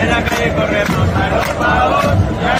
En la calle corremos a los pavos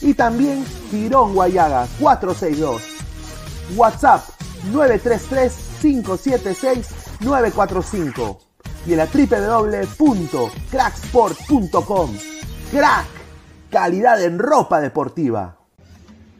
y también Girón Guayaga 462. WhatsApp 933-576-945 y en la www.cracksport.com. Crack, calidad en ropa deportiva.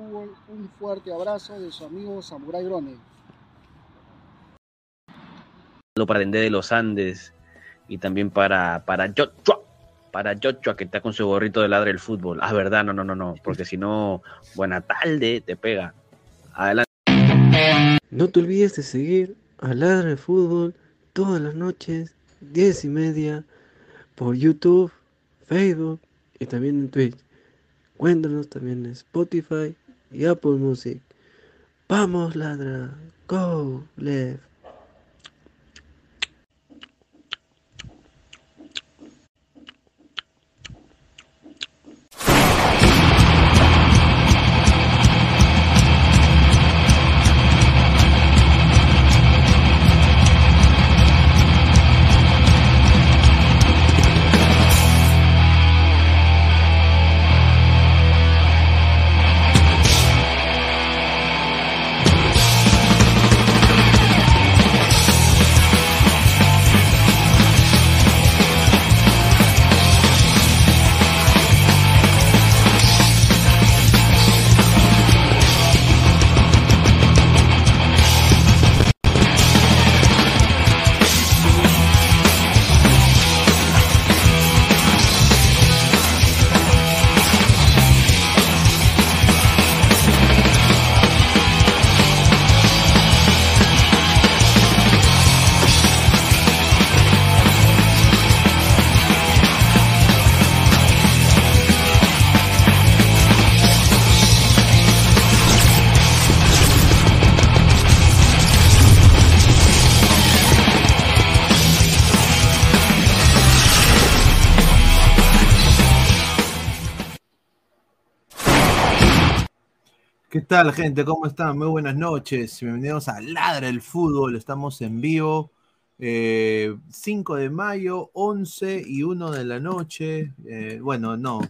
fútbol, un fuerte abrazo de su amigo Samurai Grone. Lo para Dende de los Andes y también para, para Joshua, para Joshua que está con su gorrito de ladre del fútbol. Ah, verdad, no, no, no, no, porque si no, buena tarde, te pega. Adelante. No te olvides de seguir a Ladra de Fútbol todas las noches, 10 y media, por YouTube, Facebook y también en Twitch. Cuéntanos también en Spotify y Apple Music. Vamos, Ladra. Go, left. Tal, gente? ¿Cómo están? Muy buenas noches. Bienvenidos a Ladra el Fútbol. Estamos en vivo. eh, 5 de mayo, 11 y 1 de la noche. Eh, bueno, no.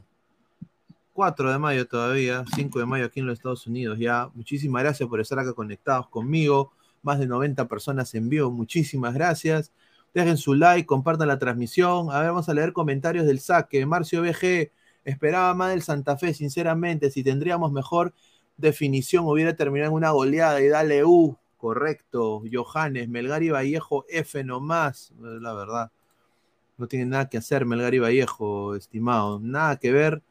4 de mayo todavía. 5 de mayo aquí en los Estados Unidos ya. Muchísimas gracias por estar acá conectados conmigo. Más de 90 personas en vivo. Muchísimas gracias. Dejen su like, compartan la transmisión. A ver, vamos a leer comentarios del saque. Marcio BG esperaba más del Santa Fe, sinceramente. Si tendríamos mejor definición, hubiera terminado en una goleada y dale U. Correcto. Johannes, Melgar y Vallejo, F nomás. La verdad. No tiene nada que hacer Melgar y Vallejo, estimado. Nada que ver.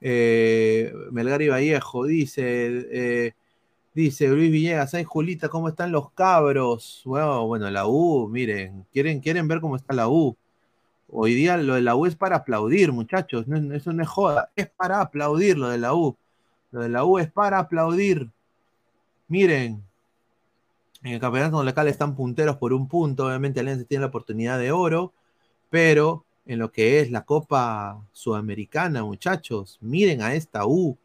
Eh, Melgar y Vallejo, dice. eh, Dice Luis Villegas, ay Julita, ¿cómo están los cabros? Bueno, bueno, la U, miren, quieren, quieren ver cómo está la U. Hoy día lo de la U es para aplaudir, muchachos, eso no es joda, es para aplaudir lo de la U. Lo de la U es para aplaudir. Miren, en el campeonato local están punteros por un punto, obviamente Alianza tiene la oportunidad de oro, pero en lo que es la Copa Sudamericana, muchachos, miren a esta U.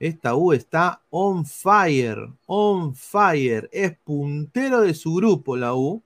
Esta U está on fire, on fire. Es puntero de su grupo, la U,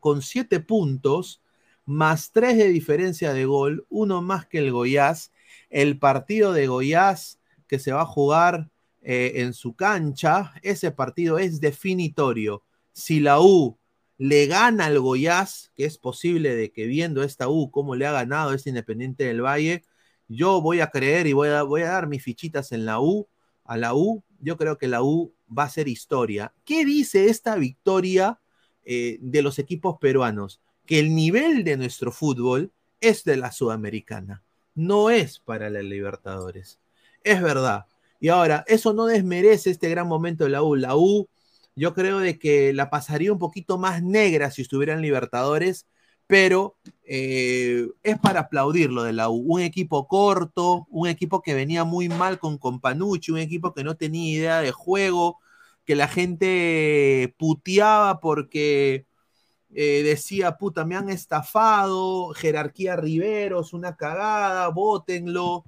con siete puntos, más tres de diferencia de gol, uno más que el Goiás. El partido de Goiás que se va a jugar eh, en su cancha, ese partido es definitorio. Si la U le gana al Goiás, que es posible de que viendo esta U cómo le ha ganado este Independiente del Valle, yo voy a creer y voy a, voy a dar mis fichitas en la U, a la U. Yo creo que la U va a ser historia. ¿Qué dice esta victoria eh, de los equipos peruanos? Que el nivel de nuestro fútbol es de la Sudamericana, no es para la Libertadores. Es verdad. Y ahora, eso no desmerece este gran momento de la U. La U, yo creo de que la pasaría un poquito más negra si estuviera en Libertadores, pero eh, es para aplaudir lo de la U. Un equipo corto, un equipo que venía muy mal con Companucci, un equipo que no tenía idea de juego, que la gente puteaba porque eh, decía, puta, me han estafado, jerarquía Riveros, una cagada, bótenlo,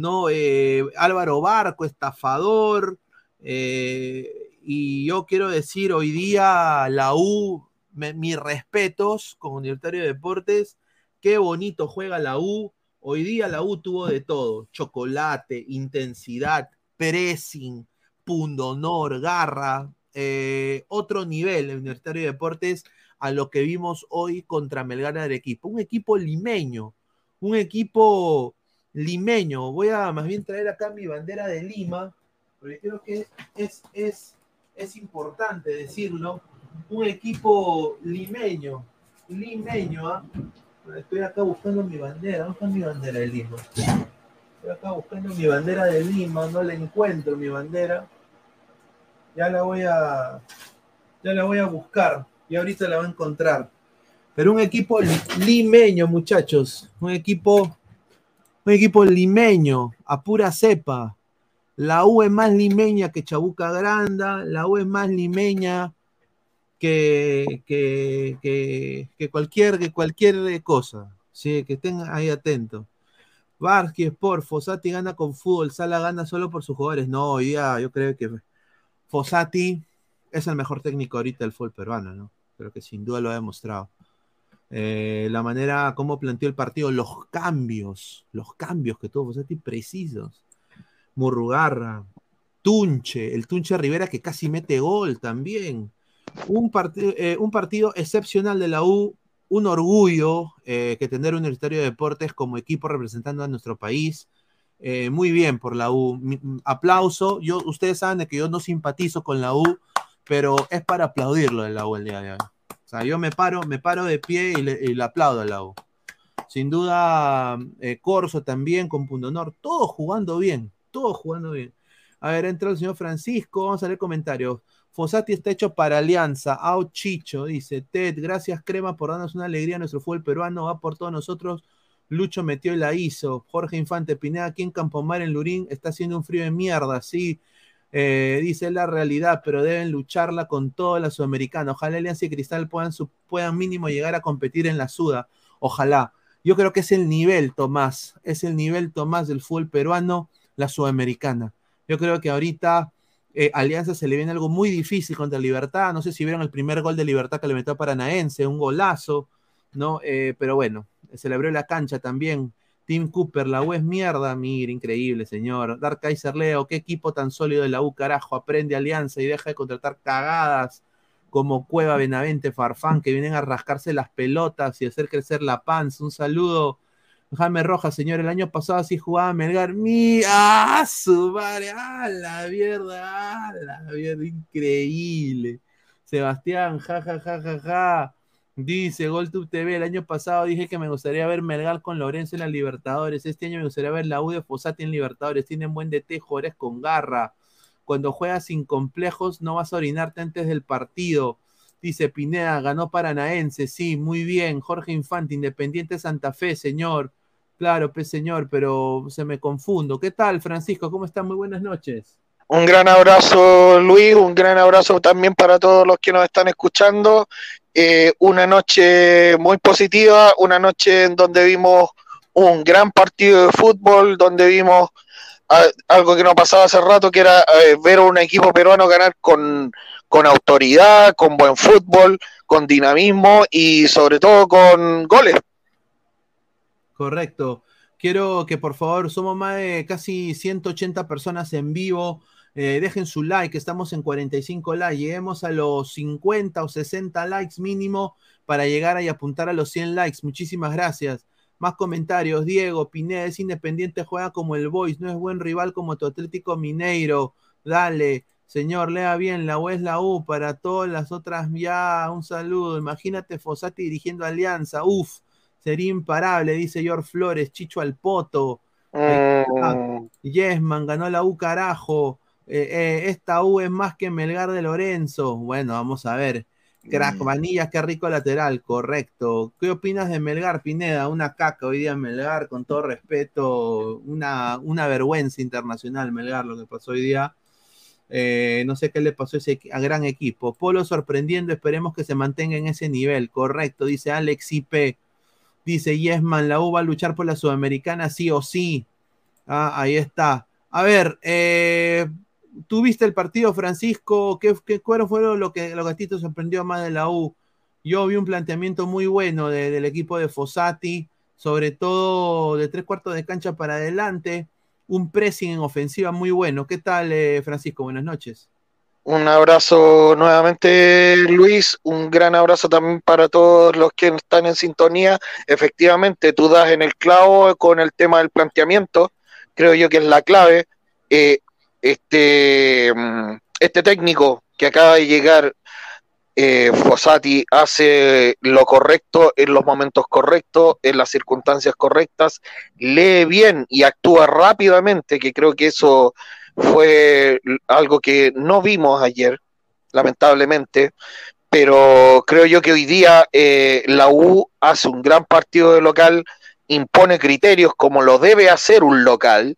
¿no? Eh, Álvaro Barco, estafador. eh, y yo quiero decir, hoy día la U mis respetos con Universitario de Deportes. Qué bonito juega la U. Hoy día la U tuvo de todo: chocolate, intensidad, pressing, pundonor, garra. eh, otro nivel el Universitario de Deportes a lo que vimos hoy contra Melgar de Arequipa. Un equipo limeño, un equipo limeño. Voy a más bien traer acá mi bandera de Lima, porque creo que es, es, es importante decirlo un equipo limeño, limeño, ¿ah? Estoy acá buscando mi bandera, ¿dónde está mi bandera de Lima? Estoy acá buscando mi bandera de Lima, no la encuentro mi bandera. Ya la voy a, ya la voy a buscar y ahorita la voy a encontrar. Pero un equipo li- limeño, muchachos, un equipo, un equipo limeño, a pura cepa. La U es más limeña que Chabuca Granda, la U es más limeña que, que, que, cualquier, que cualquier cosa. Sí, que estén ahí atentos. Varsky Sport, Fossati gana con fútbol, Sala gana solo por sus jugadores. No, día yo creo que Fossati es el mejor técnico ahorita del fútbol peruano, ¿no? Creo que sin duda lo ha demostrado. Eh, la manera como planteó el partido, los cambios, los cambios que tuvo Fossati precisos. Murrugarra, Tunche, el Tunche Rivera que casi mete gol también. Un, partido eh, un partido excepcional de la U, un orgullo eh, que tener Universitario de Deportes como equipo representando a nuestro país. Muy bien por la U. Mi- aplauso. Yo, ustedes saben que yo no simpatizo con la U, pero es para aplaudirlo de la U el día de hoy. O sea, yo me paro, me paro de pie y le, aplaudo a la U. Sin duda, eh, Corso también con punto honor, todos jugando bien, todos jugando bien. A ver, entra el señor Francisco, vamos a leer comentarios. Fossati está hecho para Alianza. Ao Chicho dice: Ted, gracias Crema por darnos una alegría a nuestro fútbol peruano. Va por todos nosotros. Lucho metió y la hizo. Jorge Infante Pineda aquí en Campomar, en Lurín, está haciendo un frío de mierda. Sí, eh, dice "Es la realidad, pero deben lucharla con toda la Sudamericana. Ojalá Alianza y Cristal puedan, puedan mínimo llegar a competir en la Suda. Ojalá. Yo creo que es el nivel, Tomás. Es el nivel, Tomás, del fútbol peruano, la Sudamericana. Yo creo que ahorita eh, Alianza se le viene algo muy difícil contra Libertad. No sé si vieron el primer gol de Libertad que le metió a Paranaense, un golazo, ¿no? Eh, pero bueno, se le abrió la cancha también. Tim Cooper, la U es mierda, mira, increíble, señor. Dark Kaiser Leo, qué equipo tan sólido de la U, carajo, aprende Alianza y deja de contratar cagadas como Cueva Benavente Farfán, que vienen a rascarse las pelotas y hacer crecer la panza. Un saludo Jaime Rojas, señor, el año pasado así jugaba Melgar. ¡Mi! ¡Ah, su madre! ¡Ah, la mierda! ¡Ah, la mierda! Increíble. Sebastián, ja, ja, ja, ja, ja. Dice GolTube TV, el año pasado dije que me gustaría ver Melgar con Lorenzo en la Libertadores. Este año me gustaría ver la U de Fosati en Libertadores. Tienen buen DT, jugadores con garra. Cuando juegas sin complejos, no vas a orinarte antes del partido. Dice Pineda, ganó Paranaense. Sí, muy bien. Jorge Infante, Independiente Santa Fe, señor. Claro, pues señor, pero se me confundo. ¿Qué tal, Francisco? ¿Cómo están? Muy buenas noches. Un gran abrazo, Luis, un gran abrazo también para todos los que nos están escuchando. Eh, una noche muy positiva, una noche en donde vimos un gran partido de fútbol, donde vimos algo que no pasaba hace rato, que era eh, ver a un equipo peruano ganar con, con autoridad, con buen fútbol, con dinamismo y sobre todo con goles. Correcto. Quiero que por favor, somos más de casi 180 personas en vivo. Eh, dejen su like, estamos en 45 likes. Lleguemos a los 50 o 60 likes mínimo para llegar y apuntar a los 100 likes. Muchísimas gracias. Más comentarios. Diego, Pineda es independiente, juega como el Boys, no es buen rival como tu Atlético Mineiro. Dale, señor, lea bien, la U es la U, para todas las otras ya, un saludo. Imagínate Fossati dirigiendo Alianza, uf, sería imparable, dice George Flores, Chicho al Poto. Mm, Yesman ganó la U, carajo. Eh, eh, esta U es más que Melgar de Lorenzo. Bueno, vamos a ver. Crack, Vanillas, qué rico lateral, correcto. ¿Qué opinas de Melgar, Pineda? Una caca hoy día en Melgar, con todo respeto, una, una vergüenza internacional Melgar lo que pasó hoy día. Eh, no sé qué le pasó a ese a gran equipo. Polo sorprendiendo, esperemos que se mantenga en ese nivel, correcto, dice Alex IP. Dice Yesman, la U va a luchar por la Sudamericana sí o sí. Ah, ahí está. A ver, eh, ¿tú viste el partido, Francisco? ¿Qué, cuál fue lo que, lo que a ti sorprendió más de la U? Yo vi un planteamiento muy bueno de- del equipo de Fossati, sobre todo de tres cuartos de cancha para adelante, un pressing en ofensiva muy bueno. ¿Qué tal, eh, Francisco? Buenas noches. Un abrazo nuevamente, Luis. Un gran abrazo también para todos los que están en sintonía. Efectivamente, tú das en el clavo con el tema del planteamiento. Creo yo que es la clave. Eh, este, mm, este técnico que acaba de llegar, eh, Fossati, hace lo correcto en los momentos correctos, en las circunstancias correctas, lee bien y actúa rápidamente, que creo que eso fue algo que no vimos ayer, lamentablemente, pero creo yo que hoy día eh, la U hace un gran partido de local, impone criterios como lo debe hacer un local,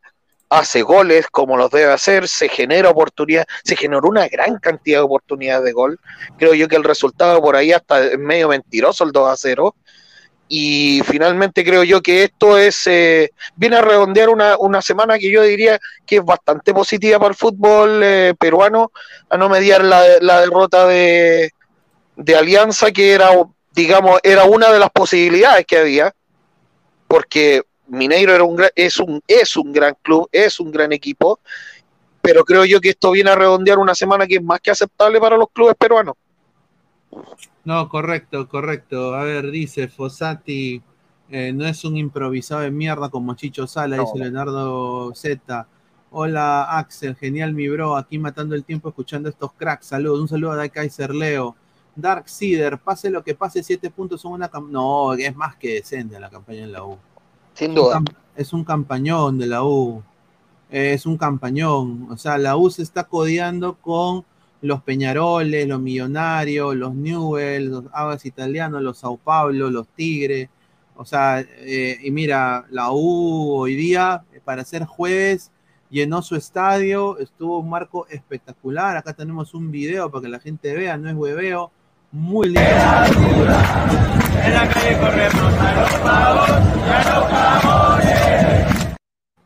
hace goles como los debe hacer, se genera oportunidad, se generó una gran cantidad de oportunidades de gol. Creo yo que el resultado por ahí hasta es medio mentiroso el 2 a 0. Y finalmente creo yo que esto es eh, viene a redondear una, una semana que yo diría que es bastante positiva para el fútbol eh, peruano, a no mediar la, la derrota de, de Alianza, que era, digamos, era una de las posibilidades que había, porque Mineiro era un, gra- es, un, es un gran club, es un gran equipo, pero creo yo que esto viene a redondear una semana que es más que aceptable para los clubes peruanos. No, correcto, correcto. A ver, dice Fossati, eh, no es un improvisado de mierda como Chicho Sala, No, dice. Leonardo Z. Hola Axel, genial mi bro, aquí matando el tiempo escuchando estos cracks. Saludos, un saludo a Dai Kaiser Leo. Dark Seeder, pase lo que pase, siete puntos son una No, es más que decente la campaña en la U. Sin Es un duda. cam- Es un campañón de la U. Es un campañón. O sea, la U se está codeando con los Peñaroles, los Millonarios, los Newell, los Aguas Italianos, los Sao Paulo, los Tigres. O sea, eh, y mira, la U hoy día, eh, para ser jueves, llenó su estadio, estuvo un marco espectacular. Acá tenemos un video para que la gente vea, no es hueveo. Muy lindo. En la calle corremos a los pavos y a los jamones.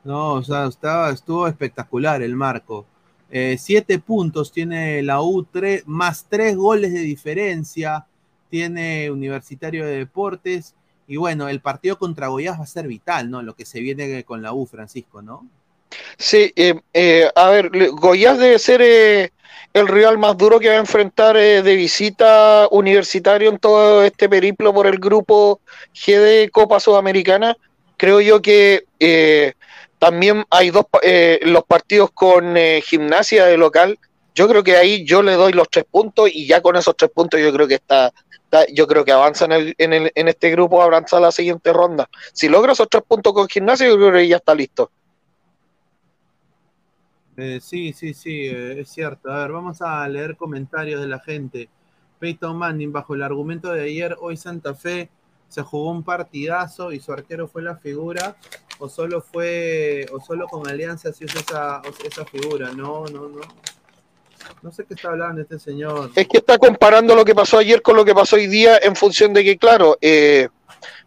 No, o sea, estaba, estuvo espectacular el marco. Eh, siete puntos tiene la U, tres, más tres goles de diferencia tiene Universitario de Deportes. Y bueno, el partido contra Goiás va a ser vital, ¿no? Lo que se viene con la U, Francisco, ¿no? Sí, eh, eh, a ver, Goiás debe ser eh, el rival más duro que va a enfrentar eh, de visita universitario en todo este periplo por el grupo G de Copa Sudamericana. Creo yo que eh, también hay dos eh, los partidos con eh, gimnasia de local. Yo creo que ahí yo le doy los tres puntos y ya con esos tres puntos yo creo que está, está- yo creo que avanza en, el, en, el, en este grupo, avanza a la siguiente ronda. Si logra esos tres puntos con gimnasia, yo creo que ya está listo. Eh, sí, sí, sí, eh, es cierto. A ver, vamos a leer comentarios de la gente. Peyton Manning, bajo el argumento de ayer, hoy Santa Fe se jugó un partidazo y su arquero fue la figura, o solo fue, o solo con Alianza se hizo esa, esa figura. No, no, no. No sé qué está hablando este señor. Es que está comparando lo que pasó ayer con lo que pasó hoy día en función de que, claro, eh,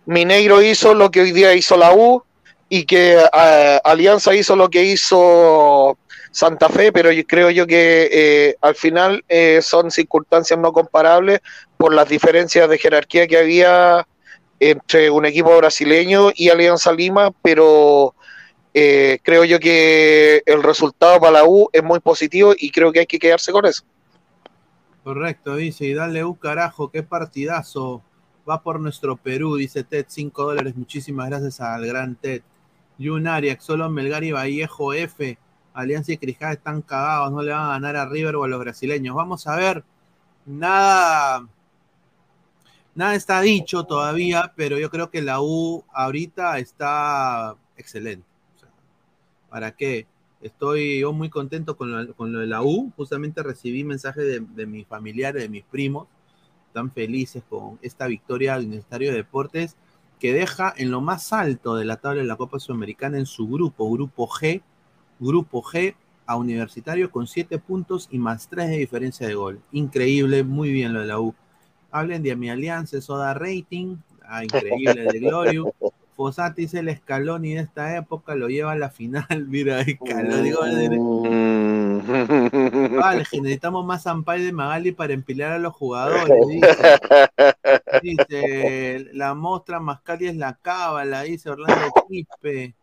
Mineiro hizo lo que hoy día hizo la U y que eh, Alianza hizo lo que hizo Santa Fe, pero creo yo que eh, al final eh, son circunstancias no comparables por las diferencias de jerarquía que había entre un equipo brasileño y Alianza Lima, pero eh, creo yo que el resultado para la U es muy positivo y creo que hay que quedarse con eso. Correcto, dice, y dale un carajo, qué partidazo. Va por nuestro Perú, dice Ted, 5 dólares. Muchísimas gracias al gran Ted. Yun Arias, solo Melgar y Vallejo F. Alianza y Crijá están cagados, no le van a ganar a River o a los brasileños. Vamos a ver, nada, nada está dicho todavía, pero yo creo que la U ahorita está excelente. O sea, ¿Para qué? Estoy yo muy contento con lo, de la U. Justamente recibí mensajes de, de mis familiares, de mis primos, tan felices con esta victoria del Universitario de Deportes, que deja en lo más alto de la tabla de la Copa Sudamericana en su grupo, Grupo G, Grupo G a Universitario con 7 puntos y más 3 de diferencia de gol. Increíble, muy bien lo de la U. Hablen de mi alianza, eso da rating. Ah, increíble de Glorio. Fossati es el Scaloni de esta época, lo lleva a la final. Mira, Scaloni. Vale, necesitamos más Ampay de Magali para empilar a los jugadores. Dice, Dice, la mostra Mascali es la cábala, dice Orlando Quispe.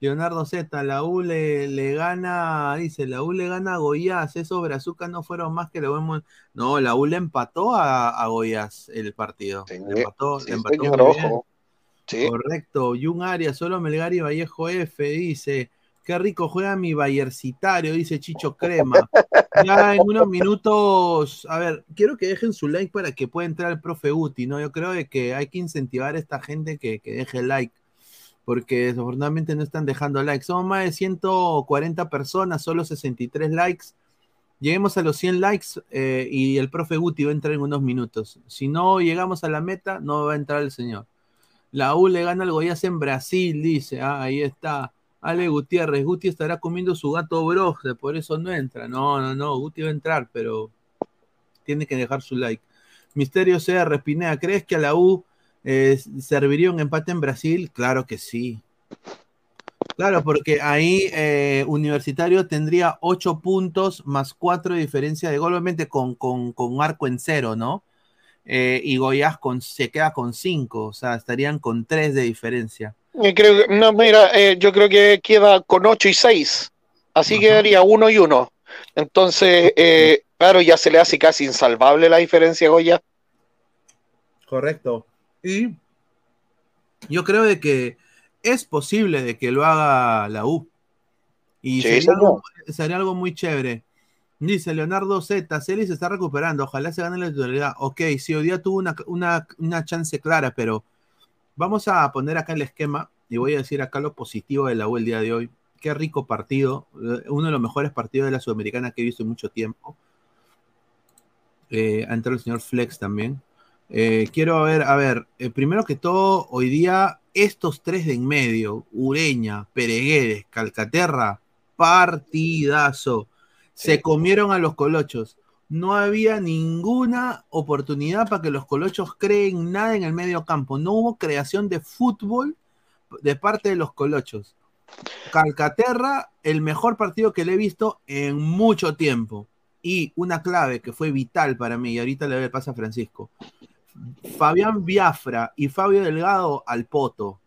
Leonardo Z, la U le, le gana, dice, la U le gana a Goiás, esos brazucas no fueron más que lo vemos. No, la U le empató a, a Goiás el partido. le empató, sí, le empató señor, ojo. Sí. Correcto. Jun Arias, solo Melgar y Vallejo F, dice. Qué rico juega mi Bayercitario, dice Chicho Crema. Ya en unos minutos, a ver, quiero que dejen su like para que pueda entrar el profe Guti, ¿no? Yo creo que hay que incentivar a esta gente que, que deje like, porque desafortunadamente no están dejando like. Somos más de 140 personas, solo 63 likes. Lleguemos a los 100 likes eh, y el profe Guti va a entrar en unos minutos. Si no llegamos a la meta, no va a entrar el señor. La U le gana al Goiás en Brasil, dice. Ah, ahí está. Ale Gutiérrez, Guti estará comiendo su gato broje, por eso no entra. No, no, no, Guti va a entrar, pero tiene que dejar su like. Misterio CR, Pineda, ¿crees que a la U eh, serviría un empate en Brasil? Claro que sí. Claro, porque ahí eh, Universitario tendría 8 puntos más 4 de diferencia de gol, obviamente con, con, con arco en cero, ¿no? Eh, y Goiás con, se queda con 5, o sea, estarían con 3 de diferencia. Yo creo no, mira, eh, yo creo que queda con 8 y 6. Así quedaría 1 y 1. Entonces, claro, ya se le hace casi insalvable la diferencia a Goya. Correcto. Y yo creo de que es posible de que lo haga la U. Y Sí, sería, algo, sería algo muy chévere. Dice Leonardo Z, Celi se está recuperando, ojalá se gane la titularidad. Ok, sí, hoy día tuvo una, una, una chance clara, pero vamos a poner acá el esquema y voy a decir acá lo positivo de la U el día de hoy. Qué rico partido, eh, uno de los mejores partidos de la Sudamericana que he visto en mucho tiempo. Eh, ha entrado el señor Flex también. Eh, quiero ver, a ver, eh, primero que todo, hoy día estos tres de en medio, Ureña, Peregueres, Calcaterra, partidazo. Se comieron a los colochos. No había ninguna oportunidad para que los colochos creen nada en el medio campo. No hubo creación de fútbol de parte de los colochos. Calcaterra, el mejor partido que le he visto en mucho tiempo. Y una clave que fue vital para mí, y ahorita le doy el pase a Francisco. Fabián Biafra y Fabio Delgado al poto.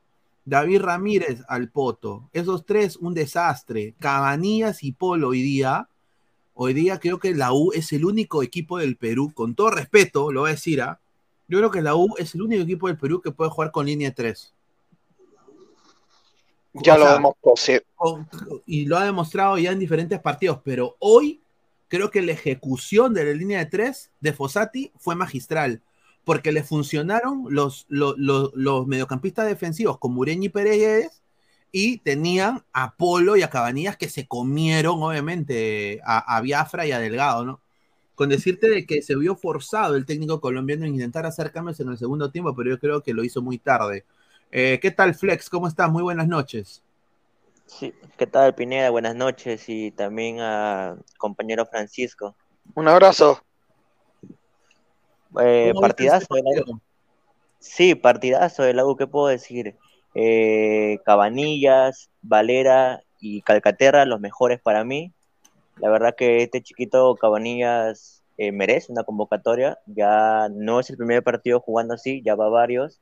David Ramírez al poto. Esos tres, un desastre. Cabanillas y Polo hoy día. Hoy día creo que la U es el único equipo del Perú, con todo respeto, lo voy a decir, ¿ah? Yo creo que la U es el único equipo del Perú que puede jugar con línea 3. Ya O lo sea, demostró, sí. y lo ha demostrado ya en diferentes partidos, pero hoy creo que la ejecución de la línea de tres de Fossati fue magistral, porque le funcionaron los, los, los- los mediocampistas defensivos con Mureña y Pérez y tenían a Polo y a Cabanillas que se comieron, obviamente, a, a Biafra y a Delgado, ¿no? Con decirte de que se vio forzado el técnico colombiano en intentar hacer cambios en el segundo tiempo, pero yo creo que lo hizo muy tarde. Eh, ¿Qué tal, Flex? ¿Cómo estás? Muy buenas noches. Sí, ¿qué tal, Pineda? Buenas noches y también a compañero Francisco. Un abrazo. Eh, ¿Cómo viste partidazo de la U. partido? Sí, partidazo de la U, ¿qué puedo decir? Eh, Cabanillas, Valera y Calcaterra, los mejores para mí. La verdad que este chiquito Cabanillas eh, merece una convocatoria. Ya no es el primer partido jugando así, ya va varios.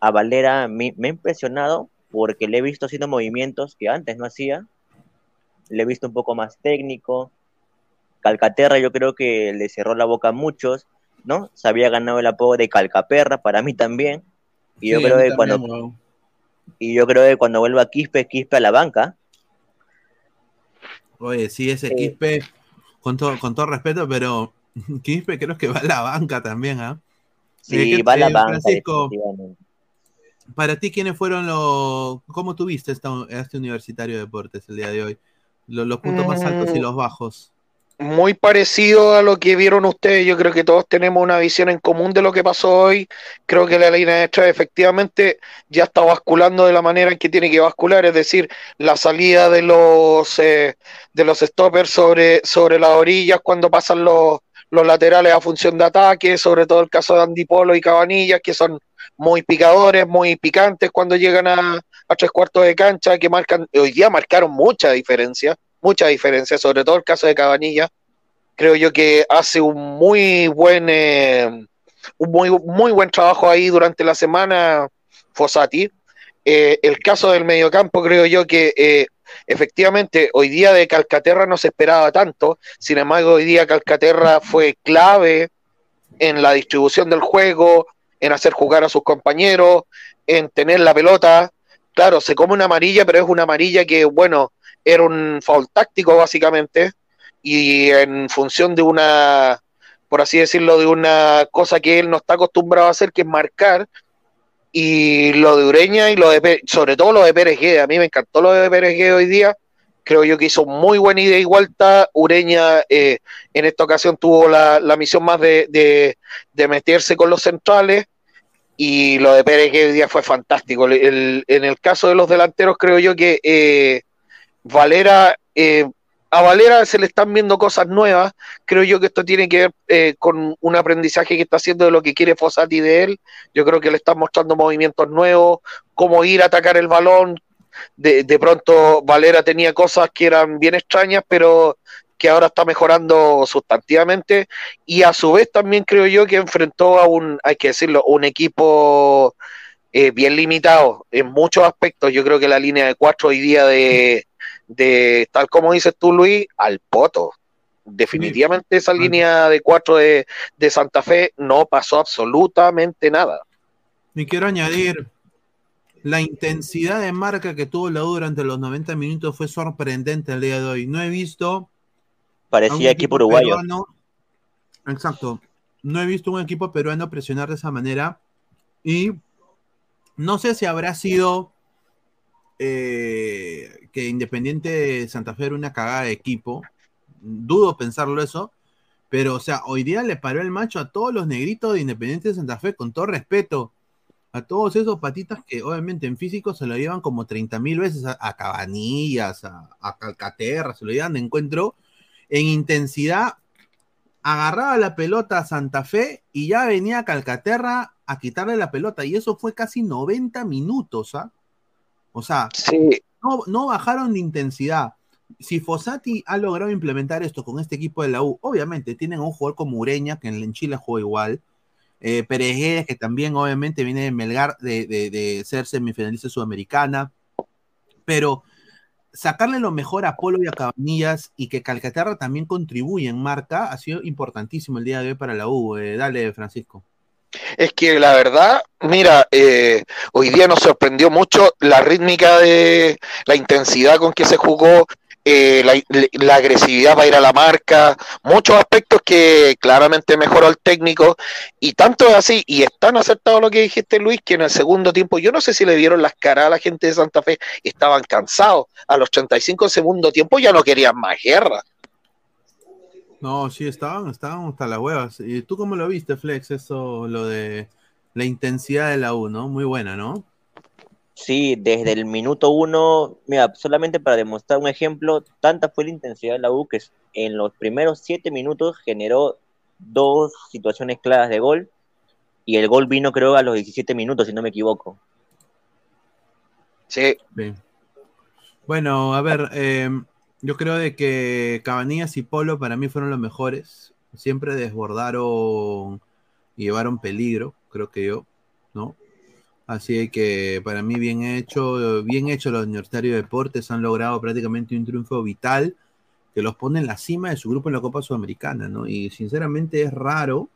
A Valera me, me ha impresionado porque le he visto haciendo movimientos que antes no hacía. Le he visto un poco más técnico. Calcaterra yo creo que le cerró la boca a muchos, ¿no? Se había ganado el apodo de Calcaperra, para mí también. Y yo Sí, creo que cuando y yo creo que cuando vuelva Quispe, Quispe a la banca. Oye, sí, ese Sí. Quispe, con todo, con todo respeto, pero Quispe creo que va a la banca también, ¿ah? Sí, Eh, ¿qué- va a la eh, banca, Francisco, para ti, ¿quiénes fueron los... ¿Cómo tuviste este universitario de deportes el día de hoy? Lo- los puntos más altos y Mm. los bajos. Muy parecido a lo que vieron ustedes, yo creo que todos tenemos una visión en común de lo que pasó hoy. Creo que la línea de tres efectivamente ya está basculando de la manera en que tiene que bascular, es decir, la salida de los eh, de los stoppers sobre, sobre las orillas cuando pasan los, los laterales a función de ataque, sobre todo el caso de Andy Polo y Cabanillas, que son muy picadores, muy picantes cuando llegan a, a tres cuartos de cancha, que marcan, hoy día marcaron mucha diferencia, mucha diferencia, sobre todo el caso de Cabanillas. Creo yo que hace un muy buen eh, un muy, muy buen trabajo ahí durante la semana Fossati. Eh, el caso del mediocampo, creo yo que eh, efectivamente hoy día de Calcaterra no se esperaba tanto, sin embargo hoy día Calcaterra fue clave en la distribución del juego, en hacer jugar a sus compañeros, en tener la pelota. Claro, se come una amarilla, pero es una amarilla que, bueno, era un foul táctico básicamente, y en función de una, por así decirlo, de una cosa que él no está acostumbrado a hacer, que es marcar, y lo de Ureña y lo de Pérez, sobre todo lo de Pérez Guede, a mí me encantó lo de Pérez Guede hoy día, creo yo que hizo muy buena ida y Ureña eh, en esta ocasión tuvo la, la misión más de, de, meterse con los centrales, y lo de Pérez hoy día fue fantástico. El- en el caso de los delanteros, creo yo que eh, Valera, eh, a Valera se le están viendo cosas nuevas. Creo yo que esto tiene que ver eh, con un aprendizaje que está haciendo de lo que quiere Fossati de él. Yo creo que le están mostrando movimientos nuevos, cómo ir a atacar el balón. De, de pronto Valera tenía cosas que eran bien extrañas, pero que ahora está mejorando sustantivamente. Y a su vez también creo yo que enfrentó a un, hay que decirlo, un equipo eh, bien limitado en muchos aspectos. Yo creo que la línea de cuatro hoy día de, de tal como dices tú, Luis, al poto. Definitivamente esa línea de cuatro de, de Santa Fe no pasó absolutamente nada. Y quiero añadir, la intensidad de marca que tuvo la U durante los 90 minutos fue sorprendente el día de hoy. No he visto... Parecía equipo uruguayo. peruano- exacto. No he visto un equipo peruano presionar de esa manera. Y no sé si habrá sido eh, que Independiente de Santa Fe era una cagada de equipo. Dudo pensarlo eso. Pero, o sea, hoy día le paró el macho a todos los negritos de Independiente de Santa Fe, con todo respeto. A todos esos patitas que obviamente en físico se lo llevan como 30 mil veces a, a Cabanillas, a, a Calcaterra, se lo llevan de encuentro. En intensidad, agarraba la pelota a Santa Fe y ya venía Calcaterra a quitarle la pelota. Y eso fue casi 90 minutos, ¿ah? O sea, Sí, no, no bajaron de intensidad. Si Fossati ha logrado implementar esto con este equipo de la U, obviamente tienen a un jugador como Ureña, que en Chile juega igual. Eh, que también obviamente viene de Melgar de, de- de ser semifinalista sudamericana. Pero sacarle lo mejor a Polo y a Cabanillas y que Calcaterra también contribuye en marca ha sido importantísimo el día de hoy para la U. Eh, dale, Francisco. Es que la verdad, mira, eh, hoy día nos sorprendió mucho la rítmica de la intensidad con que se jugó, eh, la, la agresividad para ir a la marca, muchos aspectos que claramente mejoró el técnico y tanto es así, y es tan acertado lo que dijiste Luis, que en el segundo tiempo, yo no sé si le dieron las caras a la gente de Santa Fe, estaban cansados, a los 35 del segundo tiempo ya no querían más guerra. No, sí, estaban, estaban hasta las huevas. ¿Y tú cómo lo viste, Flex? Eso, lo de la intensidad de la U, ¿no? Muy buena, ¿no? Sí, desde el minuto uno, mira, solamente para demostrar un ejemplo, tanta fue la intensidad de la U que en los primeros siete minutos generó dos situaciones claras de gol y el gol vino creo a los 17 minutos, si no me equivoco. Sí. Bien. Bueno, a ver, eh, yo creo de que Cabanillas y Polo para mí fueron los mejores. Siempre desbordaron y llevaron peligro, creo que yo, ¿no? Así que para mí bien hecho, bien hecho los Universitarios de Deportes han logrado prácticamente un triunfo vital que los pone en la cima de su grupo en la Copa Sudamericana, ¿no? Y sinceramente es raro,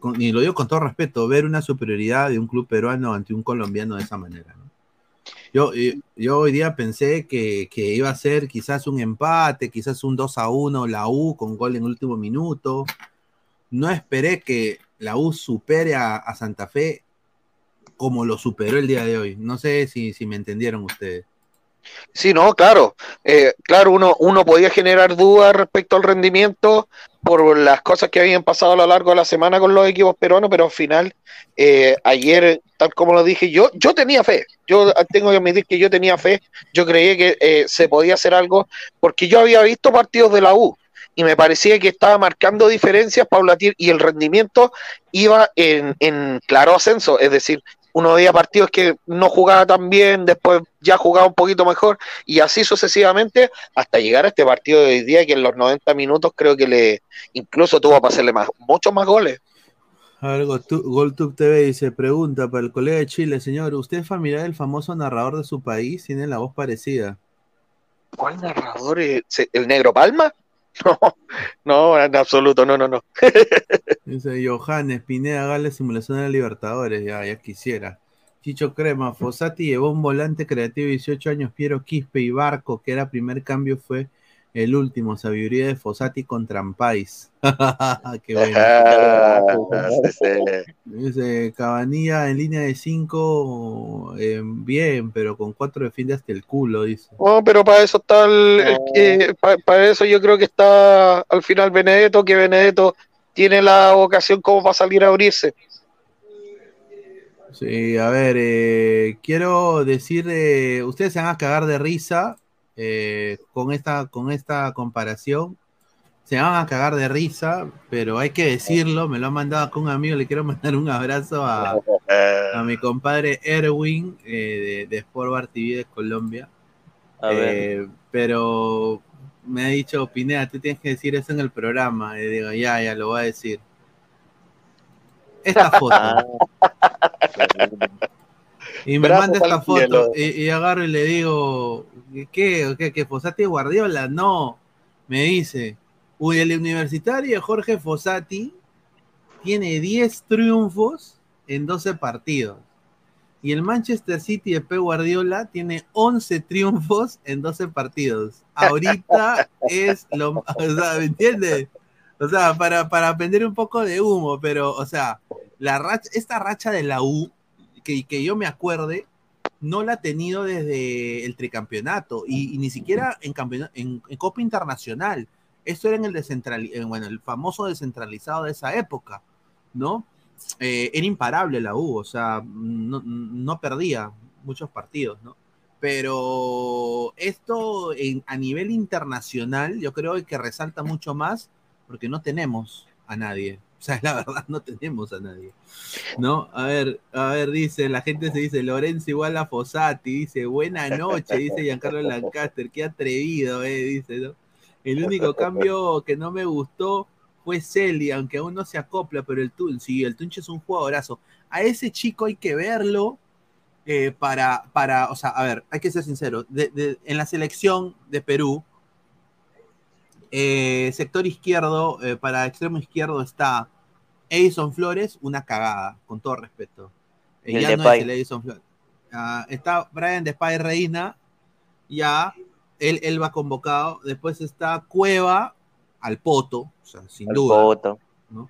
con- y lo digo con todo respeto, ver una superioridad de un club peruano ante un colombiano de esa manera. Yo, eh, yo hoy día pensé que, que iba a ser quizás un empate, quizás un 2 a 1 la U con gol en último minuto. No esperé que la U supere a, a Santa Fe como lo superó el día de hoy. No sé si, si me entendieron ustedes. Sí, no, claro. Eh, claro, uno, uno podía generar dudas respecto al rendimiento por las cosas que habían pasado a lo largo de la semana con los equipos peruanos, pero al final, eh, ayer, tal como lo dije, yo, yo tenía fe. Yo tengo que admitir que yo tenía fe. Yo creía que eh, se podía hacer algo, porque yo había visto partidos de la U y me parecía que estaba marcando diferencias paulatin y el rendimiento iba en, en claro ascenso. Es decir, uno veía partidos que no jugaba tan bien, después ya jugaba un poquito mejor, y así sucesivamente hasta llegar a este partido de hoy día, que en los 90 minutos creo que le incluso tuvo para hacerle más, muchos más goles. Algo, GolTube TV dice, pregunta para el colega de Chile, señor, ¿usted es familiar del famoso narrador de su país? Tiene la voz parecida. ¿Cuál narrador? es? ¿Se- ¿El Negro Palma? No, no, en absoluto, no, no, no. Dice Johannes, Pineda, Gales, simulación de Libertadores, ya, ya quisiera. Chicho Crema, Fossati llevó un volante creativo de 18 años, Piero Quispe y Barco, que era primer cambio, fue el último, sabiduría de Fossati con Trampais. Qué bueno. Dice Cabanilla en línea de 5, bien, pero con 4 defiende hasta el culo, dice. No, pero para eso está el, el que, pa- para, eso yo creo que está al final Benedetto, que Benedetto tiene la vocación como para salir a abrirse. Sí, a ver, eh, quiero decir, eh, ustedes se van a cagar de risa eh, con, esta, con esta comparación. Se van a cagar de risa, pero hay que decirlo, me lo han mandado acá un amigo, le quiero mandar un abrazo a, a mi compadre Erwin eh, de, de Sport Bar TV de Colombia. A ver. Eh, pero me ha dicho, Pineda, tú tienes que decir eso en el programa. Y digo, ya, ya lo voy a decir. Esta foto. Y me Brazos manda esta foto y, y agarro y le digo, ¿qué? ¿Qué? ¿Que Fossati es Guardiola? No. Me dice, uy, el universitario Jorge Fossati tiene 10 triunfos en 12 partidos. Y el Manchester City de Pep Guardiola tiene 11 triunfos en 12 partidos. Ahorita es lo... O sea, ¿me entiendes? O sea, para, para aprender un poco de humo, pero, o sea, la racha, esta racha de la U, que, yo me acuerde, no la ha tenido desde el tricampeonato y, ni siquiera en, en, en Copa Internacional. Esto era en el, descentrali- en, bueno, el famoso descentralizado de esa época, ¿no? Eh, era imparable la U, o sea, no, no perdía muchos partidos, ¿no? Pero esto en- a nivel internacional yo creo que resalta mucho más porque no tenemos a nadie. O sea, la verdad, no tenemos a nadie. ¿No? A ver, a ver, dice, la gente se dice, Lorenzo igual a Fossati, dice, buena noche, dice Giancarlo Lancaster, qué atrevido, eh, dice, ¿no? El único cambio que no me gustó fue Celi, aunque aún no se acopla, pero el Tunche, sí, el Tunche es un jugadorazo. A ese chico hay que verlo eh, para, para, o sea, a ver, hay que ser sincero, de- de- en la selección de Perú, eh, sector izquierdo, eh, para extremo izquierdo está Edison Flores, una cagada, con todo respeto. Eh, el ya no Depay. es el Edison Flores. Ah, está Brian Depay Reina, ya, él, él va convocado. Después está Cueva al Poto, o sea, sin Al duda. Poto. ¿no?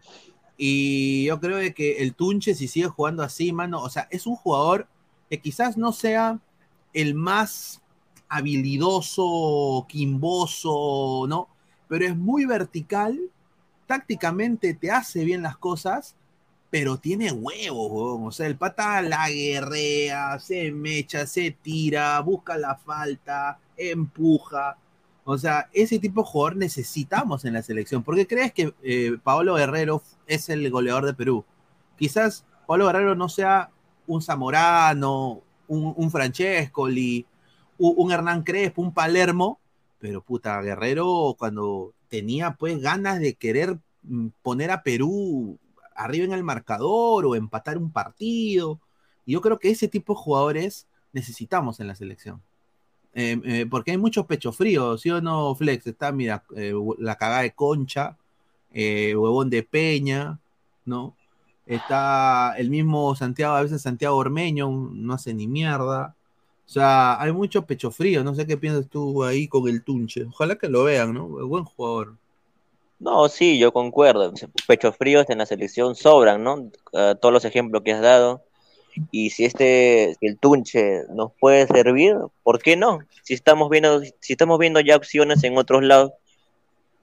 Y yo creo de que el Tunche, si sigue jugando así, mano, o sea, es un jugador que quizás no sea el más habilidoso, quimboso, ¿no? Pero es muy vertical, tácticamente te hace bien las cosas, pero tiene huevos. O sea, el pata la guerrea, se mecha, se tira, busca la falta, empuja. O sea, ese tipo de jugador necesitamos en la selección. ¿Por qué crees que eh, Paolo Guerrero es el goleador de Perú? Quizás Paolo Guerrero no sea un Zamorano, un, un Francescoli, un Hernán Crespo, un Palermo, pero puta, Guerrero cuando tenía pues ganas de querer mm, poner a Perú arriba en el marcador o empatar un partido. Yo creo que ese tipo de jugadores necesitamos en la selección. Eh, eh, porque hay muchos pechos fríos, ¿sí o no, Flex? Está, mira, eh, la cagada de Concha, eh, huevón de Peña, ¿no? Está el mismo Santiago, a veces Santiago Ormeño, no hace ni mierda. O sea, hay mucho pecho frío, no sé qué piensas tú ahí con el Tunche. Ojalá que lo vean, ¿no? Buen jugador. No, sí, yo concuerdo. Pechos fríos en la selección sobran, ¿no? Eh, todos los ejemplos que has dado. Y si este, si el Tunche nos puede servir, ¿por qué no? Si estamos viendo, si estamos viendo ya opciones en otros lados,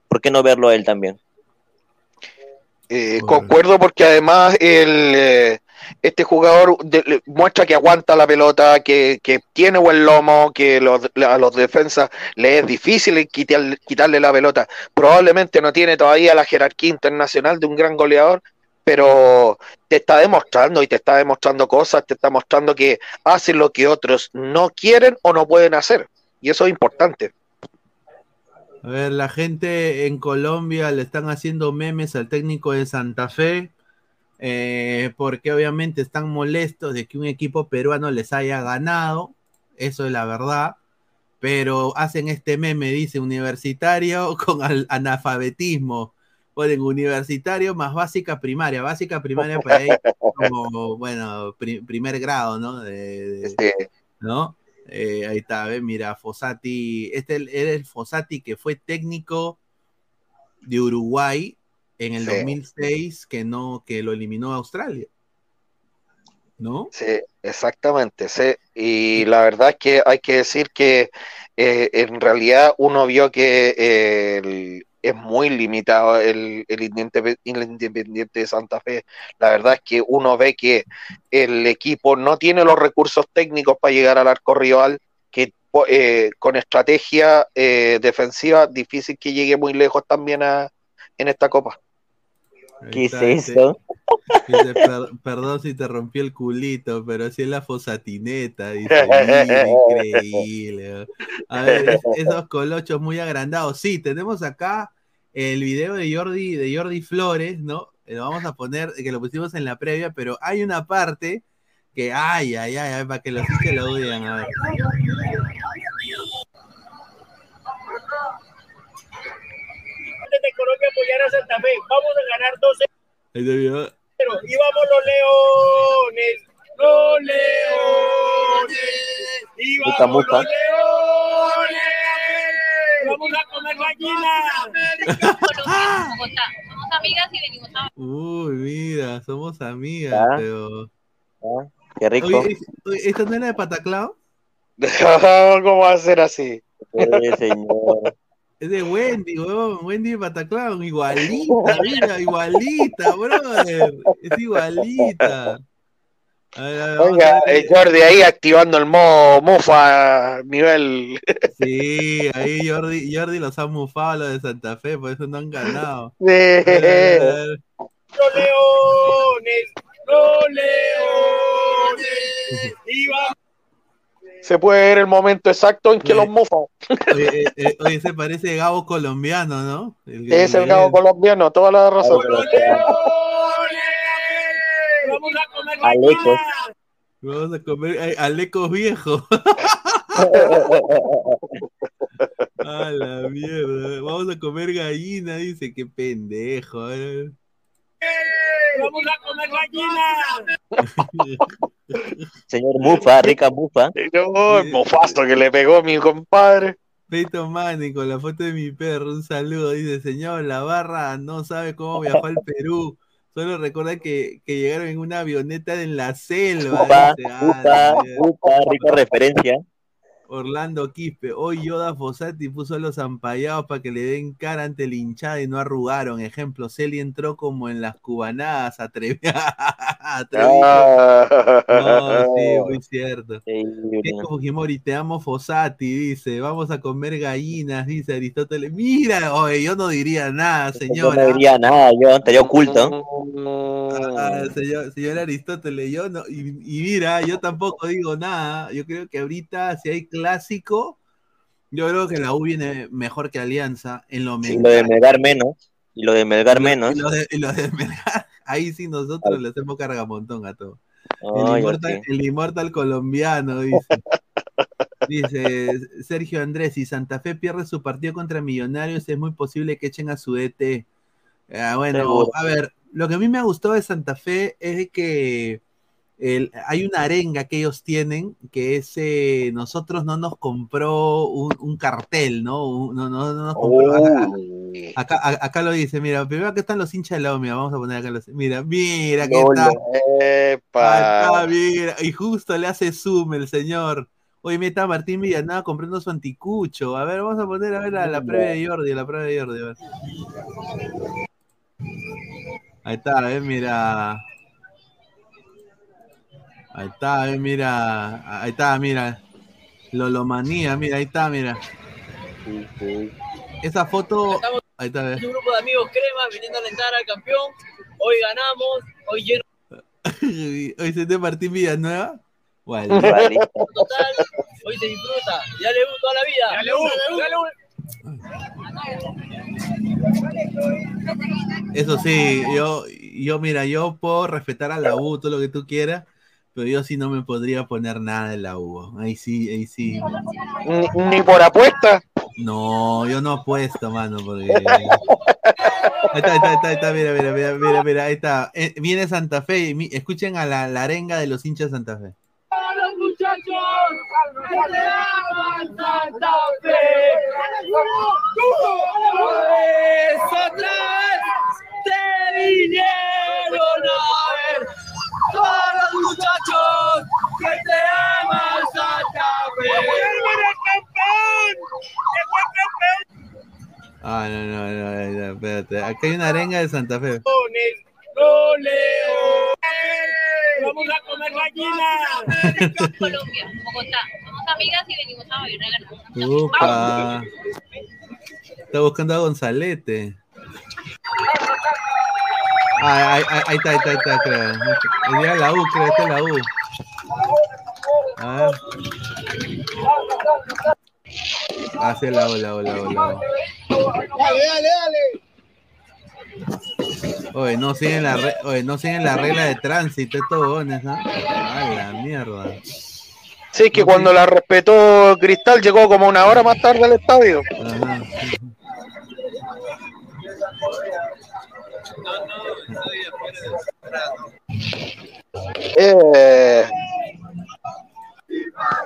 ¿por qué no verlo a él también? Eh, concuerdo porque además el, eh, este jugador muestra que aguanta la pelota, que, que tiene buen lomo, que a los defensas le es difícil quitar- quitarle la pelota. Probablemente no tiene todavía la jerarquía internacional de un gran goleador, pero te está demostrando y te está demostrando cosas, te está mostrando que hace lo que otros no quieren o no pueden hacer. Y eso es importante. A ver, la gente en Colombia le están haciendo memes al técnico de Santa Fe, eh, porque obviamente están molestos de que un equipo peruano les haya ganado, eso es la verdad, pero hacen este meme, dice universitario con al- analfabetismo, ponen universitario más básica primaria, básica primaria para ahí como, bueno, pri- primer grado, ¿no? De- de- ¿no? Eh, ahí está, ¿ves? Mira, Fossati, este era el Fossati que fue técnico de Uruguay en el Sí. 2006 que no, que lo eliminó Australia. ¿No? Sí, exactamente, sí. Y la verdad es que hay que decir que eh, en realidad uno vio que eh, el- es muy limitado el, el Indepe- el Independiente de Santa Fe. La verdad es que uno ve que el equipo no tiene los recursos técnicos para llegar al arco rival, que eh, con estrategia eh, defensiva difícil que llegue muy lejos también a, en esta copa. Está, es eso? dice, "Per- perdón si te rompí el culito, pero si es la fosatineta, dice, "Mira, increíble. A ver, es- esos colochos muy agrandados. Sí, tenemos acá el video de Jordi, de Jordi Flores, ¿no? Lo vamos a poner, que lo pusimos en la previa, pero hay una parte que, ay, ay, ay, ay, para que los hinchas lo vean, a ver. Colombia apoyar a Santa Fe. Vamos a ganar 12 Ahí está el video. y vamos los leones. Los leones. Y vamos los leones. Vamos a comer gallina. Bogotá. Somos amigas y venimos a Uy, mira, somos amigas, Ah. pero... Qué rico. Oye, ¿es- oye, ¿esta no era de Pataclao? ¿Cómo va a ser así? Eh, señor. Es de Wendy, weón. Wendy de Pataclown. Igualita, mira, igualita, brother. Es igualita. A ver, a ver, Oiga, a ver. eh, Jordi ahí activando el modo mufa nivel. Sí, ahí Jordi, Jordi los ha mufado los de Santa Fe, por eso no han ganado. Sí. A ver. Los leones, los leones. Y vamos. Se puede ver el momento exacto en que los mofan. Oye, eh, eh, oye, se parece Gabo colombiano, ¿no? El- Es el cabo colombiano, toda la razón. Vamos a comer Alecos. Vamos a comer alecos viejos. A la mierda. Vamos a comer gallina, dice. Qué pendejo. eh. Vamos a comer gallina. Señor Mufa, rica Mufa. No, el mofazo que le pegó a mi compadre. Peito Manning con la foto de mi perro, un saludo, dice, señor, la barra no sabe cómo viajó al Perú, solo recuerda que, que llegaron en una avioneta en la selva. Upa, upa, upa, rica referencia. Orlando Quispe, hoy Yoda Fossati puso a los ampallados para que le den cara ante el hinchada y no arrugaron. Ejemplo, Celi entró como en las cubanadas, atrevido. Ah. No, sí, muy cierto. Keiko Fujimori, te amo Fossati, dice, vamos a comer gallinas, dice Aristóteles. Mira, oye, yo no diría nada, Yo señora. no diría nada, yo estaría oculto. Ah, señor, señor Aristóteles, yo no, y, y mira, yo tampoco digo nada. Yo creo que ahorita, si hay clásico, yo creo que la U viene mejor que Alianza en lo Y lo de. Melgar menos. Y lo de Melgar Y menos. lo de, y lo de Melgar, ahí sí nosotros le hacemos cargamontón a todo. El, inmortal, ok. el inmortal colombiano, dice. Dice Sergio Andrés, si Santa Fe pierde su partido contra Millonarios, es muy posible que echen a su DT. Ah, bueno, Seguro. a ver, lo que a mí me ha gustado de Santa Fe es que el- hay una arenga que ellos tienen, que es eh, nosotros no nos compró un, un cartel, ¿no? Un- no, no, no nos compró. Acá, acá- a- acá lo dice, mira, primero que están los hinchas de la mira, vamos a poner acá los. Mira, mira, ¿qué No, no, epa. Ah, mira, y justo le hace zoom el señor. Oye, mira, está Martín Villanueva comprando su anticucho. A ver, vamos a poner a ver la, la previa de Jordi, la previa de Jordi. a ver. Ahí está, a ver, mira. Ahí está, ver, mira. Ahí está, mira. Lolomanía, mira, ahí está, mira. Esa foto. Ahí está. Un grupo de amigos crema viniendo a alentar al campeón. Hoy ganamos, hoy lleno Hoy se de Martín Villanueva. Vale. total, hoy se disfruta. Ya le toda la vida. Dale, U, dale, U. Eso sí, yo, yo, mira, yo puedo respetar a la U, todo lo que tú quieras, pero yo sí no me podría poner nada en la U. Ahí sí, ahí sí. Ni, ni por apuesta. No, yo no apuesto, mano, porque. Ahí está, ahí está, ahí está, ahí está, mira, mira, mira, mira, mira, ahí está. Eh, viene Santa Fe, y mi- escuchen a la, la arenga de los hinchas de Santa Fe. ¡A los muchachos! ¡Que Santa Fe! ¡Eso atrás! ¡Te vinieron a ¡Todos los muchachos! ¡Que te aman Santa Fe! ¡El campeón! ¡Llegó el campeón! Ah, no, no, no, está, espérate. Acá hay una arenga de Santa Fe. Vamos a comer gallina. Colombia, Bogotá. Somos amigas y venimos a bailar. Upa. Está buscando a Gonzalete. Ah, ahí, ahí- ahí está, ahí está, ahí está, creo. La U, creo, esta es la U. A ver. Ah, sí, la U, la U, la U, la U. Dale, dale, dale. Oye, no siguen la, re- oye, no siguen la regla de tránsito, estos huevones, ¿no? A la mierda. Sí, que cuando la respetó Cristal llegó como una hora más tarde al estadio. Ajá. Eh,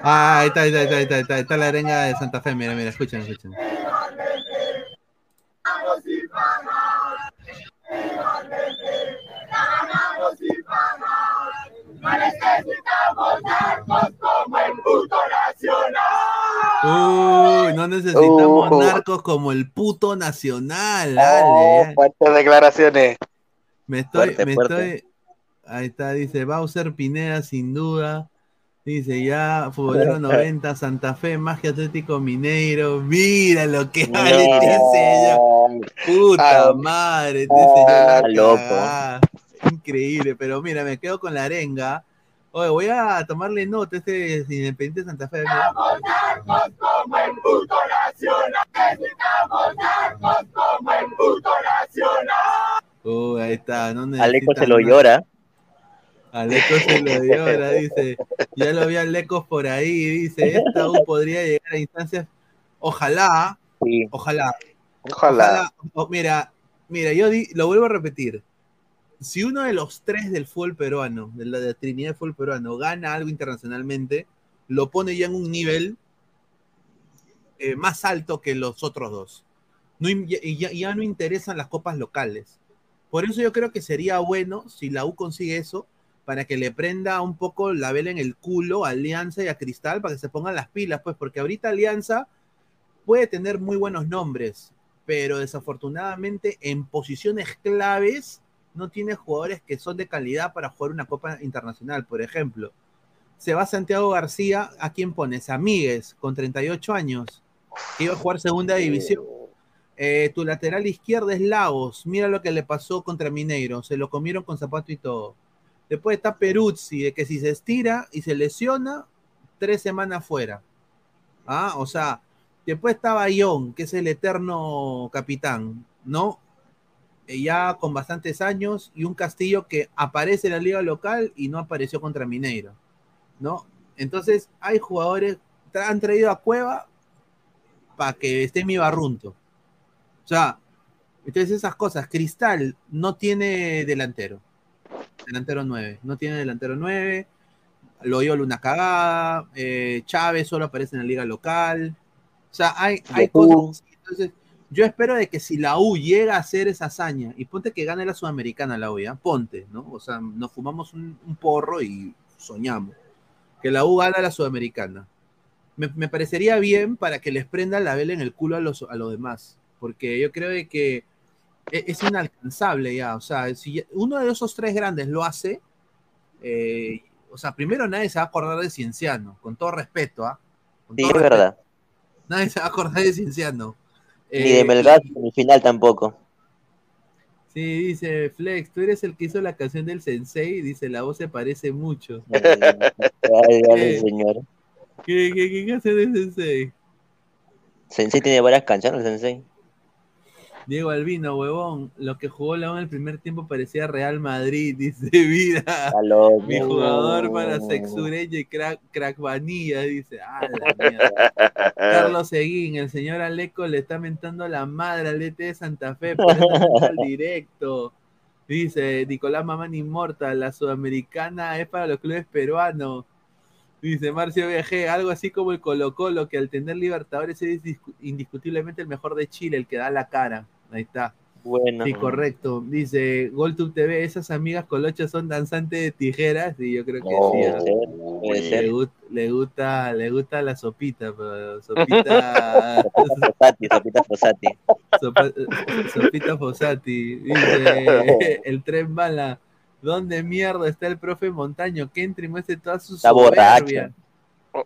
Ah, ahí está, ahí está, ahí está, ahí está, ahí está, ahí está la arenga de Santa Fe, mira, mira, escuchen, escuchen. Necesitamos narcos como el puto nacional. Uy, no necesitamos Uh. narcos como el puto nacional, oh, ya. fuertes declaraciones. Me estoy, Fuerte, me fuerte. estoy. Ahí está, dice Bowser Pineda, sin duda. Dice ya, Futbolero 90, Santa Fe, más que Atlético Mineiro. Mira lo que vale, dice ella. Puta Ah, madre, este señor la ah, loco. Increíble, pero mira, me quedo con la arenga. Oye, voy a tomarle nota a este Independiente Santa Fe. mira. como el puto nacional. Necesitamos armas como el puto nacional. Uh, ahí está, no Aleco se lo más. llora. Aleco se lo llora, dice. Ya lo vi a Alecos por ahí, dice. Esta U podría llegar a instancias. Ojalá, ojalá. Ojalá. o- mira, mira, yo di- lo vuelvo a repetir. Si uno de los tres del fútbol peruano, de la, de Trinidad del fútbol peruano, gana algo internacionalmente, lo pone ya en un nivel eh, más alto que los otros dos. No, y ya- ya no interesan las copas locales. Por eso yo creo que sería bueno si la U consigue eso, para que le prenda un poco la vela en el culo a Alianza y a Cristal, para que se pongan las pilas, pues, porque ahorita Alianza puede tener muy buenos nombres, pero desafortunadamente en posiciones claves no tiene jugadores que son de calidad para jugar una Copa Internacional, por ejemplo. Se va Santiago García, ¿a quién pones? A Míguez, con 38 años, que iba a jugar segunda división. Eh, tu lateral izquierda es Lagos. Mira lo que le pasó contra Mineiro. Se lo comieron con zapato y todo. Después está Peruzzi, de que si se estira y se lesiona, tres semanas fuera. Ah, o sea, después está Bayón, que es el eterno capitán, ¿no? Eh, Ya con bastantes años, y un Castillo que aparece en la liga local y no apareció contra Mineiro, ¿no? Entonces, hay jugadores, tra- han traído a Cueva para que esté mi barrunto. O sea, entonces esas cosas. Cristal no tiene delantero. Delantero 9. No tiene delantero 9. Loyola una cagada. eh, Chávez solo aparece en la liga local. O sea, hay, hay cosas. Entonces, yo espero de que si la U llega a hacer esa hazaña, y ponte que gane la Sudamericana la U, ¿ya? Ponte, ¿no? O sea, nos fumamos un, un porro y soñamos. Que la U gana la Sudamericana. Me, me parecería bien para que les prenda la vela en el culo a los, a los demás. Porque yo creo de que e- es inalcanzable ya. O sea, si uno de esos tres grandes lo hace, eh, o sea, primero nadie se va a acordar de Cienciano, con todo respeto, ¿ah? Sí, es respeto. verdad. Nadie se va a acordar de Cienciano. Ni de Eh, Melgar en el final tampoco. Sí, dice Flex, tú eres el que hizo la canción del Sensei, dice la voz se parece mucho. Ay, dale, ¿Qué? señor. ¿Qué, qué, qué canción del Sensei? Sensei tiene varias canciones, Sensei. Diego Albino, huevón, lo que jugó U en el primer tiempo parecía Real Madrid, dice Vida. Mi jugador para sexureño y crack, crack vanilla, dice. Ah, la mierda. Carlos Seguín, el señor Aleco le está mentando la madre al DT de Santa Fe, por al directo. Dice Nicolás Mamán Inmortal, la sudamericana es para los clubes peruanos. Dice Marcio VG, algo así como el Colo Colo, que al tener Libertadores es discu- indiscutiblemente el mejor de Chile, el que da la cara. Ahí está. Bueno. Sí, correcto. Dice GolTube TV, esas amigas colochas son danzantes de tijeras. Y yo creo que sí. puede ah. ser, puede Le, ser. gust- le gusta, le gusta la sopita, pero sopita. Fosati, Sopita Fosati. sopa- sopita Fossati. Dice el tren bala. ¿Dónde mierda está el profe Montaño? Que entre y muestre toda su Está soberbia. borracho.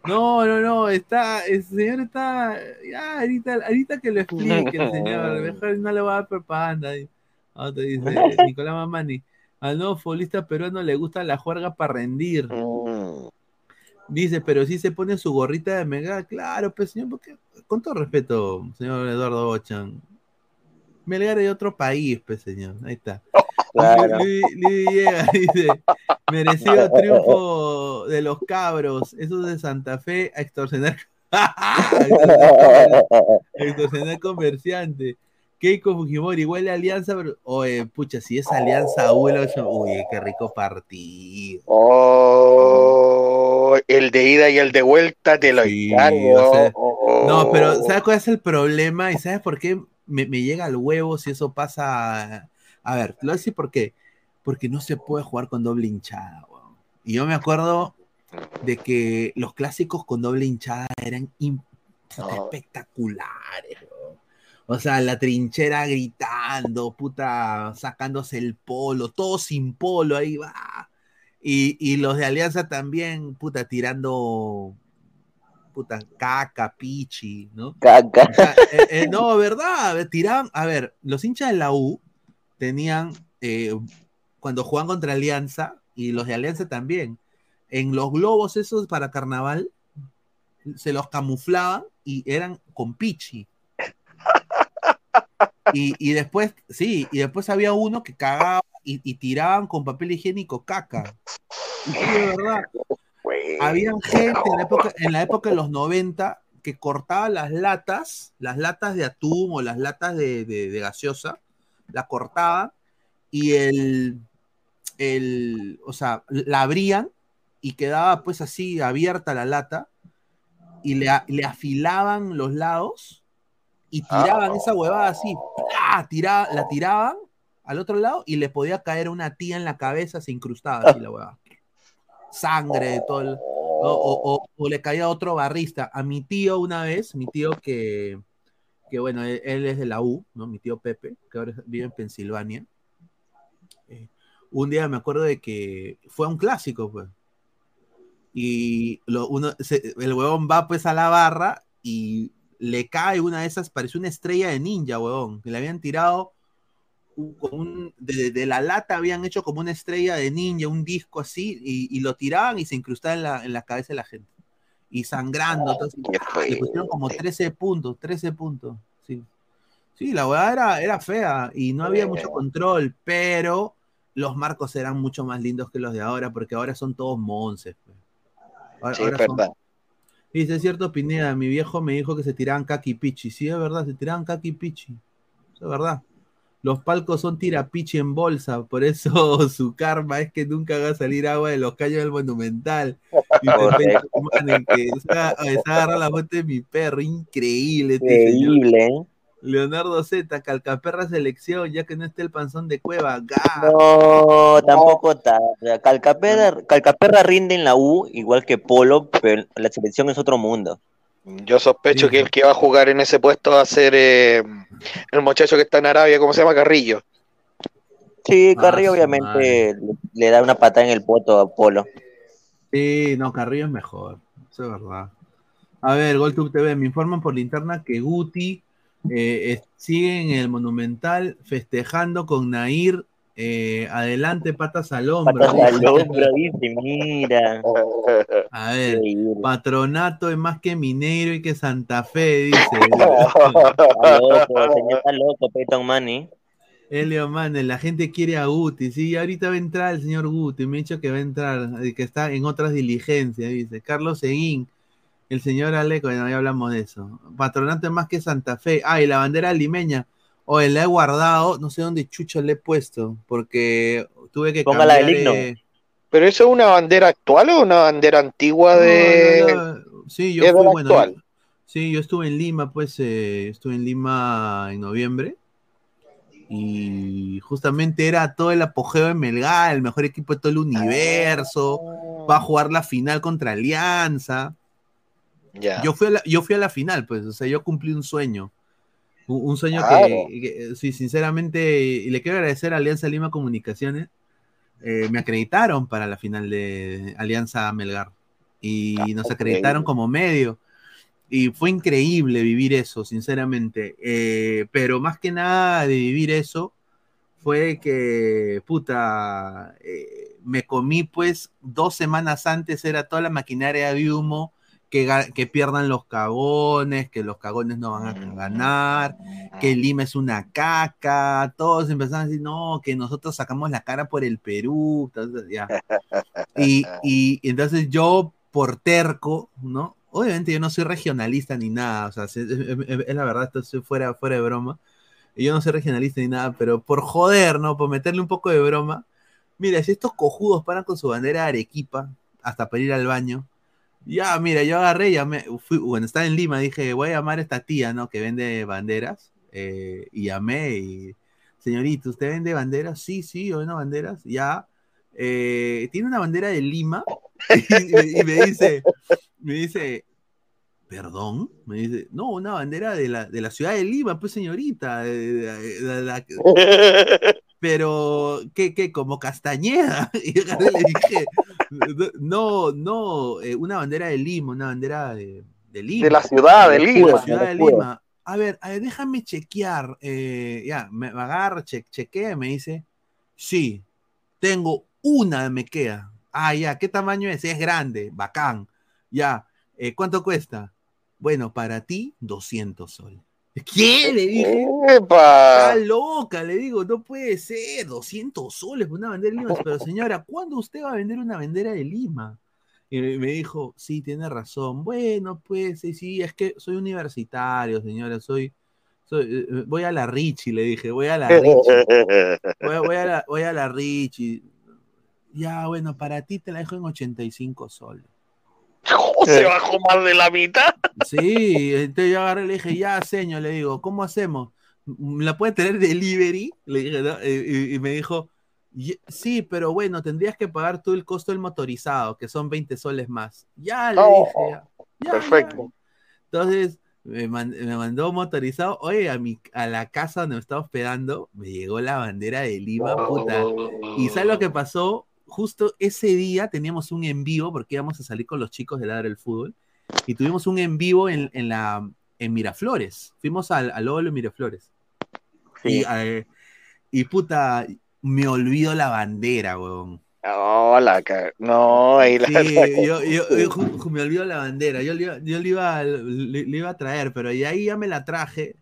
No, no, no, está, el señor está, ya, ahorita, ahorita que lo explique el señor, mejor no le va a dar propaganda. Ah, te dice Nicolás Mamani, al nuevo futbolista peruano le gusta la juerga para rendir. Dice, pero si se pone su gorrita de Melgar, claro, pues señor, porque, con todo respeto, señor Eduardo Bochan, Melgar es de otro país, pues señor, ahí está. Claro. Luis Villegas dice, merecido triunfo de los cabros, esos de Santa Fe a extorsionar, extorsionar comerciante. Keiko Fujimori, huele a alianza, pero, oye, pucha, si es alianza, huele, uy, qué rico partido. Oh, el de ida y el de vuelta te lo o sea, Oh. No, pero ¿sabes cuál es el problema? ¿Y sabes por qué me, me llega al huevo si eso pasa? A ver, lo voy a decir por qué. Porque no se puede jugar con doble hinchada, weón. Y yo me acuerdo de que los clásicos con doble hinchada eran espectaculares, weón. O sea, la trinchera gritando, puta, sacándose el polo, todo sin polo, ahí va. Y, y los de Alianza también, puta, tirando puta, caca, pichi, ¿no? Caca. O sea, eh, eh, no, verdad, tiraban, a ver, los hinchas de la U tenían, eh, cuando jugaban contra Alianza, y los de Alianza también, en los globos esos para carnaval, se los camuflaban y eran con pichi. Y, y después, sí, y después había uno que cagaba y, y tiraban con papel higiénico caca. Sí, de verdad. Habían gente en la, época, en la época de los 90 que cortaba las latas, las latas de atún o las latas de, de- de gaseosa, la cortaban y el, el, o sea, la abrían y quedaba pues así abierta la lata y le, le afilaban los lados y tiraban esa huevada así. Tira- la tiraban al otro lado y le podía caer una tía en la cabeza, se incrustaba así la huevada. Sangre de todo el- o, o- o- le caía otro barrista. A mi tío una vez, mi tío que, que bueno, él, es de la U, ¿no? Mi tío Pepe, que ahora vive en Pensilvania. Eh, un día me acuerdo de que fue a un clásico, pues. Y lo, uno, se- el huevón va pues a la barra y le cae una de esas, parece una estrella de ninja, huevón, que le habían tirado un- con un- de, de la lata habían hecho como una estrella de ninja, un disco así, y, y lo tiraban y se incrustaba en la, en la cabeza de la gente. Y sangrando, entonces, le pusieron como 13 puntos, 13 puntos. Sí, sí la verdad era, era fea y no había mucho control, pero los marcos eran mucho más lindos que los de ahora, porque ahora son todos monces. pues. Ahora- Sí, es son- verdad. Dice cierto Pineda, mi viejo me dijo que se tiraban kaki pichi. Sí, es verdad, se tiraban kaki pichi. Es verdad. Los palcos son tirapichi en bolsa, por eso su karma es que nunca haga salir agua de los caños del monumental. Manen, que se ha- se agarra la muerte de mi perro, increíble. este. Increíble, ¿eh? Leonardo Z, Calcaperra selección, ya que no esté el panzón de cueva. ¡Ga! No, tampoco tarde. Calcaperra, Calcaperra rinde en la U, igual que Polo, pero la selección es otro mundo. Yo sospecho que el que va a jugar en ese puesto va a ser eh, el muchacho que está en Arabia, ¿cómo se llama? Carrillo. Sí, Ah, Carrillo obviamente le, le da una patada en el poto a Polo. Sí, no, Carrillo es mejor. Eso es verdad. A ver, GolTube TV, me informan por linterna que Guti eh, sigue en el Monumental festejando con Nair. Eh, adelante, patas al hombro. Patas al hombro, dice, mira. A ver, patronato es más que Mineiro y que Santa Fe, dice. Está loco, el señor está loco, Peyton Manning. Elio Manes, la gente quiere a Guti, sí, ahorita va a entrar el señor Guti, me ha dicho que va a entrar, y que está en otras diligencias, dice. Carlos Seguín, el señor Aleco, bueno, ya hablamos de eso. Patronato es más que Santa Fe. Ah, y la bandera limeña. Oye, la he guardado, no sé dónde chucho le he puesto, porque tuve que Póngala cambiar. del himno. eh, ¿Pero eso es una bandera actual o una bandera antigua de...? No, no, no. Sí, yo es de fui, la bueno, actual? sí, yo estuve en Lima, pues, eh, estuve en Lima en noviembre. Y justamente era todo el apogeo de Melgar, el mejor equipo de todo el universo. Va a jugar la final contra Alianza. Ya. Yo fui a la, yo fui a la final, pues, o sea, yo cumplí un sueño. Un, un sueño Claro. que, que, sí, sinceramente, y le quiero agradecer a Alianza Lima Comunicaciones, eh, me acreditaron para la final de Alianza Melgar. Y nos acreditaron como medio. Y fue increíble vivir eso, sinceramente. Eh, pero más que nada de vivir eso, fue que, puta, eh, me comí pues dos semanas antes, era toda la maquinaria de humo, que, que pierdan los cagones, que los cagones no van a ganar, que Lima es una caca, todos empezaron a decir, no, que nosotros sacamos la cara por el Perú, entonces, ya. Y, y- y entonces yo, por terco, ¿no? Obviamente yo no soy regionalista ni nada, o sea, es, es- es- la verdad, esto estoy fuera, fuera de broma. Yo no soy regionalista ni nada, pero por joder, ¿no? Por meterle un poco de broma. Mira, si estos cojudos paran con su bandera de Arequipa hasta para ir al baño, ya, mira, yo agarré, llamé, fui, bueno, estaba en Lima, dije, voy a llamar a esta tía, ¿no? Que vende banderas, eh, y llamé, y, señorita, ¿usted vende banderas? Sí, sí, yo vendo banderas, ya, eh, tiene una bandera de Lima, y, me- y me dice, me dice, ¿perdón? Me dice, no, una bandera de la, de la ciudad de Lima, pues señorita, de- de- de la- pero, ¿qué, qué? Como Castañeda. Y le dije, no, no, eh, una bandera de Lima, una bandera de, de Lima. De la ciudad de De Lima. la ciudad de. Lima. A ver, a ver, déjame chequear. eh, ya, me, agarra, che, chequea me dice, sí, tengo una me queda. Ah, ya, ¿qué tamaño es? Es grande, bacán. Ya, eh, ¿cuánto cuesta? Bueno, para ti, 200 soles. ¿Qué? Le dije. ¡Epa! Está loca, le digo, no puede ser, 200 soles por una bandera de Lima. Pero señora, ¿cuándo usted va a vender una bandera de Lima? Y me dijo, sí, tiene razón. Bueno, pues sí, sí, es que soy universitario, señora, soy, soy eh, voy a la Richie, le dije, voy a la Richie. Voy a la, voy a la Richie. Ya, bueno, para ti te la dejo en 85 soles. Se bajó más de la mitad. Sí, entonces yo agarré y le dije, ya, señor, le digo, ¿cómo hacemos? ¿Me ¿La puede tener delivery? Le dije, ¿no? Y, me dijo, "Ye- sí, pero bueno, tendrías que pagar tú el costo del motorizado, que son 20 soles más. Ya, le Oh, dije, ya. Ya, Perfecto. Entonces, me mandó motorizado. Oye, a, mi, a la casa donde me estaba hospedando, me llegó la bandera de Lima, puta. ¿Y sabes lo que pasó? Justo ese día teníamos un en vivo, porque íbamos a salir con los chicos de Ladra del Fútbol, y tuvimos un en vivo en, en la, en Miraflores. Fuimos al, al Óvalo en Miraflores. Y, eh, y puta, me olvido la bandera, weón. No, la No, ahí la. Sí, yo, yo- me olvido la bandera. Yo, le iba- yo le, iba, le, le iba a traer, pero y ahí ya me la traje.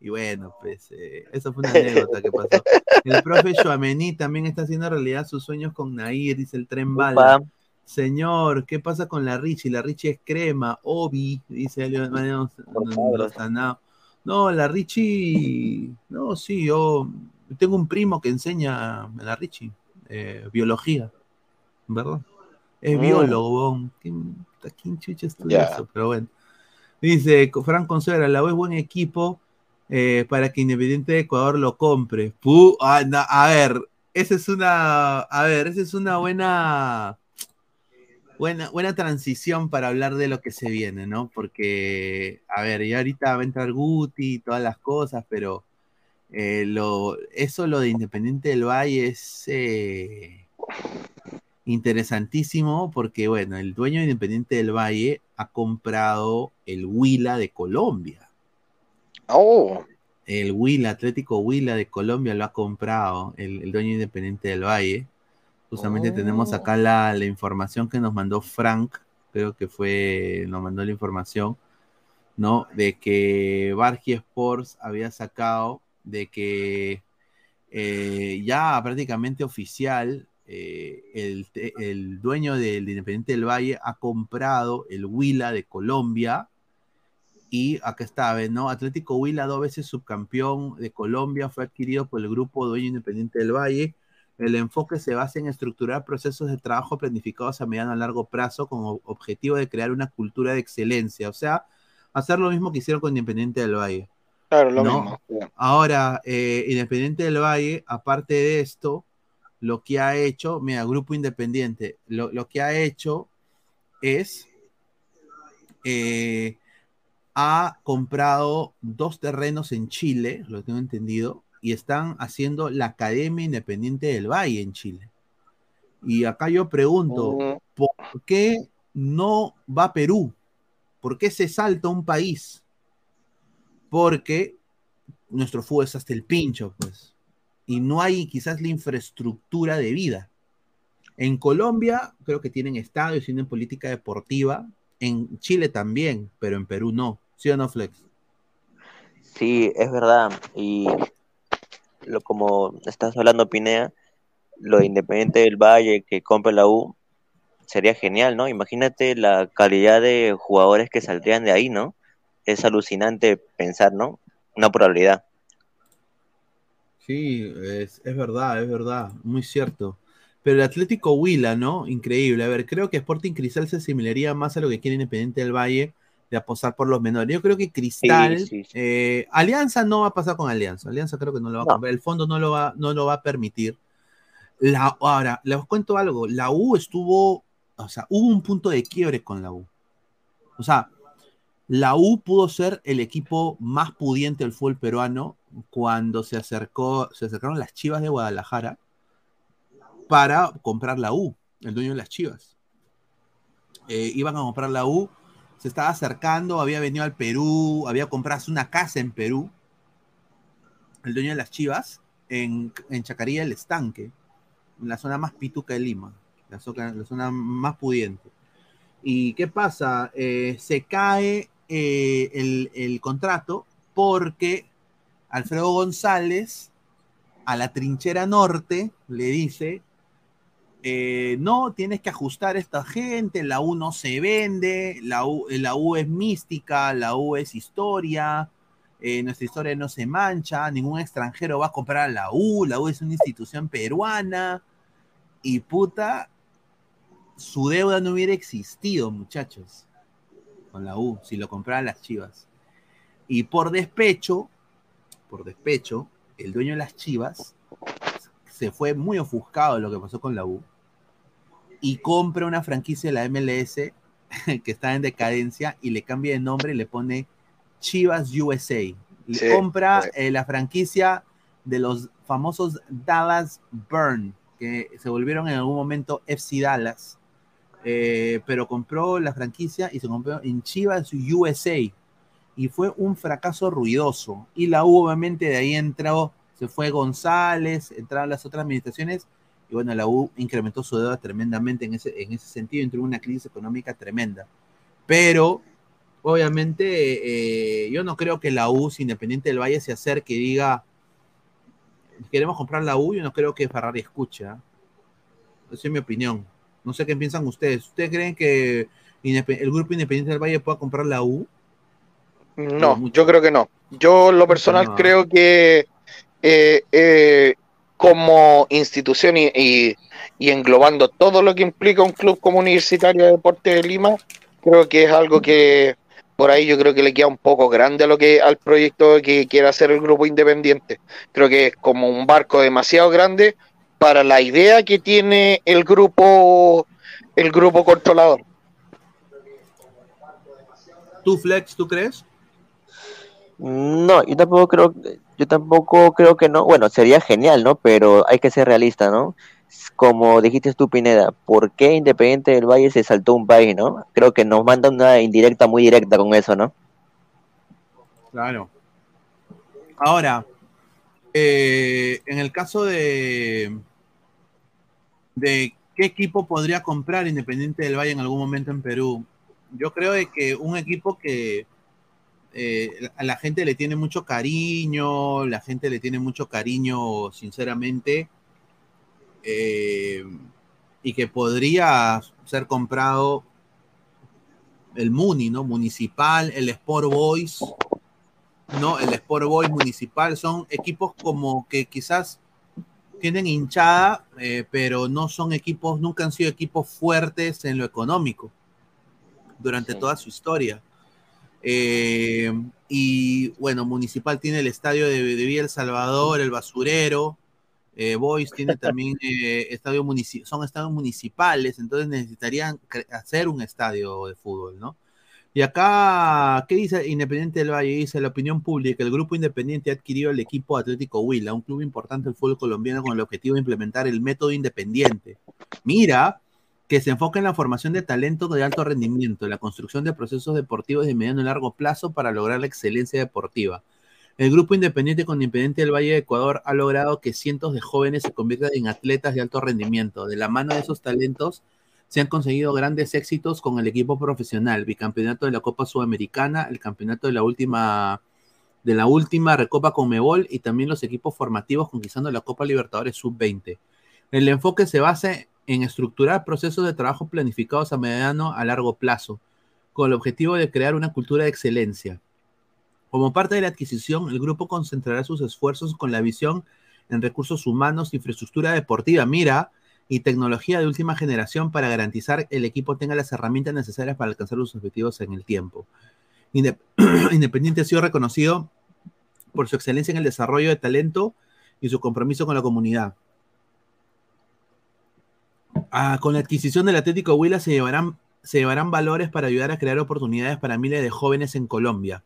Y bueno, pues eh, eso fue una anécdota que pasó. El profe Joamení también está haciendo realidad sus sueños con Nair, dice el tren bala. Señor, ¿qué pasa con la Richie? La Richie es crema, Obi, dice Leo- Mariano Lozanao. No, la Richie, no, sí, yo tengo un primo que enseña a la Richie eh, biología, ¿verdad? Es Mm. biólogo. ¿Quién, quién chucha estudia eso? Pero bueno. Dice Fran Consuera, la U es buen equipo eh, para que Independiente de Ecuador lo compre. Ah, a ver, esa es una, a ver, esa es una buena, buena, buena transición para hablar de lo que se viene, ¿no? Porque, a ver, ya ahorita va a entrar Guti y todas las cosas, pero eh, lo, eso lo de Independiente del Valle es eh, interesantísimo porque, bueno, el dueño de Independiente del Valle ha comprado el Huila de Colombia. Oh. El Huila, Atlético Huila de Colombia lo ha comprado, el, el dueño Independiente del Valle. Justamente tenemos acá la, la información que nos mandó Frank, creo que fue, nos mandó la información, ¿no? De que Bargi Sports había sacado de que eh, ya prácticamente oficial, eh, el, el dueño del Independiente del Valle ha comprado el Huila de Colombia y acá está, ¿ves, ¿no? Atlético Huila, dos veces subcampeón de Colombia, fue adquirido por el grupo Dueño Independiente del Valle. El enfoque se basa en estructurar procesos de trabajo planificados a mediano a largo plazo con objetivo de crear una cultura de excelencia, o sea, hacer lo mismo que hicieron con Independiente del Valle. Claro, lo ¿no? mismo. Ahora, eh, Independiente del Valle, aparte de esto, lo que ha hecho, mira, Grupo Independiente, lo, lo que ha hecho es, eh, ha comprado dos terrenos en Chile, lo tengo entendido, y están haciendo la Academia Independiente del Valle en Chile. Y acá yo pregunto, ¿por qué no va a Perú? ¿Por qué se salta un país? Porque nuestro fútbol es hasta el pincho, pues. Y no hay quizás la infraestructura de vida. En Colombia creo que tienen estadios, tienen política deportiva. En Chile también, pero en Perú no. ¿Sí o no, Flex? Sí, es verdad. Y lo como estás hablando, Pinea, lo de Independiente del Valle que compre la U, sería genial, ¿no? Imagínate la calidad de jugadores que saldrían de ahí, ¿no? Es alucinante pensar, ¿no? Una probabilidad. Sí, es, es verdad, es verdad, muy cierto. Pero el Atlético Huila, ¿no? Increíble. A ver, creo que Sporting Cristal se asimilaría más a lo que quiere Independiente del Valle de apostar por los menores. Yo creo que Cristal, Sí, sí, sí. eh, Alianza no va a pasar con Alianza. Alianza creo que no lo va a comprar. El fondo no lo va, no lo va a permitir. La, ahora, les cuento algo. La U estuvo, o sea, hubo un punto de quiebre con la U. O sea, la U pudo ser el equipo más pudiente del fútbol peruano cuando se acercó, se acercaron las Chivas de Guadalajara para comprar la U, el dueño de las Chivas. Eh, iban a comprar la U se estaba acercando, había venido al Perú, había comprado una casa en Perú, el dueño de las Chivas, en, en Chacarilla del Estanque, en la zona más pituca de Lima, la zona, la zona más pudiente. ¿Y qué pasa? Eh, se cae eh, el, el contrato porque Alfredo González a la trinchera norte le dice, eh, no, tienes que ajustar a esta gente, la U no se vende, la U, la U es mística, la U es historia, eh, nuestra historia no se mancha, ningún extranjero va a comprar a la U, la U es una institución peruana, y puta, su deuda no hubiera existido, muchachos, con la U, si lo compraran las chivas. Y por despecho, por despecho, el dueño de las chivas se fue muy ofuscado de lo que pasó con la U y compra una franquicia de la MLS que está en decadencia y le cambia de nombre y le pone Chivas USA. Le Sí, compra sí. eh, la franquicia de los famosos Dallas Burn, que se volvieron en algún momento FC Dallas, eh, pero compró la franquicia y se compró en Chivas USA y fue un fracaso ruidoso. Y la U obviamente de ahí entró, se fue González, entraron las otras administraciones y bueno, la U incrementó su deuda tremendamente en ese, en ese sentido, entró en una crisis económica tremenda. Pero obviamente eh, yo no creo que la U, Independiente del Valle, se acerque y diga, queremos comprar la U, yo no creo que Ferrari escuche. ¿ah? Esa es mi opinión. No sé qué piensan ustedes. ¿Ustedes creen que el grupo Independiente del Valle pueda comprar la U? No, yo creo que no. Yo, lo personal, no. creo que eh, eh, como institución y, y- y englobando todo lo que implica un club como Universitario de Deportes de Lima, creo que es algo que por ahí yo creo que le queda un poco grande a lo que al proyecto que quiere hacer el grupo independiente. Creo que es como un barco demasiado grande para la idea que tiene el grupo el grupo controlador. ¿Tú, Flex, tú crees? No, yo tampoco creo, yo tampoco creo que no. Bueno, sería genial, ¿no? Pero hay que ser realista, ¿no? Como dijiste tú, Pineda, ¿por qué Independiente del Valle se saltó un país, no? Creo que nos manda una indirecta muy directa con eso, ¿no? Claro. Ahora, eh, en el caso de, de qué equipo podría comprar Independiente del Valle en algún momento en Perú, yo creo que un equipo que eh, a la gente le tiene mucho cariño, la gente le tiene mucho cariño, sinceramente, eh, y que podría ser comprado el Muni, ¿no? Municipal, el Sport Boys, ¿no? El Sport Boys Municipal, son equipos como que quizás tienen hinchada, eh, pero no son equipos, nunca han sido equipos fuertes en lo económico durante toda su historia. Eh, y bueno, Municipal tiene el estadio de, de Villa El Salvador, el Basurero. Eh, Boys tiene también eh, estadio munici- son estadios municipales, entonces necesitarían hacer un estadio de fútbol, ¿no? Y acá, ¿qué dice Independiente del Valle? Dice la opinión pública, el grupo independiente ha adquirido el equipo Atlético Huila, un club importante del fútbol colombiano con el objetivo de implementar el método independiente. Mira, que se enfoca en la formación de talento de alto rendimiento, la construcción de procesos deportivos de mediano y largo plazo para lograr la excelencia deportiva. El grupo independiente con Independiente del Valle de Ecuador ha logrado que cientos de jóvenes se conviertan en atletas de alto rendimiento. De la mano de esos talentos se han conseguido grandes éxitos con el equipo profesional, bicampeonato de la Copa Sudamericana, el campeonato de la última de la última Recopa Conmebol y también los equipos formativos conquistando la Copa Libertadores Sub-20. El enfoque se basa en estructurar procesos de trabajo planificados a mediano a largo plazo, con el objetivo de crear una cultura de excelencia. Como parte de la adquisición, el grupo concentrará sus esfuerzos con la visión en recursos humanos, infraestructura deportiva, mira, y tecnología de última generación para garantizar que el equipo tenga las herramientas necesarias para alcanzar los objetivos en el tiempo. Indep- Independiente ha sido reconocido por su excelencia en el desarrollo de talento y su compromiso con la comunidad. Ah, con la adquisición del Atlético Huila se llevarán, se llevarán valores para ayudar a crear oportunidades para miles de jóvenes en Colombia.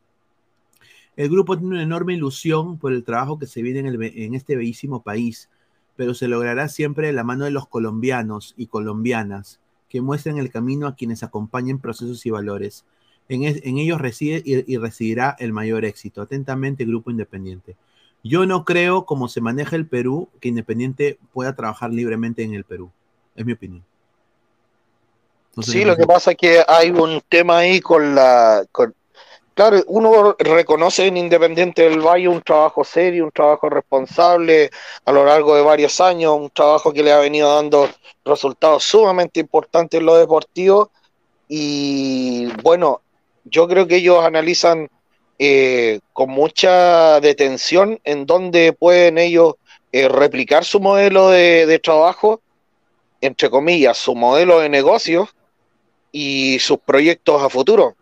El grupo tiene una enorme ilusión por el trabajo que se viene en, el en este bellísimo país, pero se logrará siempre de la mano de los colombianos y colombianas que muestren el camino a quienes acompañen procesos y valores. en, es- en ellos reside y, y residirá el mayor éxito. Atentamente, Grupo Independiente. Yo no creo, como se maneja el Perú, que Independiente pueda trabajar libremente en el Perú. Es mi opinión. No sé Sí, lo que pasa es que hay un tema ahí con la... con- Claro, uno reconoce en Independiente del Valle un trabajo serio, un trabajo responsable a lo largo de varios años, un trabajo que le ha venido dando resultados sumamente importantes en lo deportivo. Y bueno, yo creo que ellos analizan eh, con mucha detención en dónde pueden ellos eh, replicar su modelo de, de trabajo, entre comillas, su modelo de negocio y sus proyectos a futuro.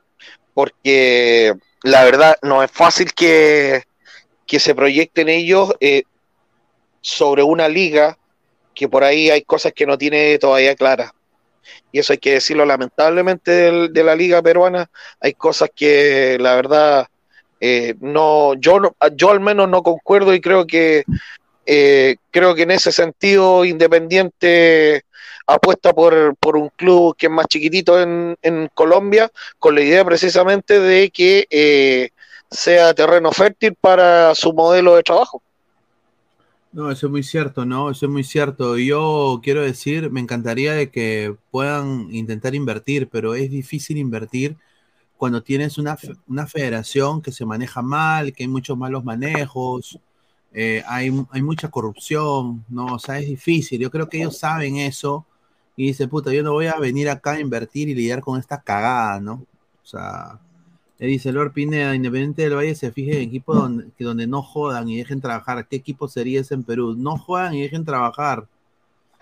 Porque la verdad no es fácil que, que se proyecten ellos eh, sobre una liga que por ahí hay cosas que no tiene todavía claras. Y eso hay que decirlo lamentablemente del- de la liga peruana. Hay cosas que la verdad eh, no, yo no- yo al menos no concuerdo y creo que eh, creo que en ese sentido Independiente apuesta por, por un club que es más chiquitito en, en Colombia, con la idea precisamente de que eh, sea terreno fértil para su modelo de trabajo. No, eso es muy cierto, ¿no? Eso es muy cierto. Yo quiero decir, me encantaría de que puedan intentar invertir, pero es difícil invertir cuando tienes una, una federación que se maneja mal, que hay muchos malos manejos, eh, hay, hay mucha corrupción, ¿no? O sea, es difícil. Yo creo que ellos saben eso y dicen, puta, yo no voy a venir acá a invertir y lidiar con esta cagada, ¿no? O sea, le dice Lord Pineda, Independiente del Valle se fije en equipos donde, que donde no jodan y dejen trabajar. ¿Qué equipo sería ese en Perú? No jodan y dejen trabajar.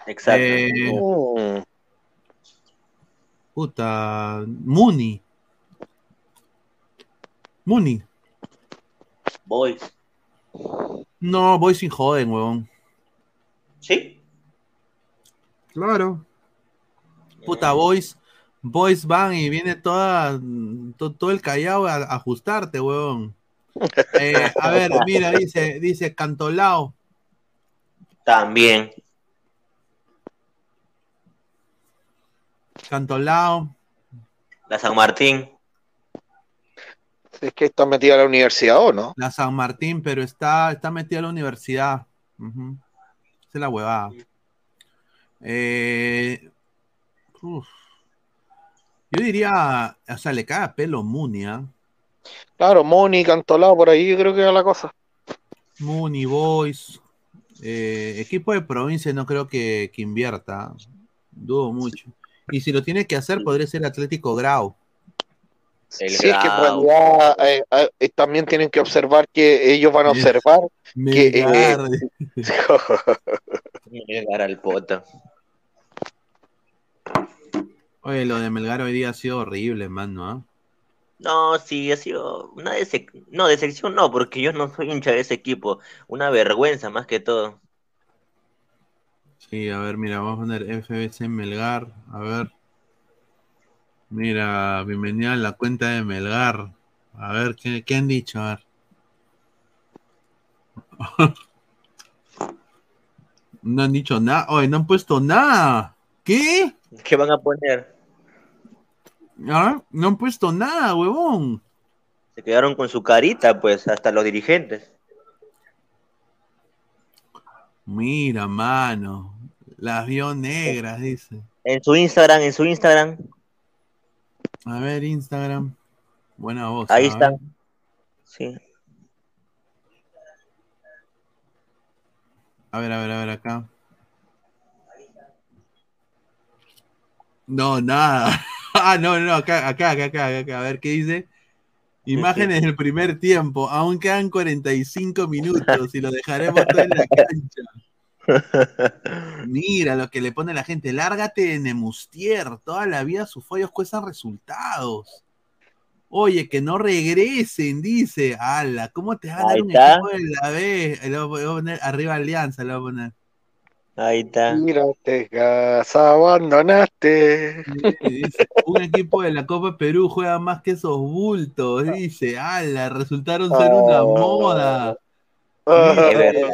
Exacto. Eh, puta, Muni. Muni. Boys. No, voy sin joden, huevón. ¿Sí? Claro. Puta, boys. Boys van y viene toda, to- todo el callao a, a ajustarte, huevón. Eh, a ver, mira, dice, dice Cantolao. También. Cantolao. La San Martín. Es que está metida a la universidad o no. La San Martín, pero está, está metida en la universidad. Esa es la huevada. Eh, uf. Yo diría, o sea, le cae a pelo Munia. Claro, Moni, Cantolao, por ahí yo creo que era la cosa. Muni Boys. eh, equipo de provincia no creo que, que invierta. Dudo mucho. Y si lo tiene que hacer, podría ser Atlético Grau. El Sí, es que en realidad eh, eh, también tienen que observar que ellos van a observar que eh, Melgar. Llegar al poto. Oye, lo de Melgar hoy día ha sido horrible, mano. ¿ah? No, sí, ha sido una dese- no, decepción no, porque yo no soy hincha de ese equipo. Una vergüenza más que todo. Sí, a ver, mira, vamos a poner FBC Melgar. A ver. Mira, bienvenida a la cuenta de Melgar. A ver, ¿qué, qué han dicho? A ver. No han dicho nada. Oye, no han puesto nada. ¿Qué? ¿Qué van a poner? ¿Ah? No han puesto nada, huevón. Se quedaron con su carita, pues, hasta los dirigentes. Mira, mano. Las vio negras, dice. En su Instagram, en su Instagram, A ver, Instagram. Buena voz. ahí está. ver. Sí. A ver, a ver, a ver acá. No, nada. Ah, no, no, acá, acá, acá, acá, acá. A ver qué dice. Imágenes del primer tiempo. Aún quedan 45 minutos y lo dejaremos todo en la cancha. Mira lo que le pone la gente. Lárgate de Nemustier. Toda la vida sus follos cuestan resultados. Oye, que no regresen, dice. Ala, ¿cómo te va a dar un equipo de la B? Le voy a poner arriba Alianza, le voy a poner. Ahí está. Mírate, casa, abandonaste. Dice, un equipo de la Copa Perú juega más que esos bultos, dice. Ala, resultaron ser una moda. Ah, Mira,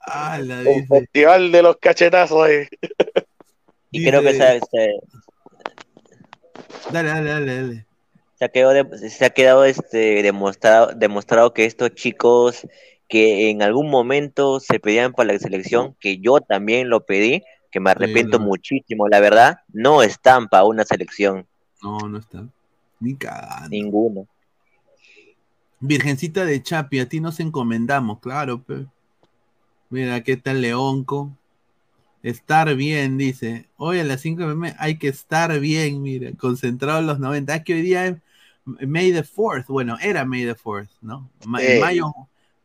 ala, dice. festival de los cachetazos ahí. Y creo que se, se- Dale, dale, dale, dale. se ha quedado, de- se ha quedado este, demostrado, demostrado que estos chicos que en algún momento se pedían para la selección, que yo también lo pedí, que me arrepiento muchísimo, la verdad, no están para una selección. No, no está. Ni cagando. Ninguno. Virgencita de Chapi, a ti nos encomendamos, claro. pe. Mira, ¿qué tal Leonco? Estar bien, dice. Hoy a las 5 m hay que estar bien, mira, concentrado en los 90. Es que hoy día es May the 4th, bueno, era May the 4th, ¿no? Ma- en Sí. mayo,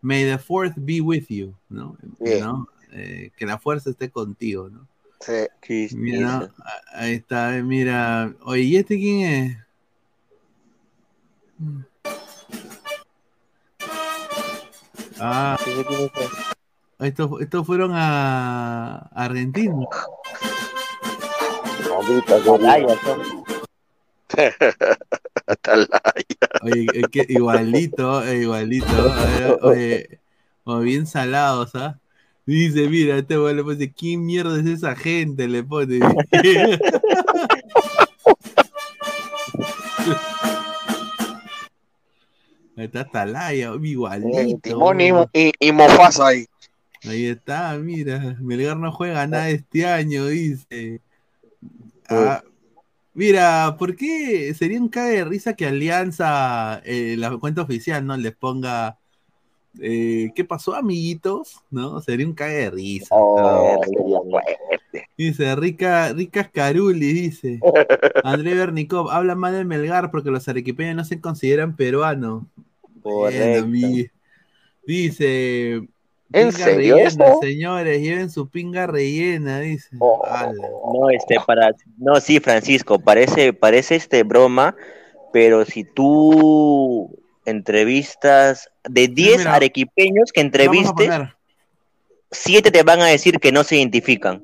May the 4th be with you, ¿no? Sí. ¿No? Eh, que la fuerza esté contigo, ¿no? Sí. Mira, ahí está, mira. Oye, ¿y este quién es? Ah, estos, estos fueron a a Argentina. Oye, es que igualito, eh, igualito. Oye, o bien salados, ¿ah? Dice, mira, este güey le pone, ¿quién mierda es esa gente? Le pone. Ahí está Atalaya, igualito. Timón y, y, y Mofasa ahí. Ahí está, mira. Melgar no juega nada este año, dice. Ah, mira, ¿por qué sería un cague de risa que Alianza, eh, la cuenta oficial, ¿no? Les ponga. eh, ¿Qué pasó, amiguitos? ¿No? Sería un cague de risa. Dice, Rica, Ricas Caruli, dice. André Bernikov, habla mal de Melgar porque los arequipeños no se consideran peruanos. Dice. ¿En pinga serio rellena, señores, lleven su pinga rellena, dice. Ala. No, este, para, no, sí, Francisco, parece, parece este broma, pero si tú entrevistas de 10 mira, arequipeños que entrevistes, poner. 7 te van a decir que no se identifican.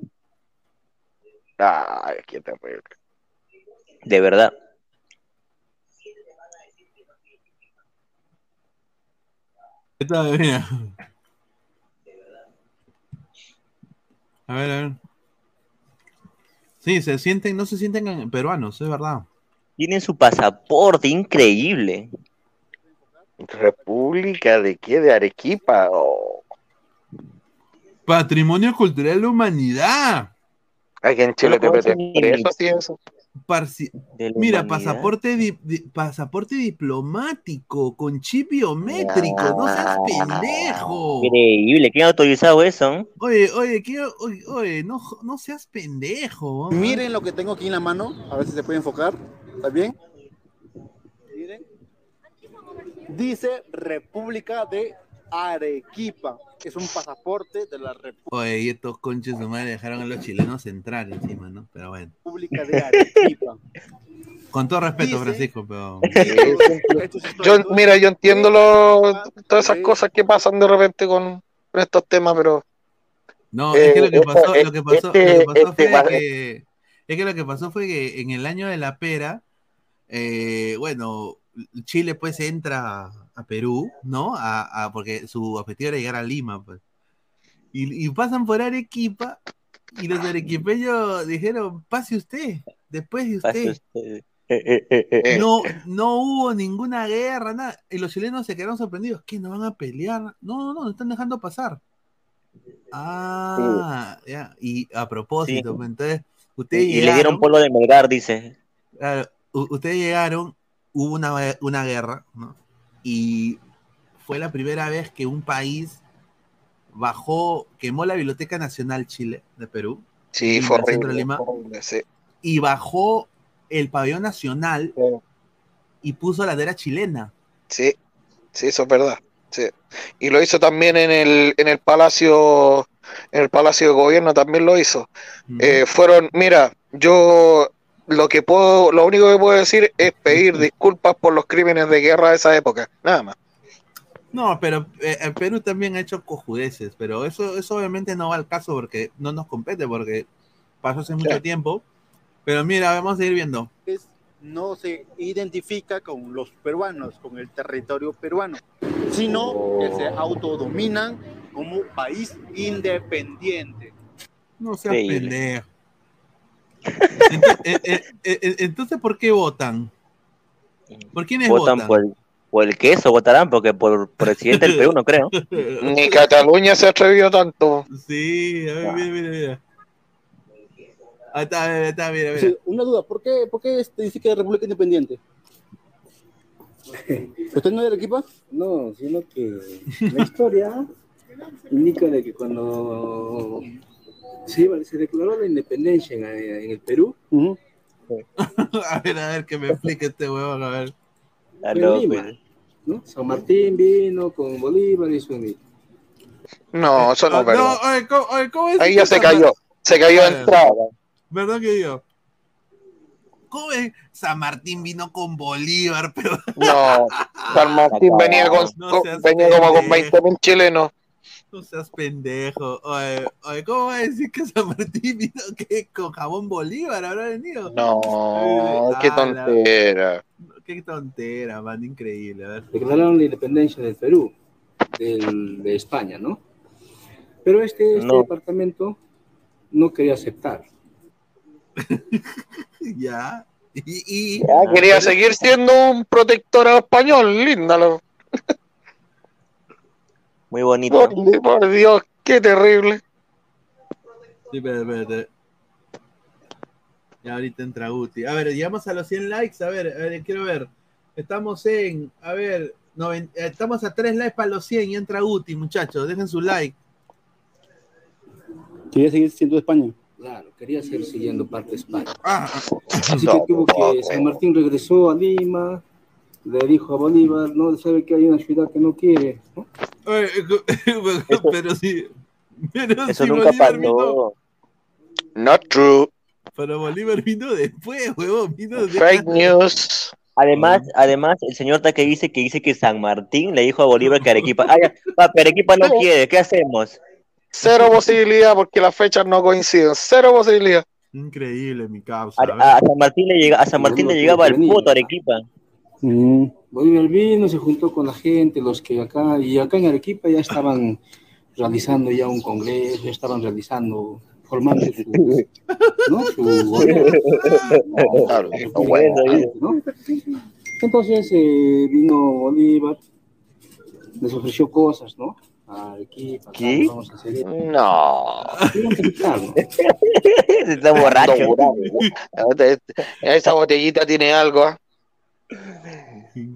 Ay, qué terrible. De verdad. Está, mira. A ver, a ver. Sí, se sienten, no se sienten peruanos, es verdad. Tienen su pasaporte, increíble. ¿República de qué? ¿De Arequipa? Oh. Patrimonio cultural de la humanidad. Aquí en Chile te sí, eso. Mira, humanidad. pasaporte, di- di- pasaporte diplomático con chip biométrico, no seas pendejo. Increíble, ¿quién ha autorizado eso? Oye, oye, ¿qué- oye, oye, no, no seas pendejo. Miren lo que tengo aquí en la mano, a ver si se puede enfocar. ¿Está bien? Miren. Dice República de Arequipa. Es un pasaporte de la Oye, y estos conches de madre dejaron a los chilenos entrar encima, ¿no? Pero bueno. República de Arequipa. Con todo respeto, Dice- Francisco, pero. Yo, mira, yo entiendo lo- todas esas cosas que pasan de repente con, con estos temas, pero. No, es que lo que Eh, pasó, lo que pasó, este- lo que pasó este fue que, es que lo que pasó fue que en el año de la pera, eh, bueno, Chile pues entra a Perú, ¿no? A, a- porque su objetivo era llegar a Lima, pues. Y, y pasan por Arequipa y los arequipeños dijeron, pase usted, después de usted. usted. Eh, eh, eh. No, no hubo ninguna guerra, nada. Y los chilenos se quedaron sorprendidos. ¿Qué? ¿No van a pelear? No, no, no, no están dejando pasar. Ah, ya. Y a propósito, pues, entonces, ustedes Y, y le dieron polvo de Melgar, dice. claro, ustedes llegaron, hubo una, una guerra, ¿no? Y fue la primera vez que un país bajó, quemó la Biblioteca Nacional Chile de Perú. Sí, fue el centro de horrible, Lima, horrible, sí. y bajó el pabellón nacional y puso la bandera chilena. Sí, sí, eso es verdad. Sí. Y lo hizo también en el, en el Palacio, en el Palacio de Gobierno también lo hizo. Eh, fueron, mira, yo lo que puedo, lo único que puedo decir es pedir disculpas por los crímenes de guerra de esa época, nada más. No, pero eh, el Perú también ha hecho cojudeces, pero eso, eso obviamente no va al caso porque no nos compete, porque pasó hace mucho tiempo. Pero mira, vamos a ir viendo. no se identifica con los peruanos, con el territorio peruano, sino que se autodominan como país independiente. No seas Increíble. pendejo. Entonces, eh, eh, eh, entonces, ¿por qué votan? ¿Por quiénes Votan votan? por el, por el queso, votarán, porque por presidente del Perú no creo. Ni Cataluña se atrevió tanto. Sí, a ver, mira, mira, mira. Ahí está, ahí está, mira, mira. Sí, una duda, ¿por qué, por qué este dice que es República Independiente? ¿Usted no es de Arequipa? No, sino que la historia indica de que cuando iba- se declaró la independencia en, en el Perú, A ver, a ver, que me explique este huevón, a ver. Fue en Lima, ¿no? San Martín vino con Bolívar y su No, eso no Ah, es verdad. No, oye, ¿cómo, oye, ¿cómo es Ahí ya se cayó. Se cayó de ver, entrada. ¿Verdad que yo? ¿Cómo es? San Martín vino con Bolívar, pero. No, San Martín venía, con, No con- seas venía como con pendejo. 20 mil chilenos. No seas pendejo. Oye, oye, ¿cómo va a decir que San Martín vino que con jabón Bolívar habrá venido? No, qué Ah, la- tontera. Qué tontera, man, increíble. A ver. declararon la independencia del Perú, del- de España, ¿no? Pero este, este No. departamento no quería aceptar. Ya. Y, y- Ya quería seguir siendo un protectorado español, linda. lo- Muy bonito. Por, por Dios, qué terrible. Sí, espérate, espérate. Ya ahorita entra Guti. A ver, llegamos a los 100 likes. A ver, a ver, quiero ver. Estamos en, a ver, noven- eh, estamos a 3 likes para los 100 y entra Guti, muchachos. Dejen su like. Quería seguir siendo de España. Claro, quería seguir siguiendo parte de España. Ah, Así No, que tuvo que, San Martín regresó a Lima, le dijo a Bolívar, no, sabe que hay una ciudad que no quiere, ¿no? Oye, pero sí. Pero Eso nunca Bolívar vino, pasó. Not true. pero Bolívar vino después, huevón. Vino de- Fake news. Además, además, el señor Taque dice que dice que San Martín le dijo a Bolívar que Arequipa. Ah, ya, papi, Arequipa no quiere, ¿qué hacemos? Cero posibilidad porque las fechas no coinciden. Cero posibilidad. Increíble, mi causa. A, A ver. a- a San Martín le llega, a San Martín le llegaba el puto Arequipa. Mm. Bolívar vino, se juntó con la gente, los que acá, y acá en Arequipa ya estaban realizando ya un congreso, ya estaban realizando, formando su, ¿no? Entonces eh, vino Bolívar, les ofreció cosas, ¿no? A Arequipa, acá, ¿Qué? vamos a hacer. No. Está borracho. Esa botellita tiene algo.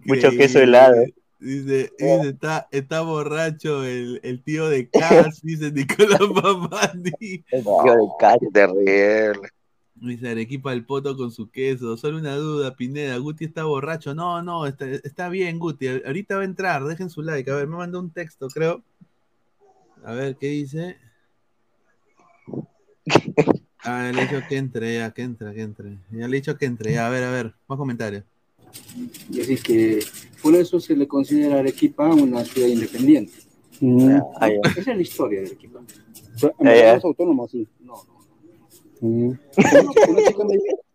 Mucho queso helado. Dice, dice, está, está borracho el, el tío de Cas, dice Nicolás Mamani. El tío de Cas. Terrible. Dice Arequipa el poto con su queso. Solo una duda, Pineda. Guti está borracho. No, no, está, está bien, Guti. Ahorita va a entrar. Dejen su like. A ver, me mandó un texto, creo. A ver, ¿qué dice? Ah, le he dicho que entre, ya, que entre, que entre. Ya le he dicho que entre, ya, a ver, a ver, más comentarios. Y así que por eso se le considera Arequipa una ciudad independiente. Mm. Ah, ya. Esa es la historia de Arequipa. Verdad ya. es autónomo, sí. No, no. Mm.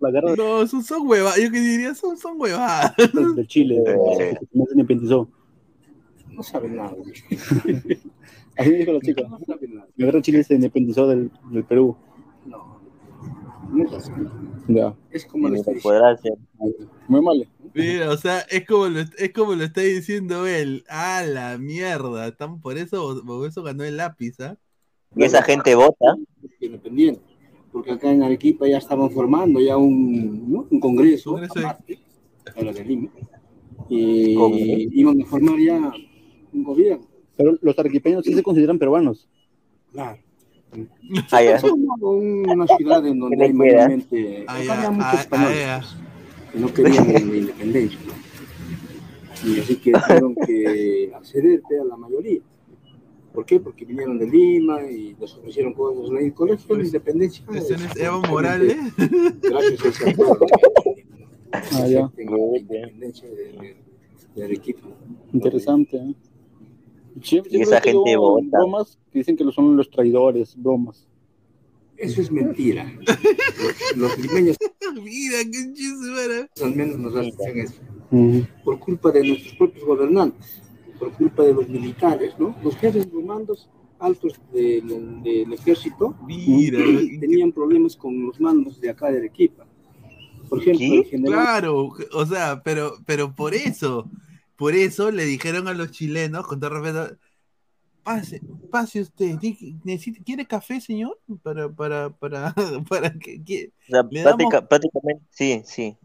La No, son, son huevadas. Yo que diría, son, son huevadas. de Chile, Eh. no se independizó. No sabe nada. Así me dijo la chica. No sabe nada. La Chile se independizó del, del Perú. No. No es así. Ya. Es como podrá hacer. Muy mal. Mira, o sea, es como lo, es como lo está diciendo él. A la mierda. Tan, por eso, por eso ganó el lápiz, ¿ah? Y esa gente vota. Independiente. Porque acá en Arequipa ya estaban formando ya un, ¿no? un congreso, Congreso de- aparte, era de Lima. Y iban a formar ya un gobierno. Pero los arequipeños sí se consideran peruanos. Claro. Ah, como una ciudad en donde ¿Qué le hay mayormente Ah, ah, ah, pues, que no querían la independencia. ¿no? Y así que tuvieron que acceder a la mayoría. ¿Por qué? Porque vinieron de Lima y les ofrecieron cosas. ¿no? Y el colegio de la independencia. ¿Ese no es Evo Morales? Gracias a ese acuerdo. Ah, ya. Tengo la independencia de, de, Arequipa. Interesante. ¿eh? Siempre, esa gente vota. bromas que dicen que lo son los traidores, bromas. Eso es mentira. Los, los limeños Mira, qué chismara. al menos nos hacen eso. Por culpa de nuestros propios gobernantes, por culpa de los militares, ¿no? Los jefes de mandos altos del, del ejército Mira, tenían problemas con los mandos de acá de Arequipa. Por ejemplo, el general Claro, o sea, pero, pero por eso, por eso le dijeron a los chilenos, con todo respeto, pase, pase usted, necesita- ¿quiere café, señor? Para, para, para, para que, que- O sea, le damos- práctica- prácticamente, sí, sí.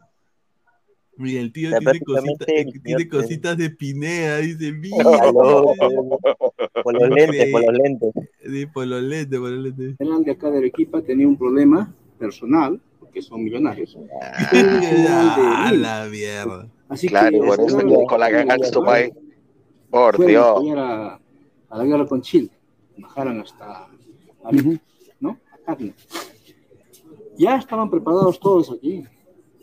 Y el tío O sea, tiene, cosita- eh, tiene cositas de Pineda, dice, mira. Aló, por los lentes, por los lentes. Sí, por los lentes, por los lentes. general de acá de Arequipa tenía un problema personal, porque son millonarios. Ah, a la mierda. Así Claro, que por eso con la país. Por Dios. a, a la guerra con Chile. Bajaron hasta Arequipa, ¿no? A. Ya estaban preparados todos aquí.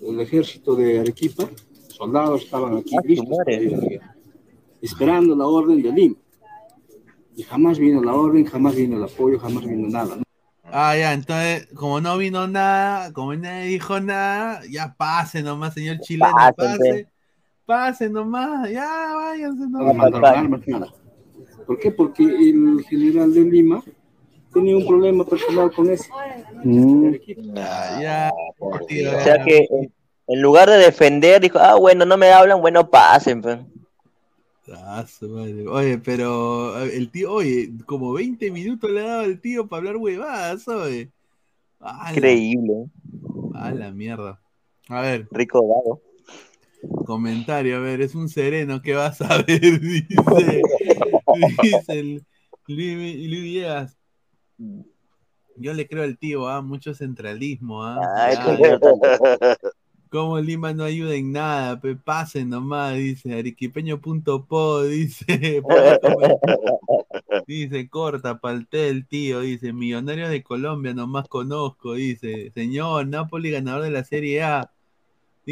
El ejército de Arequipa, soldados estaban aquí listos para ir a la guerra, esperando la orden de Lima. Y jamás vino la orden, jamás vino el apoyo, jamás vino nada. ¿no? Ah, ya, entonces, como no vino nada, como nadie dijo nada, ya pase nomás, señor chileno, Pase, pase. Pase nomás, ya váyanse No nomás. mandaron armas, nada. ¿Por qué? Porque el general de Lima tenía un problema personal con ese. Ah, ya, tío, O sea que en, lugar de defender, dijo, ah, bueno, no me hablan, bueno, pasen. pues". Ah. Oye, pero eh, el tío, oye, como 20 minutos le ha dado el tío para hablar huevadas, oye. Increíble. A la mierda. A ver. Rico dado. Comentario, a ver, es un sereno que vas a ver, dice, dice el Luis, Luis Villegas. Yo le creo al tío, ah, mucho centralismo, ah. Ay, Como Lima no ayuda en nada, pe, pasen nomás, dice arequipeño.po, dice, dice, corta, paltel, tío, dice, millonario de Colombia nomás conozco, dice, señor, Napoli ganador de la Serie A,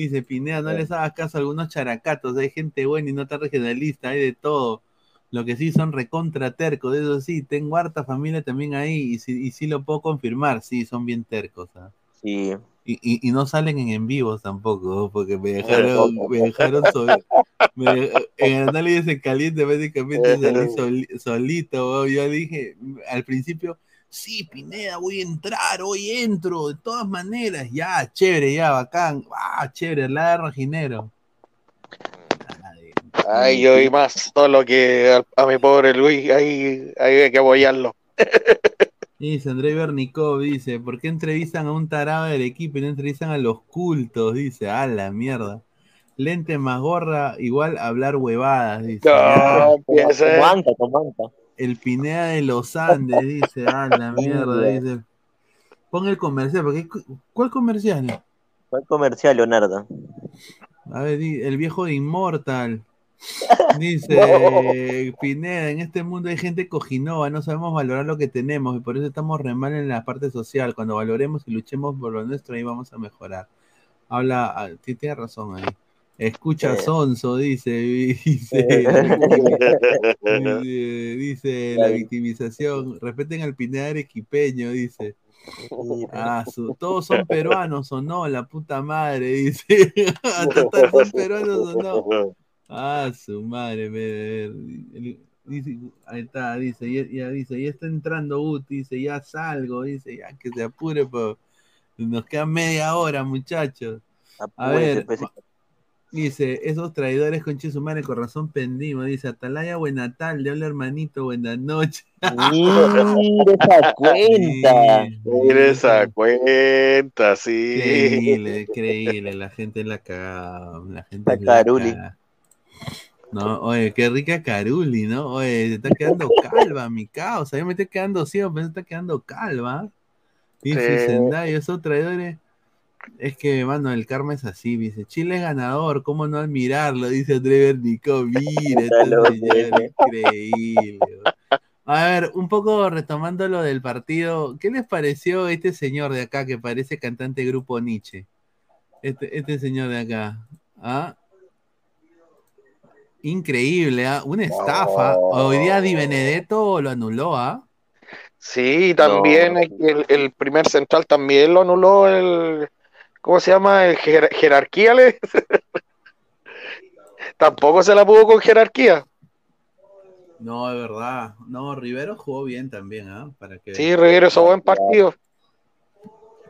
dice, Pineda, no les hagas caso a algunos characatos, hay gente buena y no tan regionalista, hay de todo, lo que sí son recontra tercos, eso sí, tengo harta familia también ahí, y sí, y sí lo puedo confirmar, sí, son bien tercos, ah. Sí. Y, y, y no salen en en vivos tampoco, porque me dejaron, me dejaron sol- me- en el análisis en caliente básicamente salí soli- solito, yo dije al principio, sí, Pineda, voy a entrar, hoy entro, de todas maneras, ya, chévere, ya, bacán, ah, chévere, la Rojinero. Ay, yo y más todo lo que a, a mi pobre Luis, ahí, ahí hay que apoyarlo. Dice André Bernicov, dice, ¿por qué entrevistan a un tarado del equipo y no entrevistan a los cultos? Dice, a la mierda. Lente más gorra, igual hablar huevadas, dice. No, Ya. empieza. El Pineda de los Andes, dice, a la mierda, dice. Pon el comercial, porque ¿cuál comercial? ¿Cuál comercial, Leonardo? A ver, el viejo de Immortal. Dice Pineda, en este mundo hay gente cojinova, no sabemos valorar lo que tenemos y por eso estamos re mal en la parte social. Cuando valoremos y luchemos por lo nuestro, ahí vamos a mejorar. Habla, ah, ti- tiene razón ahí. Escucha Sí. Sonso, dice, dice, dice, dice la victimización, respeten al Pineda arequipeño, dice. Ah, su- todos son peruanos o no, la puta madre, dice. Hasta son peruanos o no. Ah, su madre, me- dice, ahí está, dice, ya, ya dice, ya está entrando Uti, dice, ya salgo, dice, ya que se apure, pues, nos queda media hora, muchachos. A ver, pues. Dice, esos traidores con su madre, con razón pendimos, dice, Atalaya, buena tarde, hola hermanito, buenas noches. Mira esa cuenta. Mira esa cuenta, sí. Increíble, increíble, la gente la cagada, la gente La la Caruli. cagada. No, oye, qué rica Caruli, ¿no? Oye, se está quedando calva mi causa. Yo me estoy quedando ciego, pero se está quedando calva. Dice Sí. Zendaya, esos traidores. Es que, mano, el karma es así, dice. Chile es ganador, ¿cómo no admirarlo? Dice André Bernicó. Mira, este Lo señor, increíble. A ver, un poco retomando lo del partido, ¿qué les pareció este señor de acá que parece cantante de grupo Nietzsche? Este, este señor de acá. ¿Ah? Increíble, ¿ah? Una estafa. Hoy día Di Benedetto lo anuló, ¿ah? Sí, también el primer central también lo anuló el, ¿cómo se llama? El jer- jerarquía, le- Tampoco se la pudo con jerarquía. No, es verdad. No, Rivero jugó bien también, ¿ah? Para que Sí, Rivero hizo buen partido.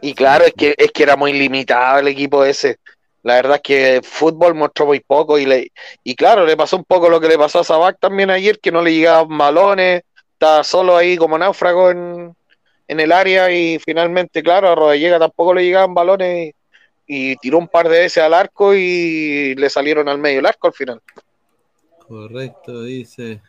Y claro, es que, es que era muy limitado el equipo ese. La verdad es que fútbol mostró muy poco y, le, y claro, le pasó un poco lo que le pasó a Sabac también ayer, que no le llegaban balones, estaba solo ahí como náufrago en, en el área y finalmente, claro, a Rodallega tampoco le llegaban balones y, tiró un par de veces al arco y le salieron al medio el arco al final. Correcto, dice.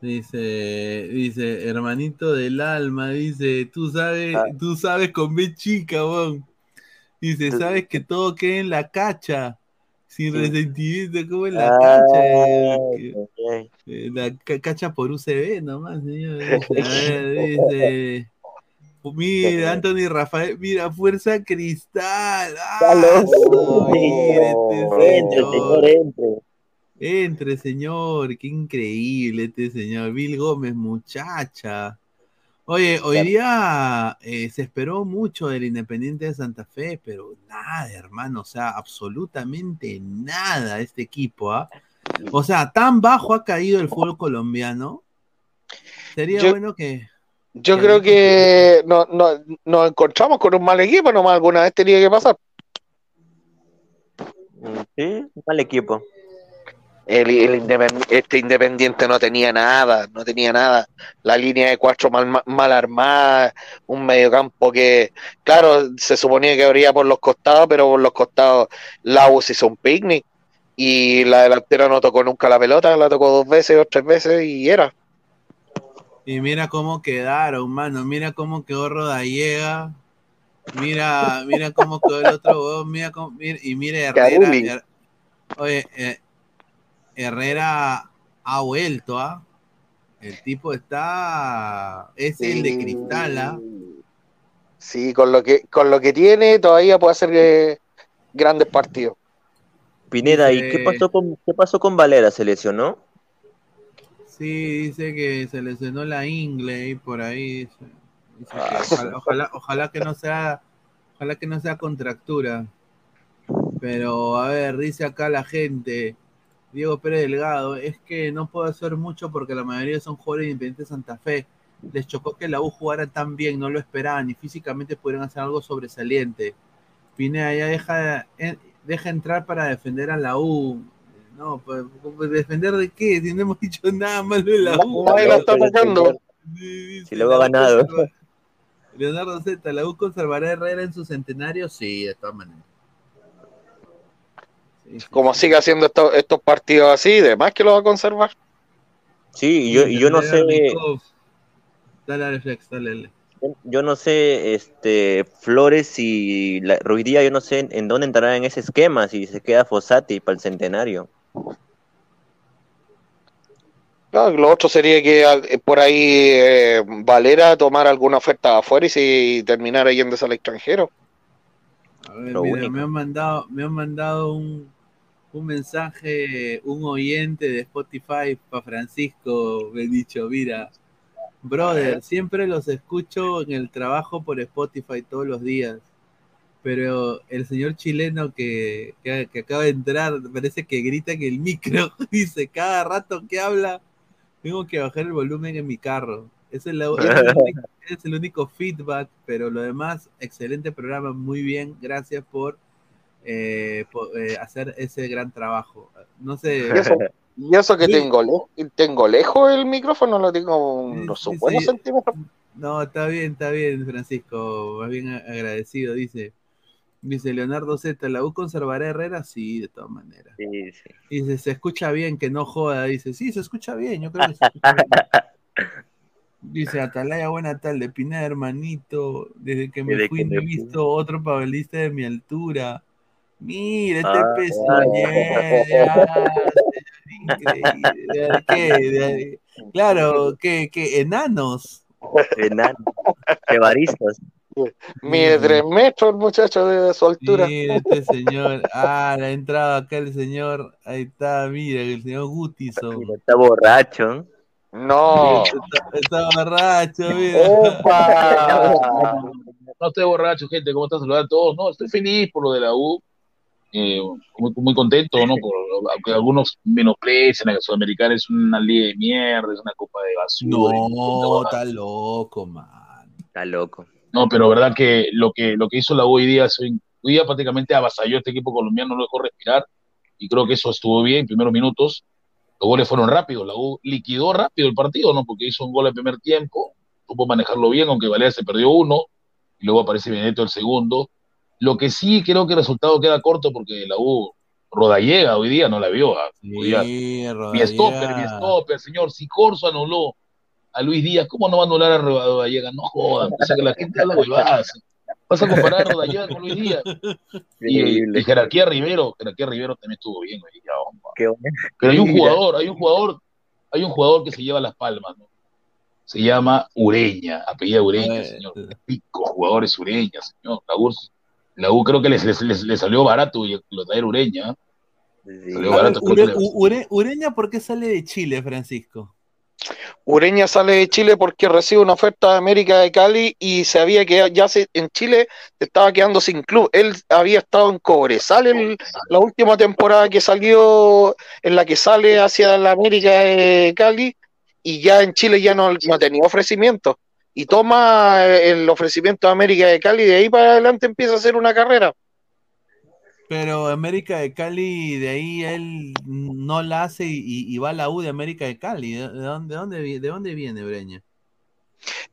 Dice, dice, hermanito del alma, dice, tú sabes, Ah. tú sabes con B chica, weón. Dice, sabes que todo queda en la cacha, sin resentimiento, como en la cacha. Ay, eh, La ca- cacha por UCB nomás, señor. Dice, a ver, dice. Oh, Mira, Anthony Rafael, mira, Fuerza Cristal. ¡Ah, este Entre, señor, entre. entre, señor, qué increíble este señor. Bill Gómez, muchacha. Oye, hoy día eh, se esperó mucho del Independiente de Santa Fe, pero nada, hermano, o sea, absolutamente nada este equipo, ¿ah? O sea, tan bajo ha caído el fútbol colombiano. Sería Yo- bueno que. Yo creo que no, no- nos encontramos con un mal equipo, nomás alguna vez tenía que pasar. Sí, un mal equipo. El, el independ- este Independiente no tenía nada, no tenía nada. La línea de cuatro mal, mal armada, un mediocampo que, claro, se suponía que habría por los costados, pero por los costados la U se hizo un picnic y la delantera no tocó nunca la pelota, la tocó dos veces o tres veces y era. Y mira cómo quedaron, mano. Mira cómo quedó Rodallega. Mira, mira cómo quedó el otro huevón, Mira cómo, mira- y mira Herrera. Her- oye, eh, Herrera ha vuelto, ¿ah? El tipo está. Es el de cristal, ¿ah? Sí, con lo que, con lo que tiene todavía puede hacer eh, grandes partidos. Pineda, ¿y qué pasó con qué pasó con Valera? ¿Se lesionó? Sí, dice que se lesionó la ingle y por ahí. Dice, dice que ojalá, ojalá, ojalá que no sea, ojalá que no sea contractura. Pero a ver, dice acá la gente, Diego Pérez Delgado, es que no puedo hacer mucho porque la mayoría son jugadores de Independiente Santa Fe. Les chocó que la U jugara tan bien, no lo esperaban y físicamente pudieran hacer algo sobresaliente. Pineda ya deja, eh, deja entrar para defender a la U. No, pues, pues, ¿defender de qué? Si no hemos dicho nada malo de la U. Nadie la está atacando. Si luego ha ganado. Leonardo Z, ¿la U conservará a Herrera en su centenario? Sí, de todas maneras. Como sigue haciendo estos, estos partidos así, de más que lo va a conservar. Sí, y yo, y yo no sé, Dale, dale, Flex, dale, dale. yo no sé, este, Flores y la, Ruiz Díaz, yo no sé en, en dónde entrará en ese esquema, si se queda Fossati para el centenario. Lo otro sería que eh, por ahí eh, Valera tomara alguna oferta afuera y si terminara yéndose al extranjero. A ver, mira, me han mandado, me han mandado un, un mensaje, un oyente de Spotify para Francisco, me ha dicho, mira, brother, siempre los escucho en el trabajo por Spotify todos los días, pero el señor chileno que, que, que acaba de entrar parece que grita en el micro, dice, cada rato que habla, tengo que bajar el volumen en mi carro. Ese es, la- ese es el único, ese es el único feedback, pero lo demás, excelente programa, muy bien, gracias por, eh, por, eh, hacer ese gran trabajo. No sé. Y eso, y eso que Sí. tengo, le- tengo lejos el micrófono, lo tengo unos sí, buenos sí. centímetros. No, está bien, está bien, Francisco, más bien agradecido, dice. Dice Leonardo Z, ¿la U conservará a Herrera? Sí, de todas maneras. Dice, se escucha bien, que no joda. Dice, sí, se escucha bien, yo creo que se escucha bien. Dice, Atalaya, buena tarde, Pineda, hermanito. Desde que me Desde fui que no me he fui. visto otro pavelista de mi altura. Mira, este Ah, peso ah. De- Claro, que, que enanos. Enano. Evaristas. Mide tres metros el muchacho de su altura. Mira este señor. Ah, le ha entrado acá el señor. Ahí está, mira, el señor Gutison. Está borracho. No. Está, está borracho, mira. No estoy borracho, gente. ¿Cómo están? Saludar a todos. No, estoy feliz por lo de la U. Eh, muy, muy contento, ¿no? Por, aunque algunos menosprecian a la Sudamericana es una liga de mierda, es una copa de basura. No, está loco, man. Está loco. No, pero verdad que lo que, lo que hizo la U hoy día, hoy día prácticamente avasalló a este equipo colombiano, no lo dejó respirar, y creo que eso estuvo bien, primeros minutos, los goles fueron rápidos, la U liquidó rápido el partido, ¿no? Porque hizo un gol al primer tiempo, supo manejarlo bien, aunque Valera se perdió uno, y luego aparece Benedetto el segundo. Lo que sí creo que el resultado queda corto porque la U Rodallega hoy día no la vio. ah, día- mi stopper, mi stopper, señor, si Corso anuló a Luis Díaz, ¿cómo no va a anular a Rodallega? No jodan, o sea que la gente habla huevadas. Vas a comparar a Rodallega con Luis Díaz. Y, y jerarquía Rivero, jerarquía Rivero también estuvo bien hoy día, hombre. Qué bueno. Pero hay un jugador, hay un jugador, hay un jugador que se lleva las palmas, ¿no? Se llama Ureña, apellida Ureña, señor. Pico, jugadores Ureña, señor. La U, la U creo que les, les, les- les salió barato y lo traer Ureña. Salió A ver, barato. Ure- Ure- Ureña, ¿por qué sale de Chile, Francisco? Ureña sale de Chile porque recibe una oferta de América de Cali y se había quedado, ya se, en Chile estaba quedando sin club. Él había estado en Cobresal el- la última temporada que salió, en la que sale hacia la América de Cali y ya en Chile ya no, no tenía ofrecimiento. Y toma eh, el ofrecimiento de América de Cali y de ahí para adelante empieza a hacer una carrera. Pero América de Cali, de ahí él no la hace y, va a la U de América de Cali. ¿De, de dónde, de dónde vi- de dónde viene Ureña?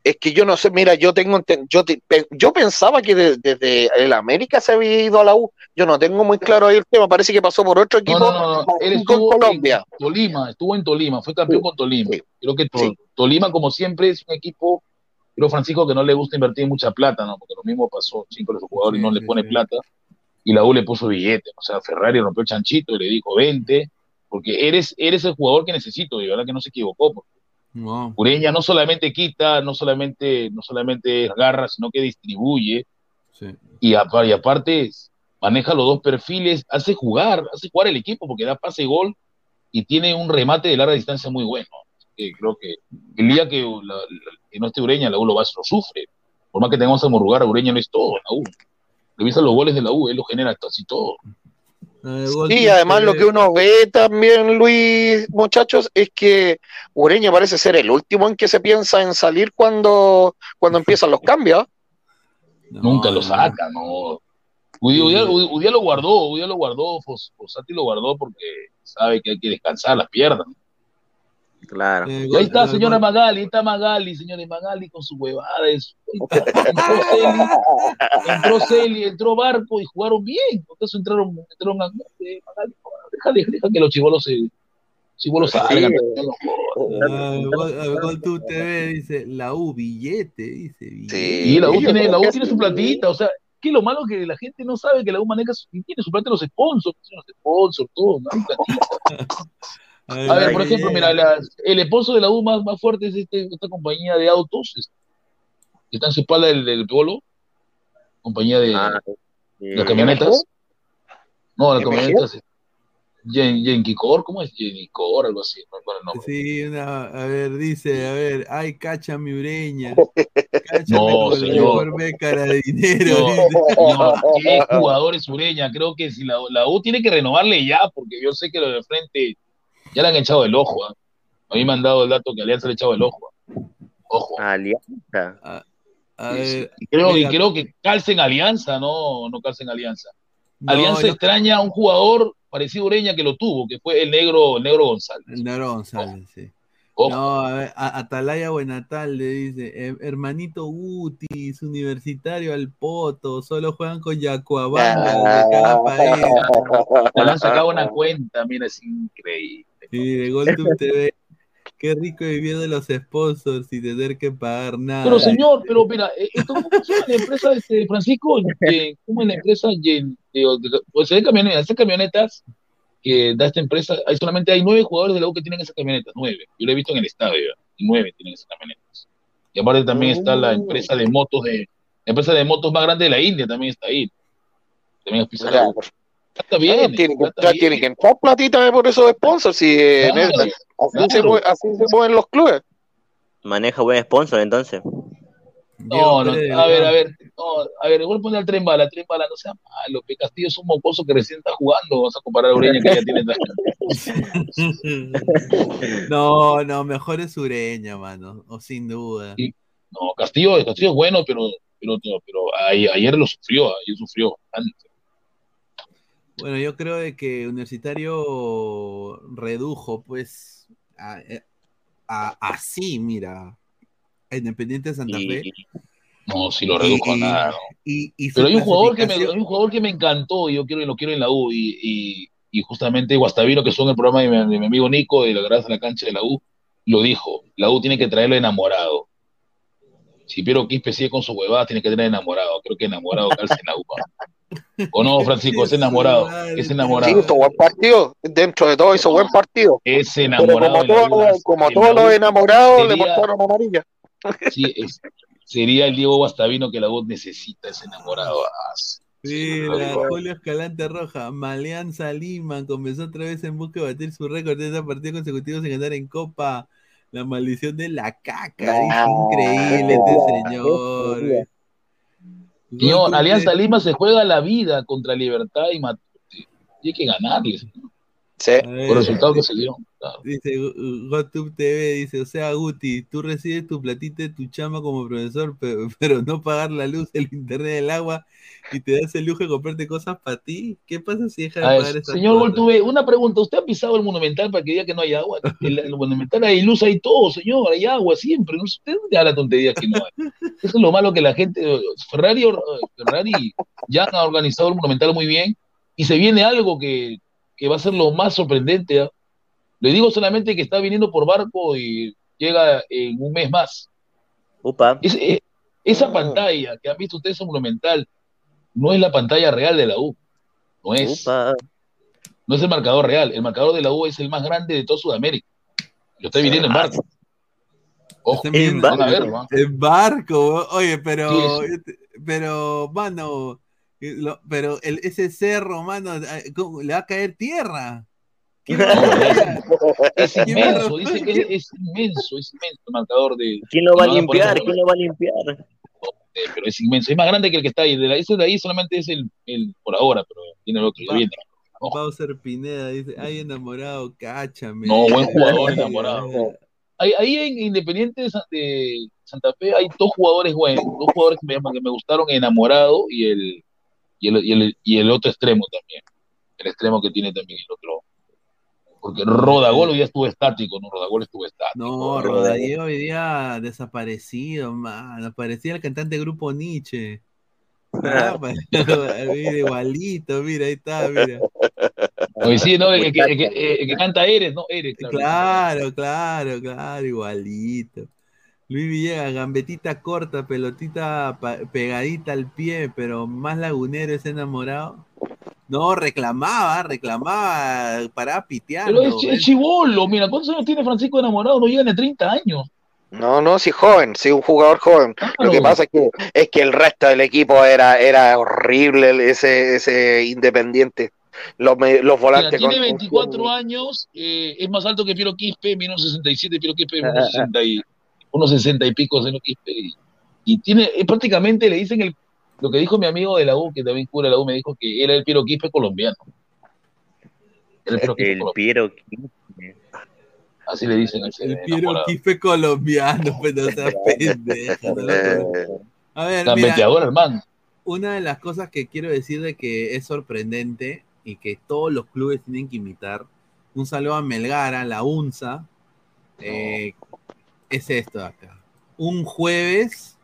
Es que yo no sé, mira, yo tengo yo, yo pensaba que de- desde el América se había ido a la U. Yo no tengo muy claro ahí el tema, parece que pasó por otro equipo no, no, no, Él con estuvo Colombia. en Tolima, estuvo en Tolima, fue campeón con Tolima. Creo que To- Tolima, como siempre, es un equipo, creo Francisco, que no le gusta invertir mucha plata, ¿no? Porque lo mismo pasó, cinco de los jugadores no le pone plata, y la U le puso billete. O sea, Ferrari rompió el chanchito y le dijo, vente, porque eres, eres el jugador que necesito, y verdad que no se equivocó, porque No. Ureña no solamente quita, no solamente, no solamente agarra, sino que distribuye, Sí. y, apa- y aparte maneja los dos perfiles, hace jugar, hace jugar el equipo porque da pase y gol y tiene un remate de larga distancia muy bueno. Creo que el día que, la- la- que no esté Ureña, la U lo, va, lo sufre. Por más que tengamos a Morrugar, Ureña no es todo, la U. Revisa los goles de la U, él lo genera casi todo. Sí, además lo que uno ve también, Luis, muchachos, es que Ureña parece ser el último en que se piensa en salir cuando, cuando empiezan los cambios. Nunca lo saca, no. Udía, Udía- Udía- Udía lo guardó, Udía lo guardó, Fos- Fossati lo guardó porque sabe que hay que descansar las piernas. Claro. Y ahí está, señora Magali, ahí está Magali, señores Magali con su huevada. está. Entró Celi, entró Celi, entró Barco y jugaron bien. Entonces entraron, entraron a, eh, Magali, deja, deja, deja que los chivolos se, chivolos salgan. Ah, Gol- ah, Tu TV dice la U, billete, dice. Billete. Y la U tiene, la U tiene su platita, o sea, que lo malo que la gente no sabe que la U maneja tiene su plata los sponsors, los sponsors, todo, ¿no? A ver, por ejemplo, mira, la- el sponsor de la U más, más fuerte es este, esta compañía de autos, es- que está en su espalda del, del Polo, compañía de Ah, las camionetas. No, las camionetas. Yen- Yenkicor, ¿cómo es? Yenkicor, algo así, no recuerdo el nombre. Sí, una, a ver, dice, a ver, ay, cacha mi ureña. Cáchame No, con señor. beca de dinero. No, qué jugador es Ureña. Creo que si la, la U tiene que renovarle ya, porque yo sé que lo de frente ya le han echado el ojo. ¿ah? A mí me han dado el dato que Alianza le ha echado el ojo. ¿ah? Ojo. Alianza. A sí. ver, Y creo, y creo que calcen Alianza, no, no calcen Alianza. No, Alianza yo- extraña a un jugador parecido a Ureña que lo tuvo, que fue el negro, el negro González. El Negro González, sí. Ojo. No, a ver, a- Atalaya Buenatal le dice, "Her- hermanito Gutis, universitario al poto, solo juegan con Yacuabanga de cada país. Le han sacado una cuenta, mira, es increíble. De TV. Qué rico vivir de los sponsors sin tener que pagar nada. Pero señor, pero mira, eh, esto ¿cómo llama la empresa este, Francisco? ¿Cómo es la empresa? Ye- de- de- Pues se camionetas, esas camionetas que da esta empresa, hay solamente hay nueve jugadores de la U que tienen esas camionetas, nueve. Yo lo he visto en el estadio, y nueve tienen esas camionetas. Y aparte también está la empresa de motos de, la empresa de motos más grande de la India también está ahí. También U. Está bien, Claro, tiene, que entrar, bien. tiene que entrar platita por esos sponsors. Si, eh, Claro, así, se claro. así se mueven los clubes. Maneja buen sponsor entonces. No, no, a ver, a ver, no, a ver, igual pone al tren bala, tren bala, no sea malo, que Castillo es un mocoso que recién está jugando, vas a comparar a Ureña que ya tiene No, no, mejor es Ureña, mano, o sin duda. No, Castillo, Castillo es bueno, pero, pero, pero a- ayer lo sufrió, ayer sufrió bastante. Bueno, yo creo de que Universitario redujo, pues, a, a- así, mira, a Independiente de Santa Fe. No, sí lo redujo a nada. ¿no? y- Pero hay un jugador que me, hay un jugador que me encantó y yo quiero y lo quiero en la U y, y, y justamente Guastavino que son el programa de mi, de mi amigo Nico de la Gracia de la cancha de la U lo dijo, la U tiene que traerlo enamorado. Si Piero Quispe sigue con su huevada, tiene que tener enamorado. Creo que enamorado calza en la U. ¿O no, Francisco? Es enamorado. Es Sí, enamorado. hizo buen partido. Dentro de todo hizo buen partido. Es Pero enamorado. como, en la U. todo- como la todos los enamorados le sería- mostraron amarilla. sí, es- sería el Diego Guastavino que la U necesita, ese enamorado. Ah, sí, digo. Julio Escalante Roja, Maleanza Lima comenzó otra vez en busca de batir su récord de esta partidos consecutivos sin ganar en Copa. La maldición de la caca, increíble este señor. Señor, Alianza Lima se juega la vida contra Libertad y Matute. Y hay que ganarles. Por el resultado que se dio. Claro. Dice GoTube TV, dice, o sea, Guti, tú recibes tu platita de tu chama como profesor, pero, pero no pagar la luz, el internet, el agua, y te das el lujo de comprarte cosas para ti. ¿Qué pasa si dejas de ver, pagar esas señor? Voltuve, una pregunta. ¿Usted ha pisado el Monumental para que diga que no hay agua? El, el Monumental hay luz, hay todo, señor. Hay agua siempre. No, usted ya la tontería que no hay. Eso es lo malo que la gente... Ferrari, Ferrari ya ha organizado el Monumental muy bien y se viene algo que, que va a ser lo más sorprendente. ¿ah? Le digo solamente que está viniendo por barco y llega en un mes más. Es- eh, esa pantalla que han visto ustedes en Monumental no es la pantalla real de la U. No es. No es el marcador real. El marcador de la U es el más grande de toda Sudamérica. Lo está viniendo en barco. Ojo, En van a ver, ¿no? En barco, oye, pero, Sí, pero, mano, eh, lo- pero el, ese cerro, mano, eh, ¿cómo? le va a caer tierra. Es ¿Quién va a inmenso, dice que es, es inmenso, es inmenso el marcador de. ¿Quién lo va a limpiar? ¿Quién lo va a limpiar? pero es inmenso, es más grande que el que está ahí. De la, ese de ahí solamente es el, el por ahora, pero tiene el otro, ya viene. Bowser Pineda dice, ay enamorado, cáchame. No, buen jugador enamorado. Ahí, ahí en Independiente de, San- de Santa Fe hay dos jugadores buenos, dos jugadores que me, llaman- que me gustaron, enamorado y el, y el, y el, y el otro extremo también. El extremo que tiene también el otro. Porque Rodagol hoy día estuvo estático, ¿no? Rodagol estuvo estático. No, Rodallega hoy día desaparecido, man. Parecía el cantante del grupo Nietzsche. Ah, pa- mira, igualito, mira, ahí está, mira. Oye, sí, ¿no? El que, el que- el que canta Eres, ¿no? Eres, claro. Claro, claro, claro, igualito. Luis Villegas, gambetita corta, pelotita pegadita al pie, pero más lagunero ese enamorado. No, reclamaba, reclamaba, paraba piteando. Pero es, chi- es chivolo, mira, ¿cuántos años tiene Francisco enamorado? No llega ni a 30 años. No, no, sí joven, sí un jugador joven. Lo que pasa es que es que el resto del equipo era, era horrible ese, ese independiente. Los, los Mira, volantes tiene con- 24 años, eh, es más alto que Piero Quispe, menos 67, Piero Quispe, unos 60 y, unos 60 y pico, Quispe, y, y tiene, eh, prácticamente le dicen el, lo que dijo mi amigo de la U, que también cura la U, me dijo que era el Piero Quispe colombiano. El Piero Quispe El colombiano. Piero Quispe. Así le dicen al El Piero Quispe colombiano, pues no seas pendejo. no. A ver, mira, Gambeteador, hermano. una de las cosas que quiero decir de que es sorprendente y que todos los clubes tienen que imitar, un saludo a Melgara, la UNSA, eh, es esto de acá. Un jueves,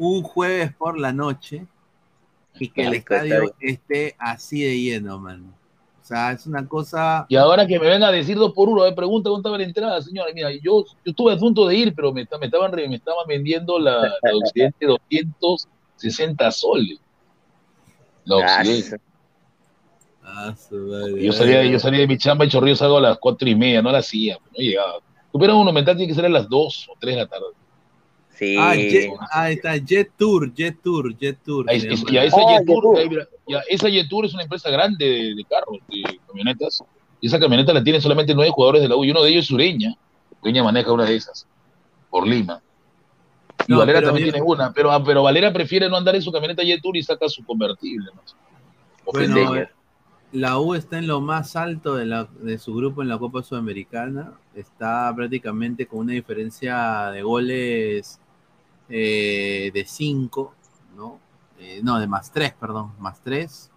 un jueves por la noche, y que el estadio esté así de lleno, mano. O sea, es una cosa... Y ahora que me venga a decir dos por uno, a ver, pregunta cuánto estaba la entrada, señora. Mira, yo, yo estuve a punto de ir, pero me, me estaban, me estaban vendiendo la, la de Occidente 260 soles. La Occidente. Ah, madre. Yo salía, yo salía de mi chamba y chorrillo salgo a las cuatro y media, no la hacía, no llegaba. Tuviera un monumental, tiene que ser a las dos o tres de la tarde. Sí. Ah, Jet- ahí está, Jet Tour, Jet Tour, Jet Tour. Ahí- es- y a esa mira, ya, esa Yetur es una empresa grande de, de carros, de camionetas. Y esa camioneta la tienen solamente nueve jugadores de la U y uno de ellos es Ureña. Ureña maneja una de esas, por Lima. Y No, Valera también yo- tiene una, pero, ah, pero Valera prefiere no andar en su camioneta Yetur y saca su convertible. ¿no? Bueno, Ofendeño. la U está en lo más alto de, la- de su grupo en la Copa Sudamericana. Está prácticamente con una diferencia de goles eh, de 5. ¿no? Eh, no, de más 3, perdón, más 3.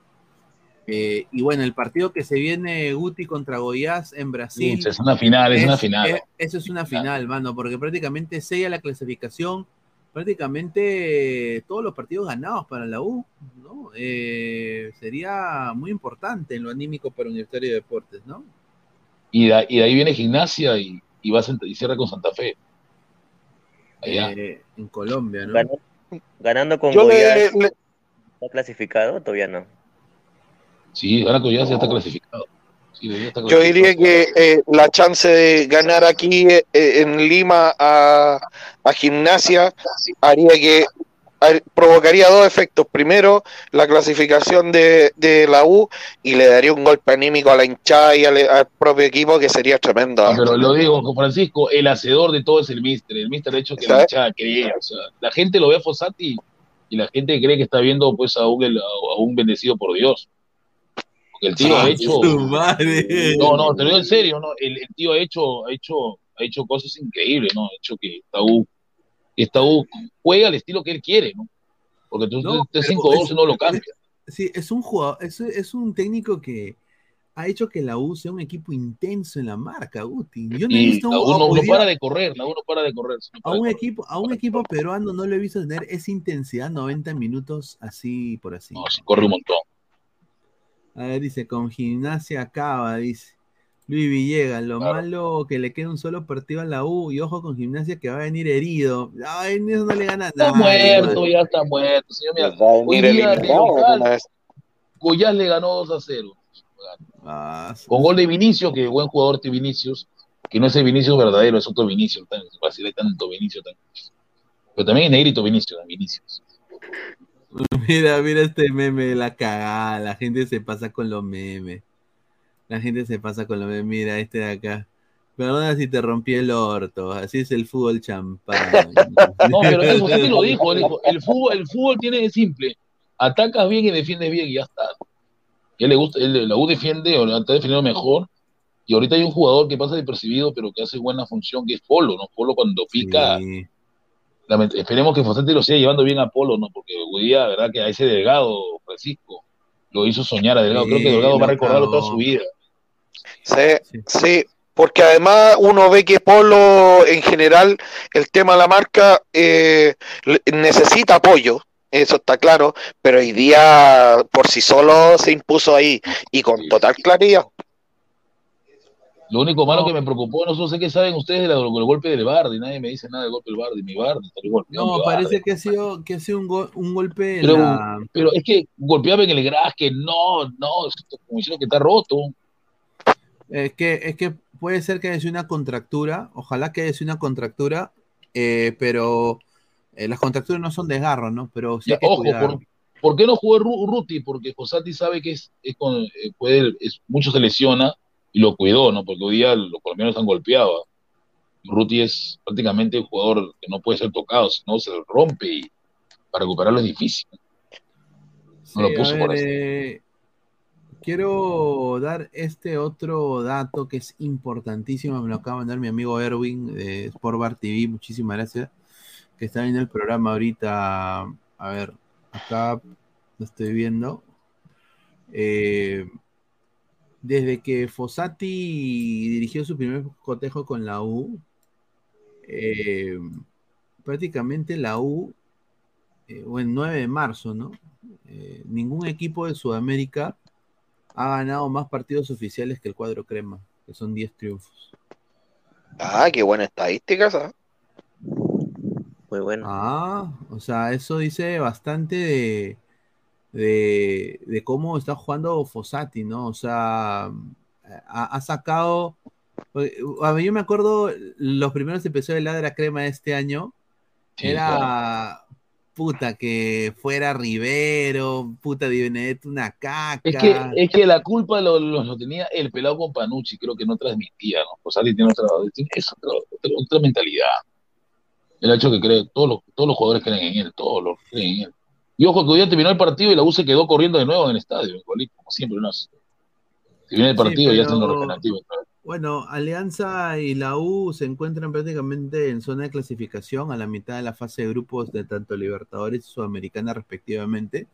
Eh, y bueno, el partido que se viene Guti contra Goiás en Brasil. Es una final, es una final. es- eso es una final, mano, porque prácticamente sella la clasificación. Prácticamente todos los partidos ganados para la U, ¿no? Eh, sería muy importante en lo anímico para Universitario de Deportes, ¿no? Y de, y de ahí viene gimnasia y, y, y cierra con Santa Fe. Allá. Eh, en Colombia, ¿no? Ganando, ganando con Yo le- Goiás, le- ¿está clasificado? Todavía no. Sí, ahora que ya se está clasificado. Sí, ya está Yo diría que eh, la chance de ganar aquí eh, en Lima a, a Gimnasia haría que provocaría dos efectos. Primero, la clasificación de, de la U y le daría un golpe anímico a la hinchada y al, al propio equipo que sería tremendo. Ah, Pero lo digo, con Francisco, el hacedor de todo es el mister. El mister ha hecho que la hinchada crea. O sea, la gente lo ve a Fossati y la gente cree que está viendo pues a un, a un bendecido por Dios. Porque el tío Ah, ha hecho. su madre. No, no, te lo digo en serio, ¿no? El, el tío ha hecho, ha hecho, ha hecho cosas increíbles, ¿no? Ha hecho que esta U, esta U juega al estilo que él quiere, ¿no? Porque tú No, te pero 5-2 es- no lo cambia. Sí, es un jugador, es, es un técnico que ha hecho que la U sea un equipo intenso en la marca, Guti. Yo no he Y visto la un- U no, para de correr, la U no para de correr. no a para un correr. equipo, a un equipo peruano no lo he visto tener esa intensidad 90 minutos así por así. No, sí, corre un montón. A ver, dice, con gimnasia acaba, dice. Luis Villegas, lo malo que le queda un solo partido a la U y ojo con gimnasia que va a venir herido. Ay, eso no le gana Está nada. muerto, ya está muerto. Señor, mira, Va a venir de eliminado le ganó 2 a 0. Ah, Con gol de Vinicius, que buen jugador este Vinicius, que no es el Vinicius verdadero, es otro Vinicius. tan- Brasil hay tanto Vinicius. tan- Pero también es negrito Vinicius, Vinicius. Mira, mira este meme de la cagada. La gente se pasa con los memes. La gente se pasa con los memes. Mira, este de acá. Perdona si te rompí el orto. Así es el fútbol champán. No, pero eso sí lo dijo, dijo, el fútbol, el fútbol tiene es simple, atacas bien y defiendes bien y ya está. Y él le gusta, él, la U defiende o la está defendiendo mejor, y ahorita hay un jugador que pasa desapercibido, pero que hace buena función, que es Polo, ¿no? Polo cuando pica, Sí. esperemos que Fossati lo siga llevando bien a Polo, ¿no? Porque hoy día, ¿verdad? Que a ese Delgado, Francisco, lo hizo soñar a Delgado, creo que Delgado va a lo recordarlo toda su vida. Sí, sí, porque además uno ve que Polo en general, el tema de la marca eh, le- necesita apoyo, eso está claro, pero hoy día por sí solo se impuso ahí y con total claridad. Lo único malo que me preocupó, no sé qué saben ustedes del del golpe del Bardi, nadie me dice nada del golpe del Bardi, mi Bardi. No, mi Bardi. parece que ha sido, que ha sido un, go- un golpe en Pero, la- pero es que golpeaba en el gras, que no, no, como diciendo que está roto. Es que, es que puede ser que haya sido una contractura, ojalá que haya sido una contractura, eh, pero eh, las contracturas no son desgarro, ¿no? Pero sí Ya, hay que ojo, por, ¿por qué no jugó Ru- Ruti? Porque Fossati sabe que es, es con, eh, puede, es, mucho se lesiona y lo cuidó, ¿no? Porque hoy día los colombianos están golpeados. Ruti es prácticamente un jugador que no puede ser tocado, si no se rompe y para recuperarlo es difícil. No lo Sí, puso por eso. Quiero dar este otro dato que es importantísimo, me lo acaba de mandar mi amigo Erwin de Sport Bar TV, muchísimas gracias, que está viendo el programa ahorita, a ver, acá lo estoy viendo. Eh, desde que Fossati dirigió su primer cotejo con la U, eh, prácticamente la U, eh, o el 9 de marzo, ¿no? Ningún equipo de Sudamérica ha ganado más partidos oficiales que el cuadro crema, que son 10 triunfos. Ah, qué buena estadística esa. Muy bueno. Ah, o sea, eso dice bastante de, de, de cómo está jugando Fossati, ¿no? O sea, ha, ha sacado. A mí yo me acuerdo los primeros episodios de Ladra Crema de este año. Sí, era puta que fuera Rivero, puta Di Benedetto, una caca. Es que, es que la culpa lo, lo- lo tenía el pelado con Panucci, creo que no transmitía, ¿no? Fossati tiene otra, esa otra, otra- otra mentalidad. El hecho que cree, todos los, todos los jugadores creen en él, todos los creen en él. Y ojo que hoy día terminó el partido y la U se quedó corriendo de nuevo en el estadio, igualito, como siempre, ¿no? Si viene el Sí, partido ya está en lo pero- regenerativo. Bueno, Alianza y la U se encuentran prácticamente en zona de clasificación a la mitad de la fase de grupos de tanto Libertadores y Sudamericana respectivamente.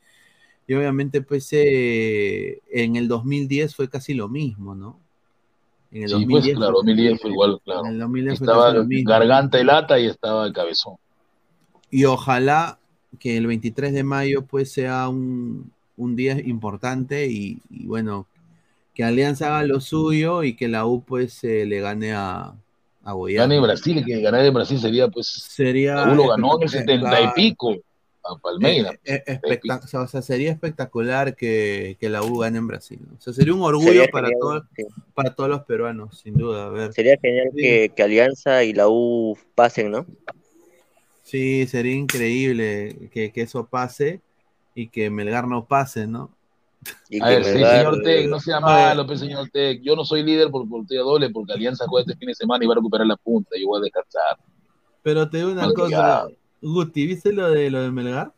Y obviamente, pues eh, en el 2010 fue casi lo mismo, ¿no? En el Sí, pues claro, 2010 fue igual, claro. En el 2010 fue Estaba casi lo mismo. garganta y lata y estaba el cabezón. Y ojalá que el 23 de mayo pues sea un, un día importante y, y bueno, que Alianza haga lo suyo y que la U pues eh, le gane a, a Goiás. Gane Brasil, que ganar en Brasil sería pues. Sería La U lo ganó en el espectacular. 70 y pico a Palmeiras. Eh, eh, espectac- o sea, sería espectacular que, que la U gane en Brasil. O sea, sería un orgullo Sería para, genial, todo- sí. para todos los peruanos, sin duda. A ver. Sería genial que, que Alianza y la U pasen, ¿no? Sí, sería increíble que, que eso pase y que Melgar no pase, ¿no? Y A ver, sí, señor Tec, no sea malo, pues, señor Tec. Yo no soy líder por portería doble porque Alianza juega este fin de semana y va a recuperar la punta y yo voy a descansar. Pero te digo una cosa. Guti, ¿viste lo de lo de Melgar?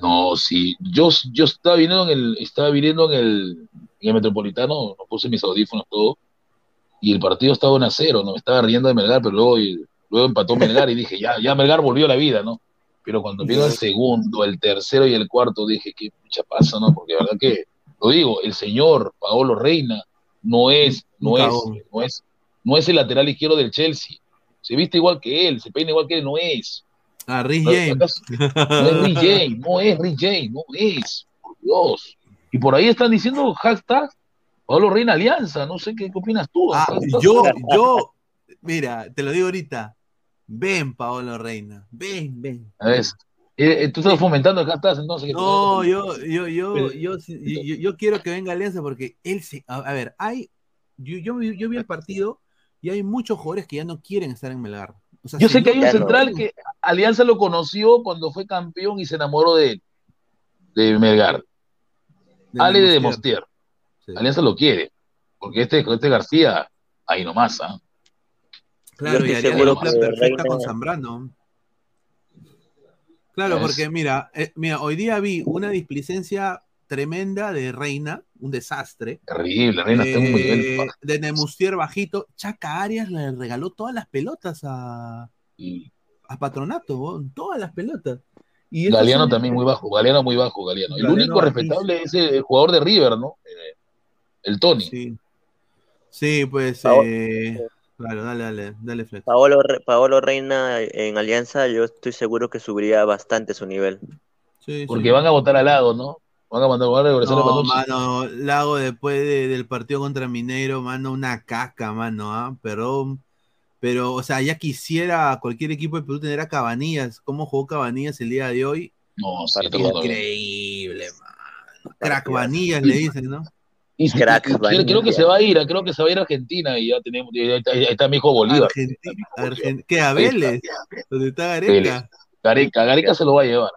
No, sí. Yo, yo estaba viniendo en el, estaba viniendo en el, en el Metropolitano, no puse mis audífonos todo, y el partido estaba 1 a 0, ¿no? Me estaba riendo de Melgar, pero luego, y- luego empató Melgar y dije, ya, ya Melgar volvió a la vida, ¿no? Pero cuando vino el segundo, el tercero y el cuarto, dije, qué mucha pasa, ¿no? Porque la verdad que, lo digo, el señor Paolo Reina no es, no es, no es, no es el lateral izquierdo del Chelsea. Se viste igual que él, se peina igual que él, no es. Ah, No, James. No es Rich James, no es Rich James, no es, por Dios. Y por ahí están diciendo hashtag Pablo Reina Alianza, no sé qué, qué opinas tú. Ah, yo, yo, mira, te lo digo ahorita. Ven, Paolo Reina. Ven, ven. A ver, eh, eh, tú estás fomentando el hashtag, entonces. No, yo, yo, yo, yo, yo, quiero que venga Alianza porque él se. A, ver, hay. Yo, yo, vi- yo vi el partido y hay muchos jugadores que ya no quieren estar en Melgar. Yo sé que hay un central que Alianza lo conoció cuando fue campeón y se enamoró de, de Melgar. Ale de. Demostier. Alianza lo quiere, porque este, este García, ahí nomás, ¿ah? Claro, y haría la dupla perfecta Reina- con Zambrano. Claro, porque mira, eh, mira, hoy día vi una displicencia tremenda de Reina, un desastre. Terrible, Reina está en un nivel Eh, de Nemustier bajito, Chaca Arias le regaló todas las pelotas a, a Patronato, todas las pelotas. Y Galeano son- también muy bajo, Galeano muy bajo, Galeano. El único bajísimo. respetable es el, jugador de River, ¿no? Eh, el Tony. Sí. Sí, pues, eh, claro, dale, dale, dale, Flex. Paolo, Re- Paolo Reina en Alianza, yo estoy seguro que subiría bastante su nivel. Sí, Porque sí. van a votar al lado, ¿no? Van a mandar van a regresar a No, mano, Lago después de- del partido contra Mineiro, mano, una caca, mano, ¿ah? Perdón. Pero, o sea, ya quisiera cualquier equipo de Perú tener a Cabanillas. ¿Cómo jugó Cabanillas el día de hoy? No, sí. Increíble, mano. Crack Vanillas le dicen, ¿no? Y, y- y creo, creo que se va a ir, creo que se va a ir a Argentina y ya tenemos, ya está, ya está mi hijo Bolívar. Argentina, Argen- ¿Qué? ¿A Vélez? ¿Dónde está Vélez. Gareca? Gareca, Gareca se lo va a llevar.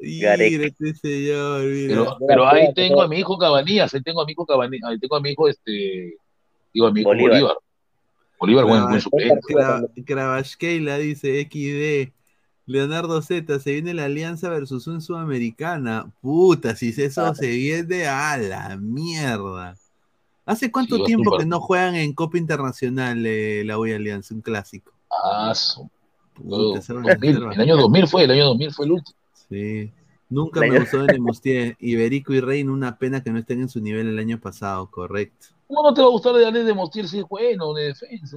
Mira este señor. Pero, pero ahí tengo a mi hijo Cabanillas, ahí tengo a mi hijo Cabanillas, ahí tengo a mi hijo este, digo a mi hijo Bolívar. Bolívar. Bolívar, buen, buen suplente. Kravashkeila dice XD. Leonardo Z, se viene la Alianza versus un Sudamericana. Puta, si eso se viene a la mierda. ¿Hace cuánto Sí, tiempo que no juegan en Copa Internacional eh, la U y Alianza, un clásico? Ah, su- Puta, esa 2000, reserva. el año 2000 fue, el año 2000 fue el último. Sí. Nunca me gustó de Nemustier. Iberico y Reina, una pena que no estén en su nivel el año pasado, correcto. ¿Cómo no te va a gustar de Ale de Mostir si es bueno de defensa?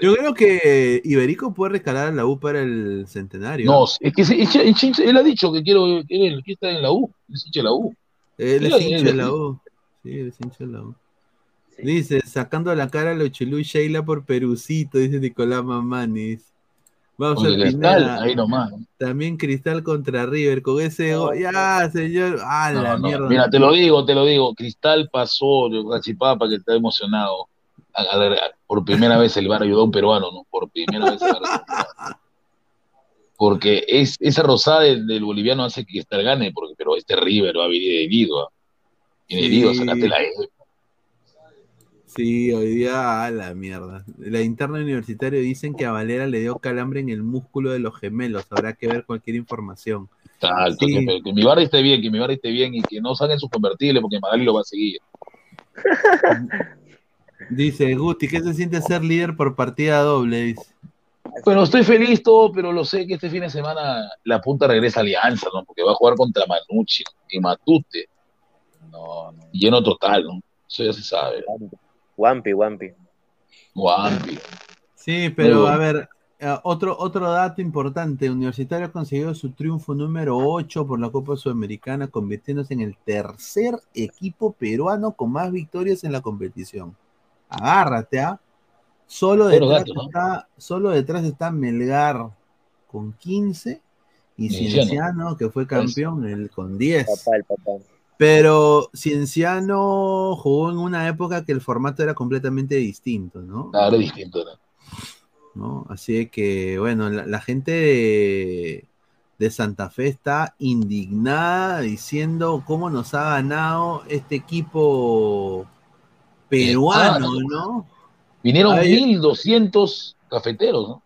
Yo creo que Iberico puede rescalar a la U para el centenario. No, es que se- es- es- él ha dicho que quiero que él, que está en la U, él es hincha de la U. Él es hincha de la U. Sí, él es hincha de la U. Dice, sacando la cara a Lochilú y Sheila por Perucito, dice Nicolás Mamanis. Vamos a Cristal, Pineda. ahí nomás. También Cristal contra River, con ese go- Ya, señor. Ah, No, la no, mierda. Mira, te lo digo, te lo digo. Cristal pasó, Gachipapa, que está emocionado. A- a ver, a- por primera vez el VAR ayudó a un peruano, ¿no? Por primera vez el peruano. Porque es, esa rosada del, del boliviano hace que Cristal gane, porque, pero este River va a venir herido. ¿ah? Viene Sí. herido, sacate la E. Sí, hoy día, a la mierda. La interna universitaria dicen que a Valera le dio calambre en el músculo de los gemelos. Habrá que ver cualquier información. Exacto, Sí. que, que mi bar esté bien, que mi bar esté bien y que no salgan sus convertibles porque Magali lo va a seguir. Dice Guti, ¿qué se siente ser líder por partida doble? Dice. Bueno, estoy feliz todo, pero lo sé que este fin de semana la punta regresa a Alianza, ¿no? Porque va a jugar contra Manucci y Matute. No, no. Lleno total, ¿no? Eso ya se sabe. Wampi, Wampi. Wampi. Sí, pero a ver, eh, otro, otro dato importante, Universitario ha conseguido su triunfo número 8 por la Copa Sudamericana, convirtiéndose en el tercer equipo peruano con más victorias en la competición. Agárrate, ¿ah? Solo detrás, está, solo detrás está Melgar con 15 y Cienciano. Cienciano, que fue campeón, el, con 10. Papá, el papá. Pero Cienciano jugó en una época que el formato era completamente distinto, ¿no? Ahora es distinto, ¿no? ¿no? Así que, bueno, la, la gente de, de Santa Fe está indignada diciendo cómo nos ha ganado este equipo peruano, Ah, ¿no? Vinieron A ver, yo- 1200 cafeteros, ¿no?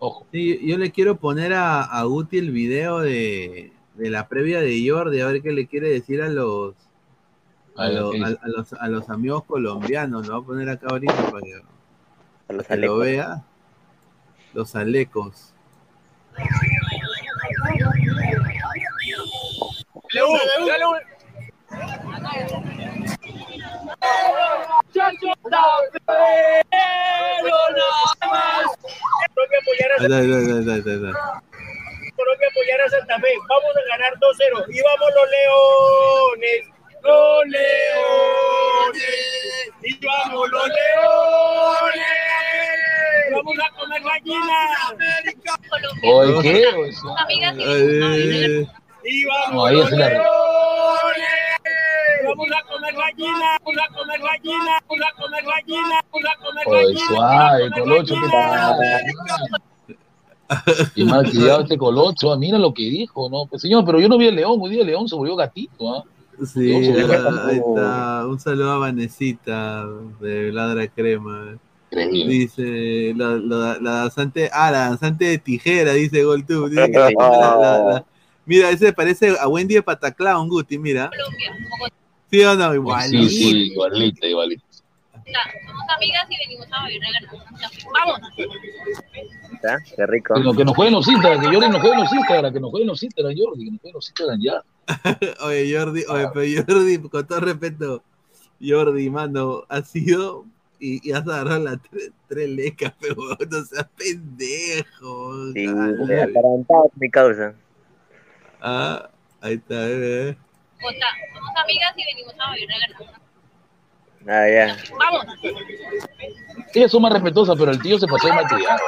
Ojo. Sí, yo le quiero poner a, a Guti el video de, de la previa de Jordi, a ver qué le quiere decir a los a, los, a los amigos colombianos. Lo voy a poner acá ahorita para que, para que lo alecos. vea. Los alecos. Ahí está, ahí está, ahí está, ahí está, ahí está. Colombia apoyar a Santa Fe. Vamos a ganar 2-0. Y vamos los leones. Los leones. Y vamos los leones. Vamos a comer gallinas. Oye, ¿qué? Amigas y Eh, vamos los leones. Vamos a comer gallinas. Vamos a comer gallinas. Vamos a comer gallinas. Vamos a comer gallinas. suave, Colocho, ¿qué tal? Y mal criado este Colocho, ah, mira lo que dijo, ¿no? Pues señor, pero yo no vi el león, hoy día el león se volvió gatito, ¿ah? Sí, ah, ahí está. Un saludo a Vanesita de Ladra Crema. Increíble. Dice la, la, la danzante, ah, la danzante de tijera, dice Goltub. Dice que la- la- la- la- mira, ese parece a Wendy de Pataclown, Guti, mira. ¿Sí o no? Igual. Sí, sí, igualita, igualita. Somos amigas y venimos a bailar a ganar. Vamos. ¿Ah? Qué rico. Que, no- que nos jueguen los Instagram, que Jordi nos jueguen los Instagram, que nos jueguen los Instagram, Jordi, que nos jueguen los Instagram ya. Oye, Jordi, oye, pero Jordi, con todo respeto, Jordi, mano, ha sido y, y has agarrado las tres, tres lecas, pero no seas pendejo. Sí, atarantado mi causa. Ah, ahí está, eh, eh. Jota, somos amigas y venimos a bailar a. Ah, ya. Vamos. Ellas son más respetuosas, pero el tío se pasó de malcriado.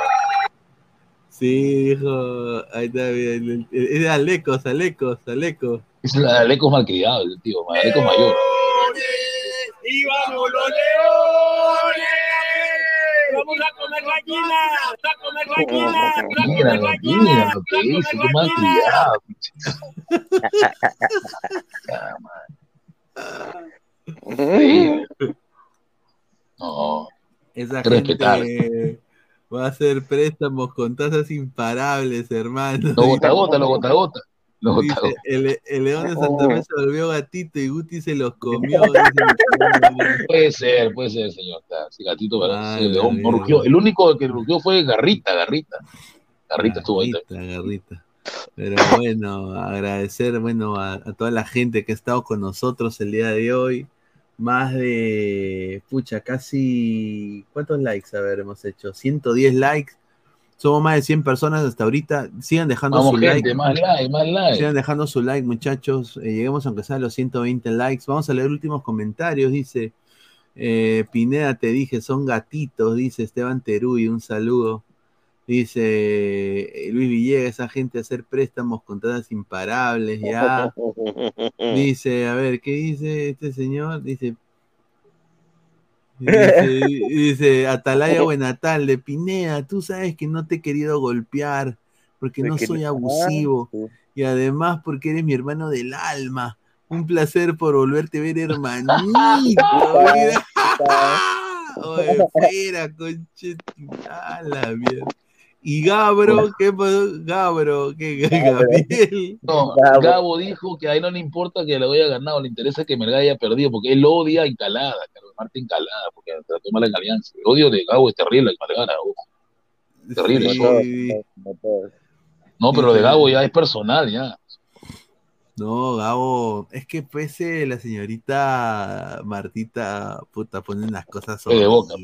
Sí, dijo, ahí está, bien, el- el- es de Alecos, Alecos, Alecos. Es la Aleco malcriado, el tío, Aleco mayor. Y vamos los leones. Vamos a comer gallinas. Vamos a comer gallinas. Vamos a comer mira lo que dice, qué malcriado. Sí. No, Esa respetar. gente va a hacer préstamos con tasas imparables, hermano. Los gota a gota, los gota a gota. Gota Dice, gota. el, el león de Santa Fe se volvió gatito y Guti se los comió. dice. Puede ser, puede ser, señor. Sí, gatito, Ah, sí, el león rugió. El único que rugió fue Garrita, Garrita. Garrita estuvo ahí. también. Garrita, garrita. Pero bueno, agradecer bueno, a, a toda la gente que ha estado con nosotros el día de hoy. Más de, pucha, casi, ¿cuántos likes? A ver, hemos hecho 110 likes. Somos más de 100 personas hasta ahorita. Sigan dejando Vamos, su gente, like. más like, más like. Sigan dejando su like, muchachos. Eh, lleguemos aunque sea a los 120 likes. Vamos a leer últimos comentarios. Dice eh, Pineda, te dije, son gatitos. Dice Esteban Teruy, un saludo. Dice eh, Luis Villegas, esa gente hacer préstamos con tasas imparables, ya. Dice, a ver, ¿qué dice este señor? Dice, dice, dice Atalaya Buenatal de Pineda, tú sabes que no te he querido golpear porque no soy abusivo y además porque eres mi hermano del alma. Un placer por volverte a ver, hermanito. Oye, espera, conche, a la mierda. Y Gabro, ¿qué pasó? Gabro, ¿qué? Gabriel. No, Gabo dijo que a él no le importa que lo haya ganado, le interesa que Melgar haya perdido, porque él odia a Encalada, Carlos Martín Calada, porque trató mal en Alianza. El odio de Gabo es terrible, Melgar, ojo. Terrible. Sí. No, pero lo de Gabo ya es personal, ya. No, Gabo, es que pese la señorita Martita, puta, ponen las cosas Fe de boca.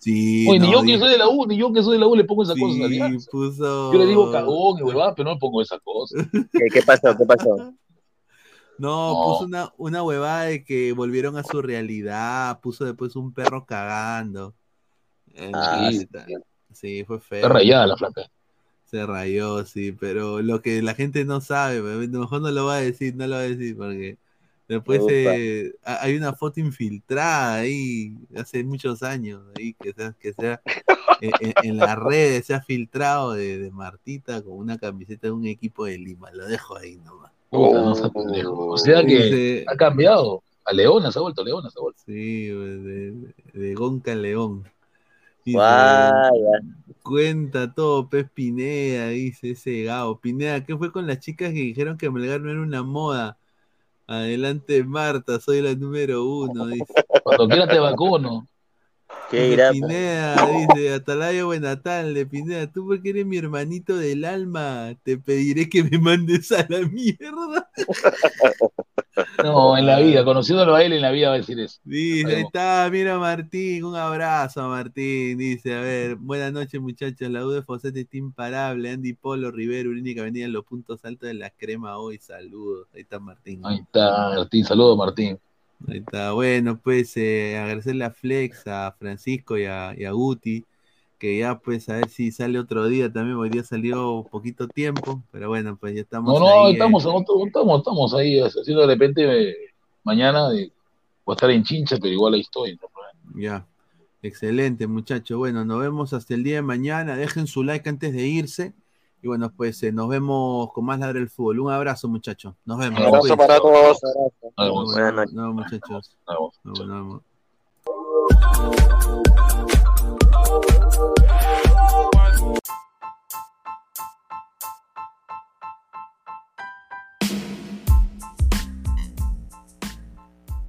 Sí, Oye, ni no, yo que soy de la U, ni yo que soy de la U le pongo esas Sí, cosas a Alianza. puso- Yo le digo cagón y huevada, pero no le pongo esas cosas. ¿Qué, qué pasó? ¿Qué pasó? No, No. puso una, una huevada de que volvieron a su realidad, puso después un perro cagando. Eh, Ah, sí, sí, fue feo. Está rayada la flaca. Se rayó, sí, pero lo que la gente no sabe, a lo mejor no lo va a decir, no lo va a decir, porque después eh, hay una foto infiltrada ahí, hace muchos años, ahí que sea, que sea en, en- en las redes se ha filtrado de, de Martita con una camiseta de un equipo de Lima, lo dejo ahí nomás. Puta, no seas pendejo. O sea que Dice- ha cambiado. A Leona se ha vuelto, Leona se ha vuelto. Sí, de, de, de Gonca León. Dice, Vaya. Cuenta todo, Pez Pineda, dice ese Gabo. Pineda, ¿qué fue con las chicas que dijeron que Melgar no era una moda? Adelante, Marta, soy la número uno. Cuando quiera te vacuno. ¿Qué Dice irá? Pineda, dice, Atalaya Buenatal, de Pineda, tú porque eres mi hermanito del alma, te pediré que me mandes a la mierda. No, en la vida, conociéndolo a él en la vida va a decir eso. Dice, ahí está, mira Martín, un abrazo a Martín. Dice, a ver, buenas noches muchachos, la U de Fosete está imparable, Andy Polo, Rivero, única venía en los puntos altos de la crema hoy, saludos. Ahí está Martín. Ahí está, Martín, saludos Martín. Ahí está, bueno, pues eh, agradecerle a Flex, a Francisco y a, y a Guti, que ya pues a ver si sale otro día también, hoy día salió poquito tiempo, pero bueno, pues ya estamos No, no, ahí, eh. estamos, estamos, estamos, estamos ahí haciendo de repente eh, mañana de, voy a estar en chincha, pero igual ahí estoy. no. Ya, excelente muchachos. Bueno, nos vemos hasta el día de mañana. Dejen su like antes de irse. Y bueno, pues eh, nos vemos con más Ladre el Fútbol. Un abrazo muchachos. Nos vemos. Un abrazo para todos. Nos vemos. Muchachos. Nos vemos.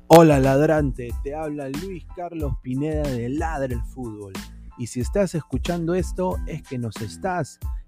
Hola ladrante, te habla Luis Carlos Pineda de Ladre el Fútbol. Y si estás escuchando esto es que nos estás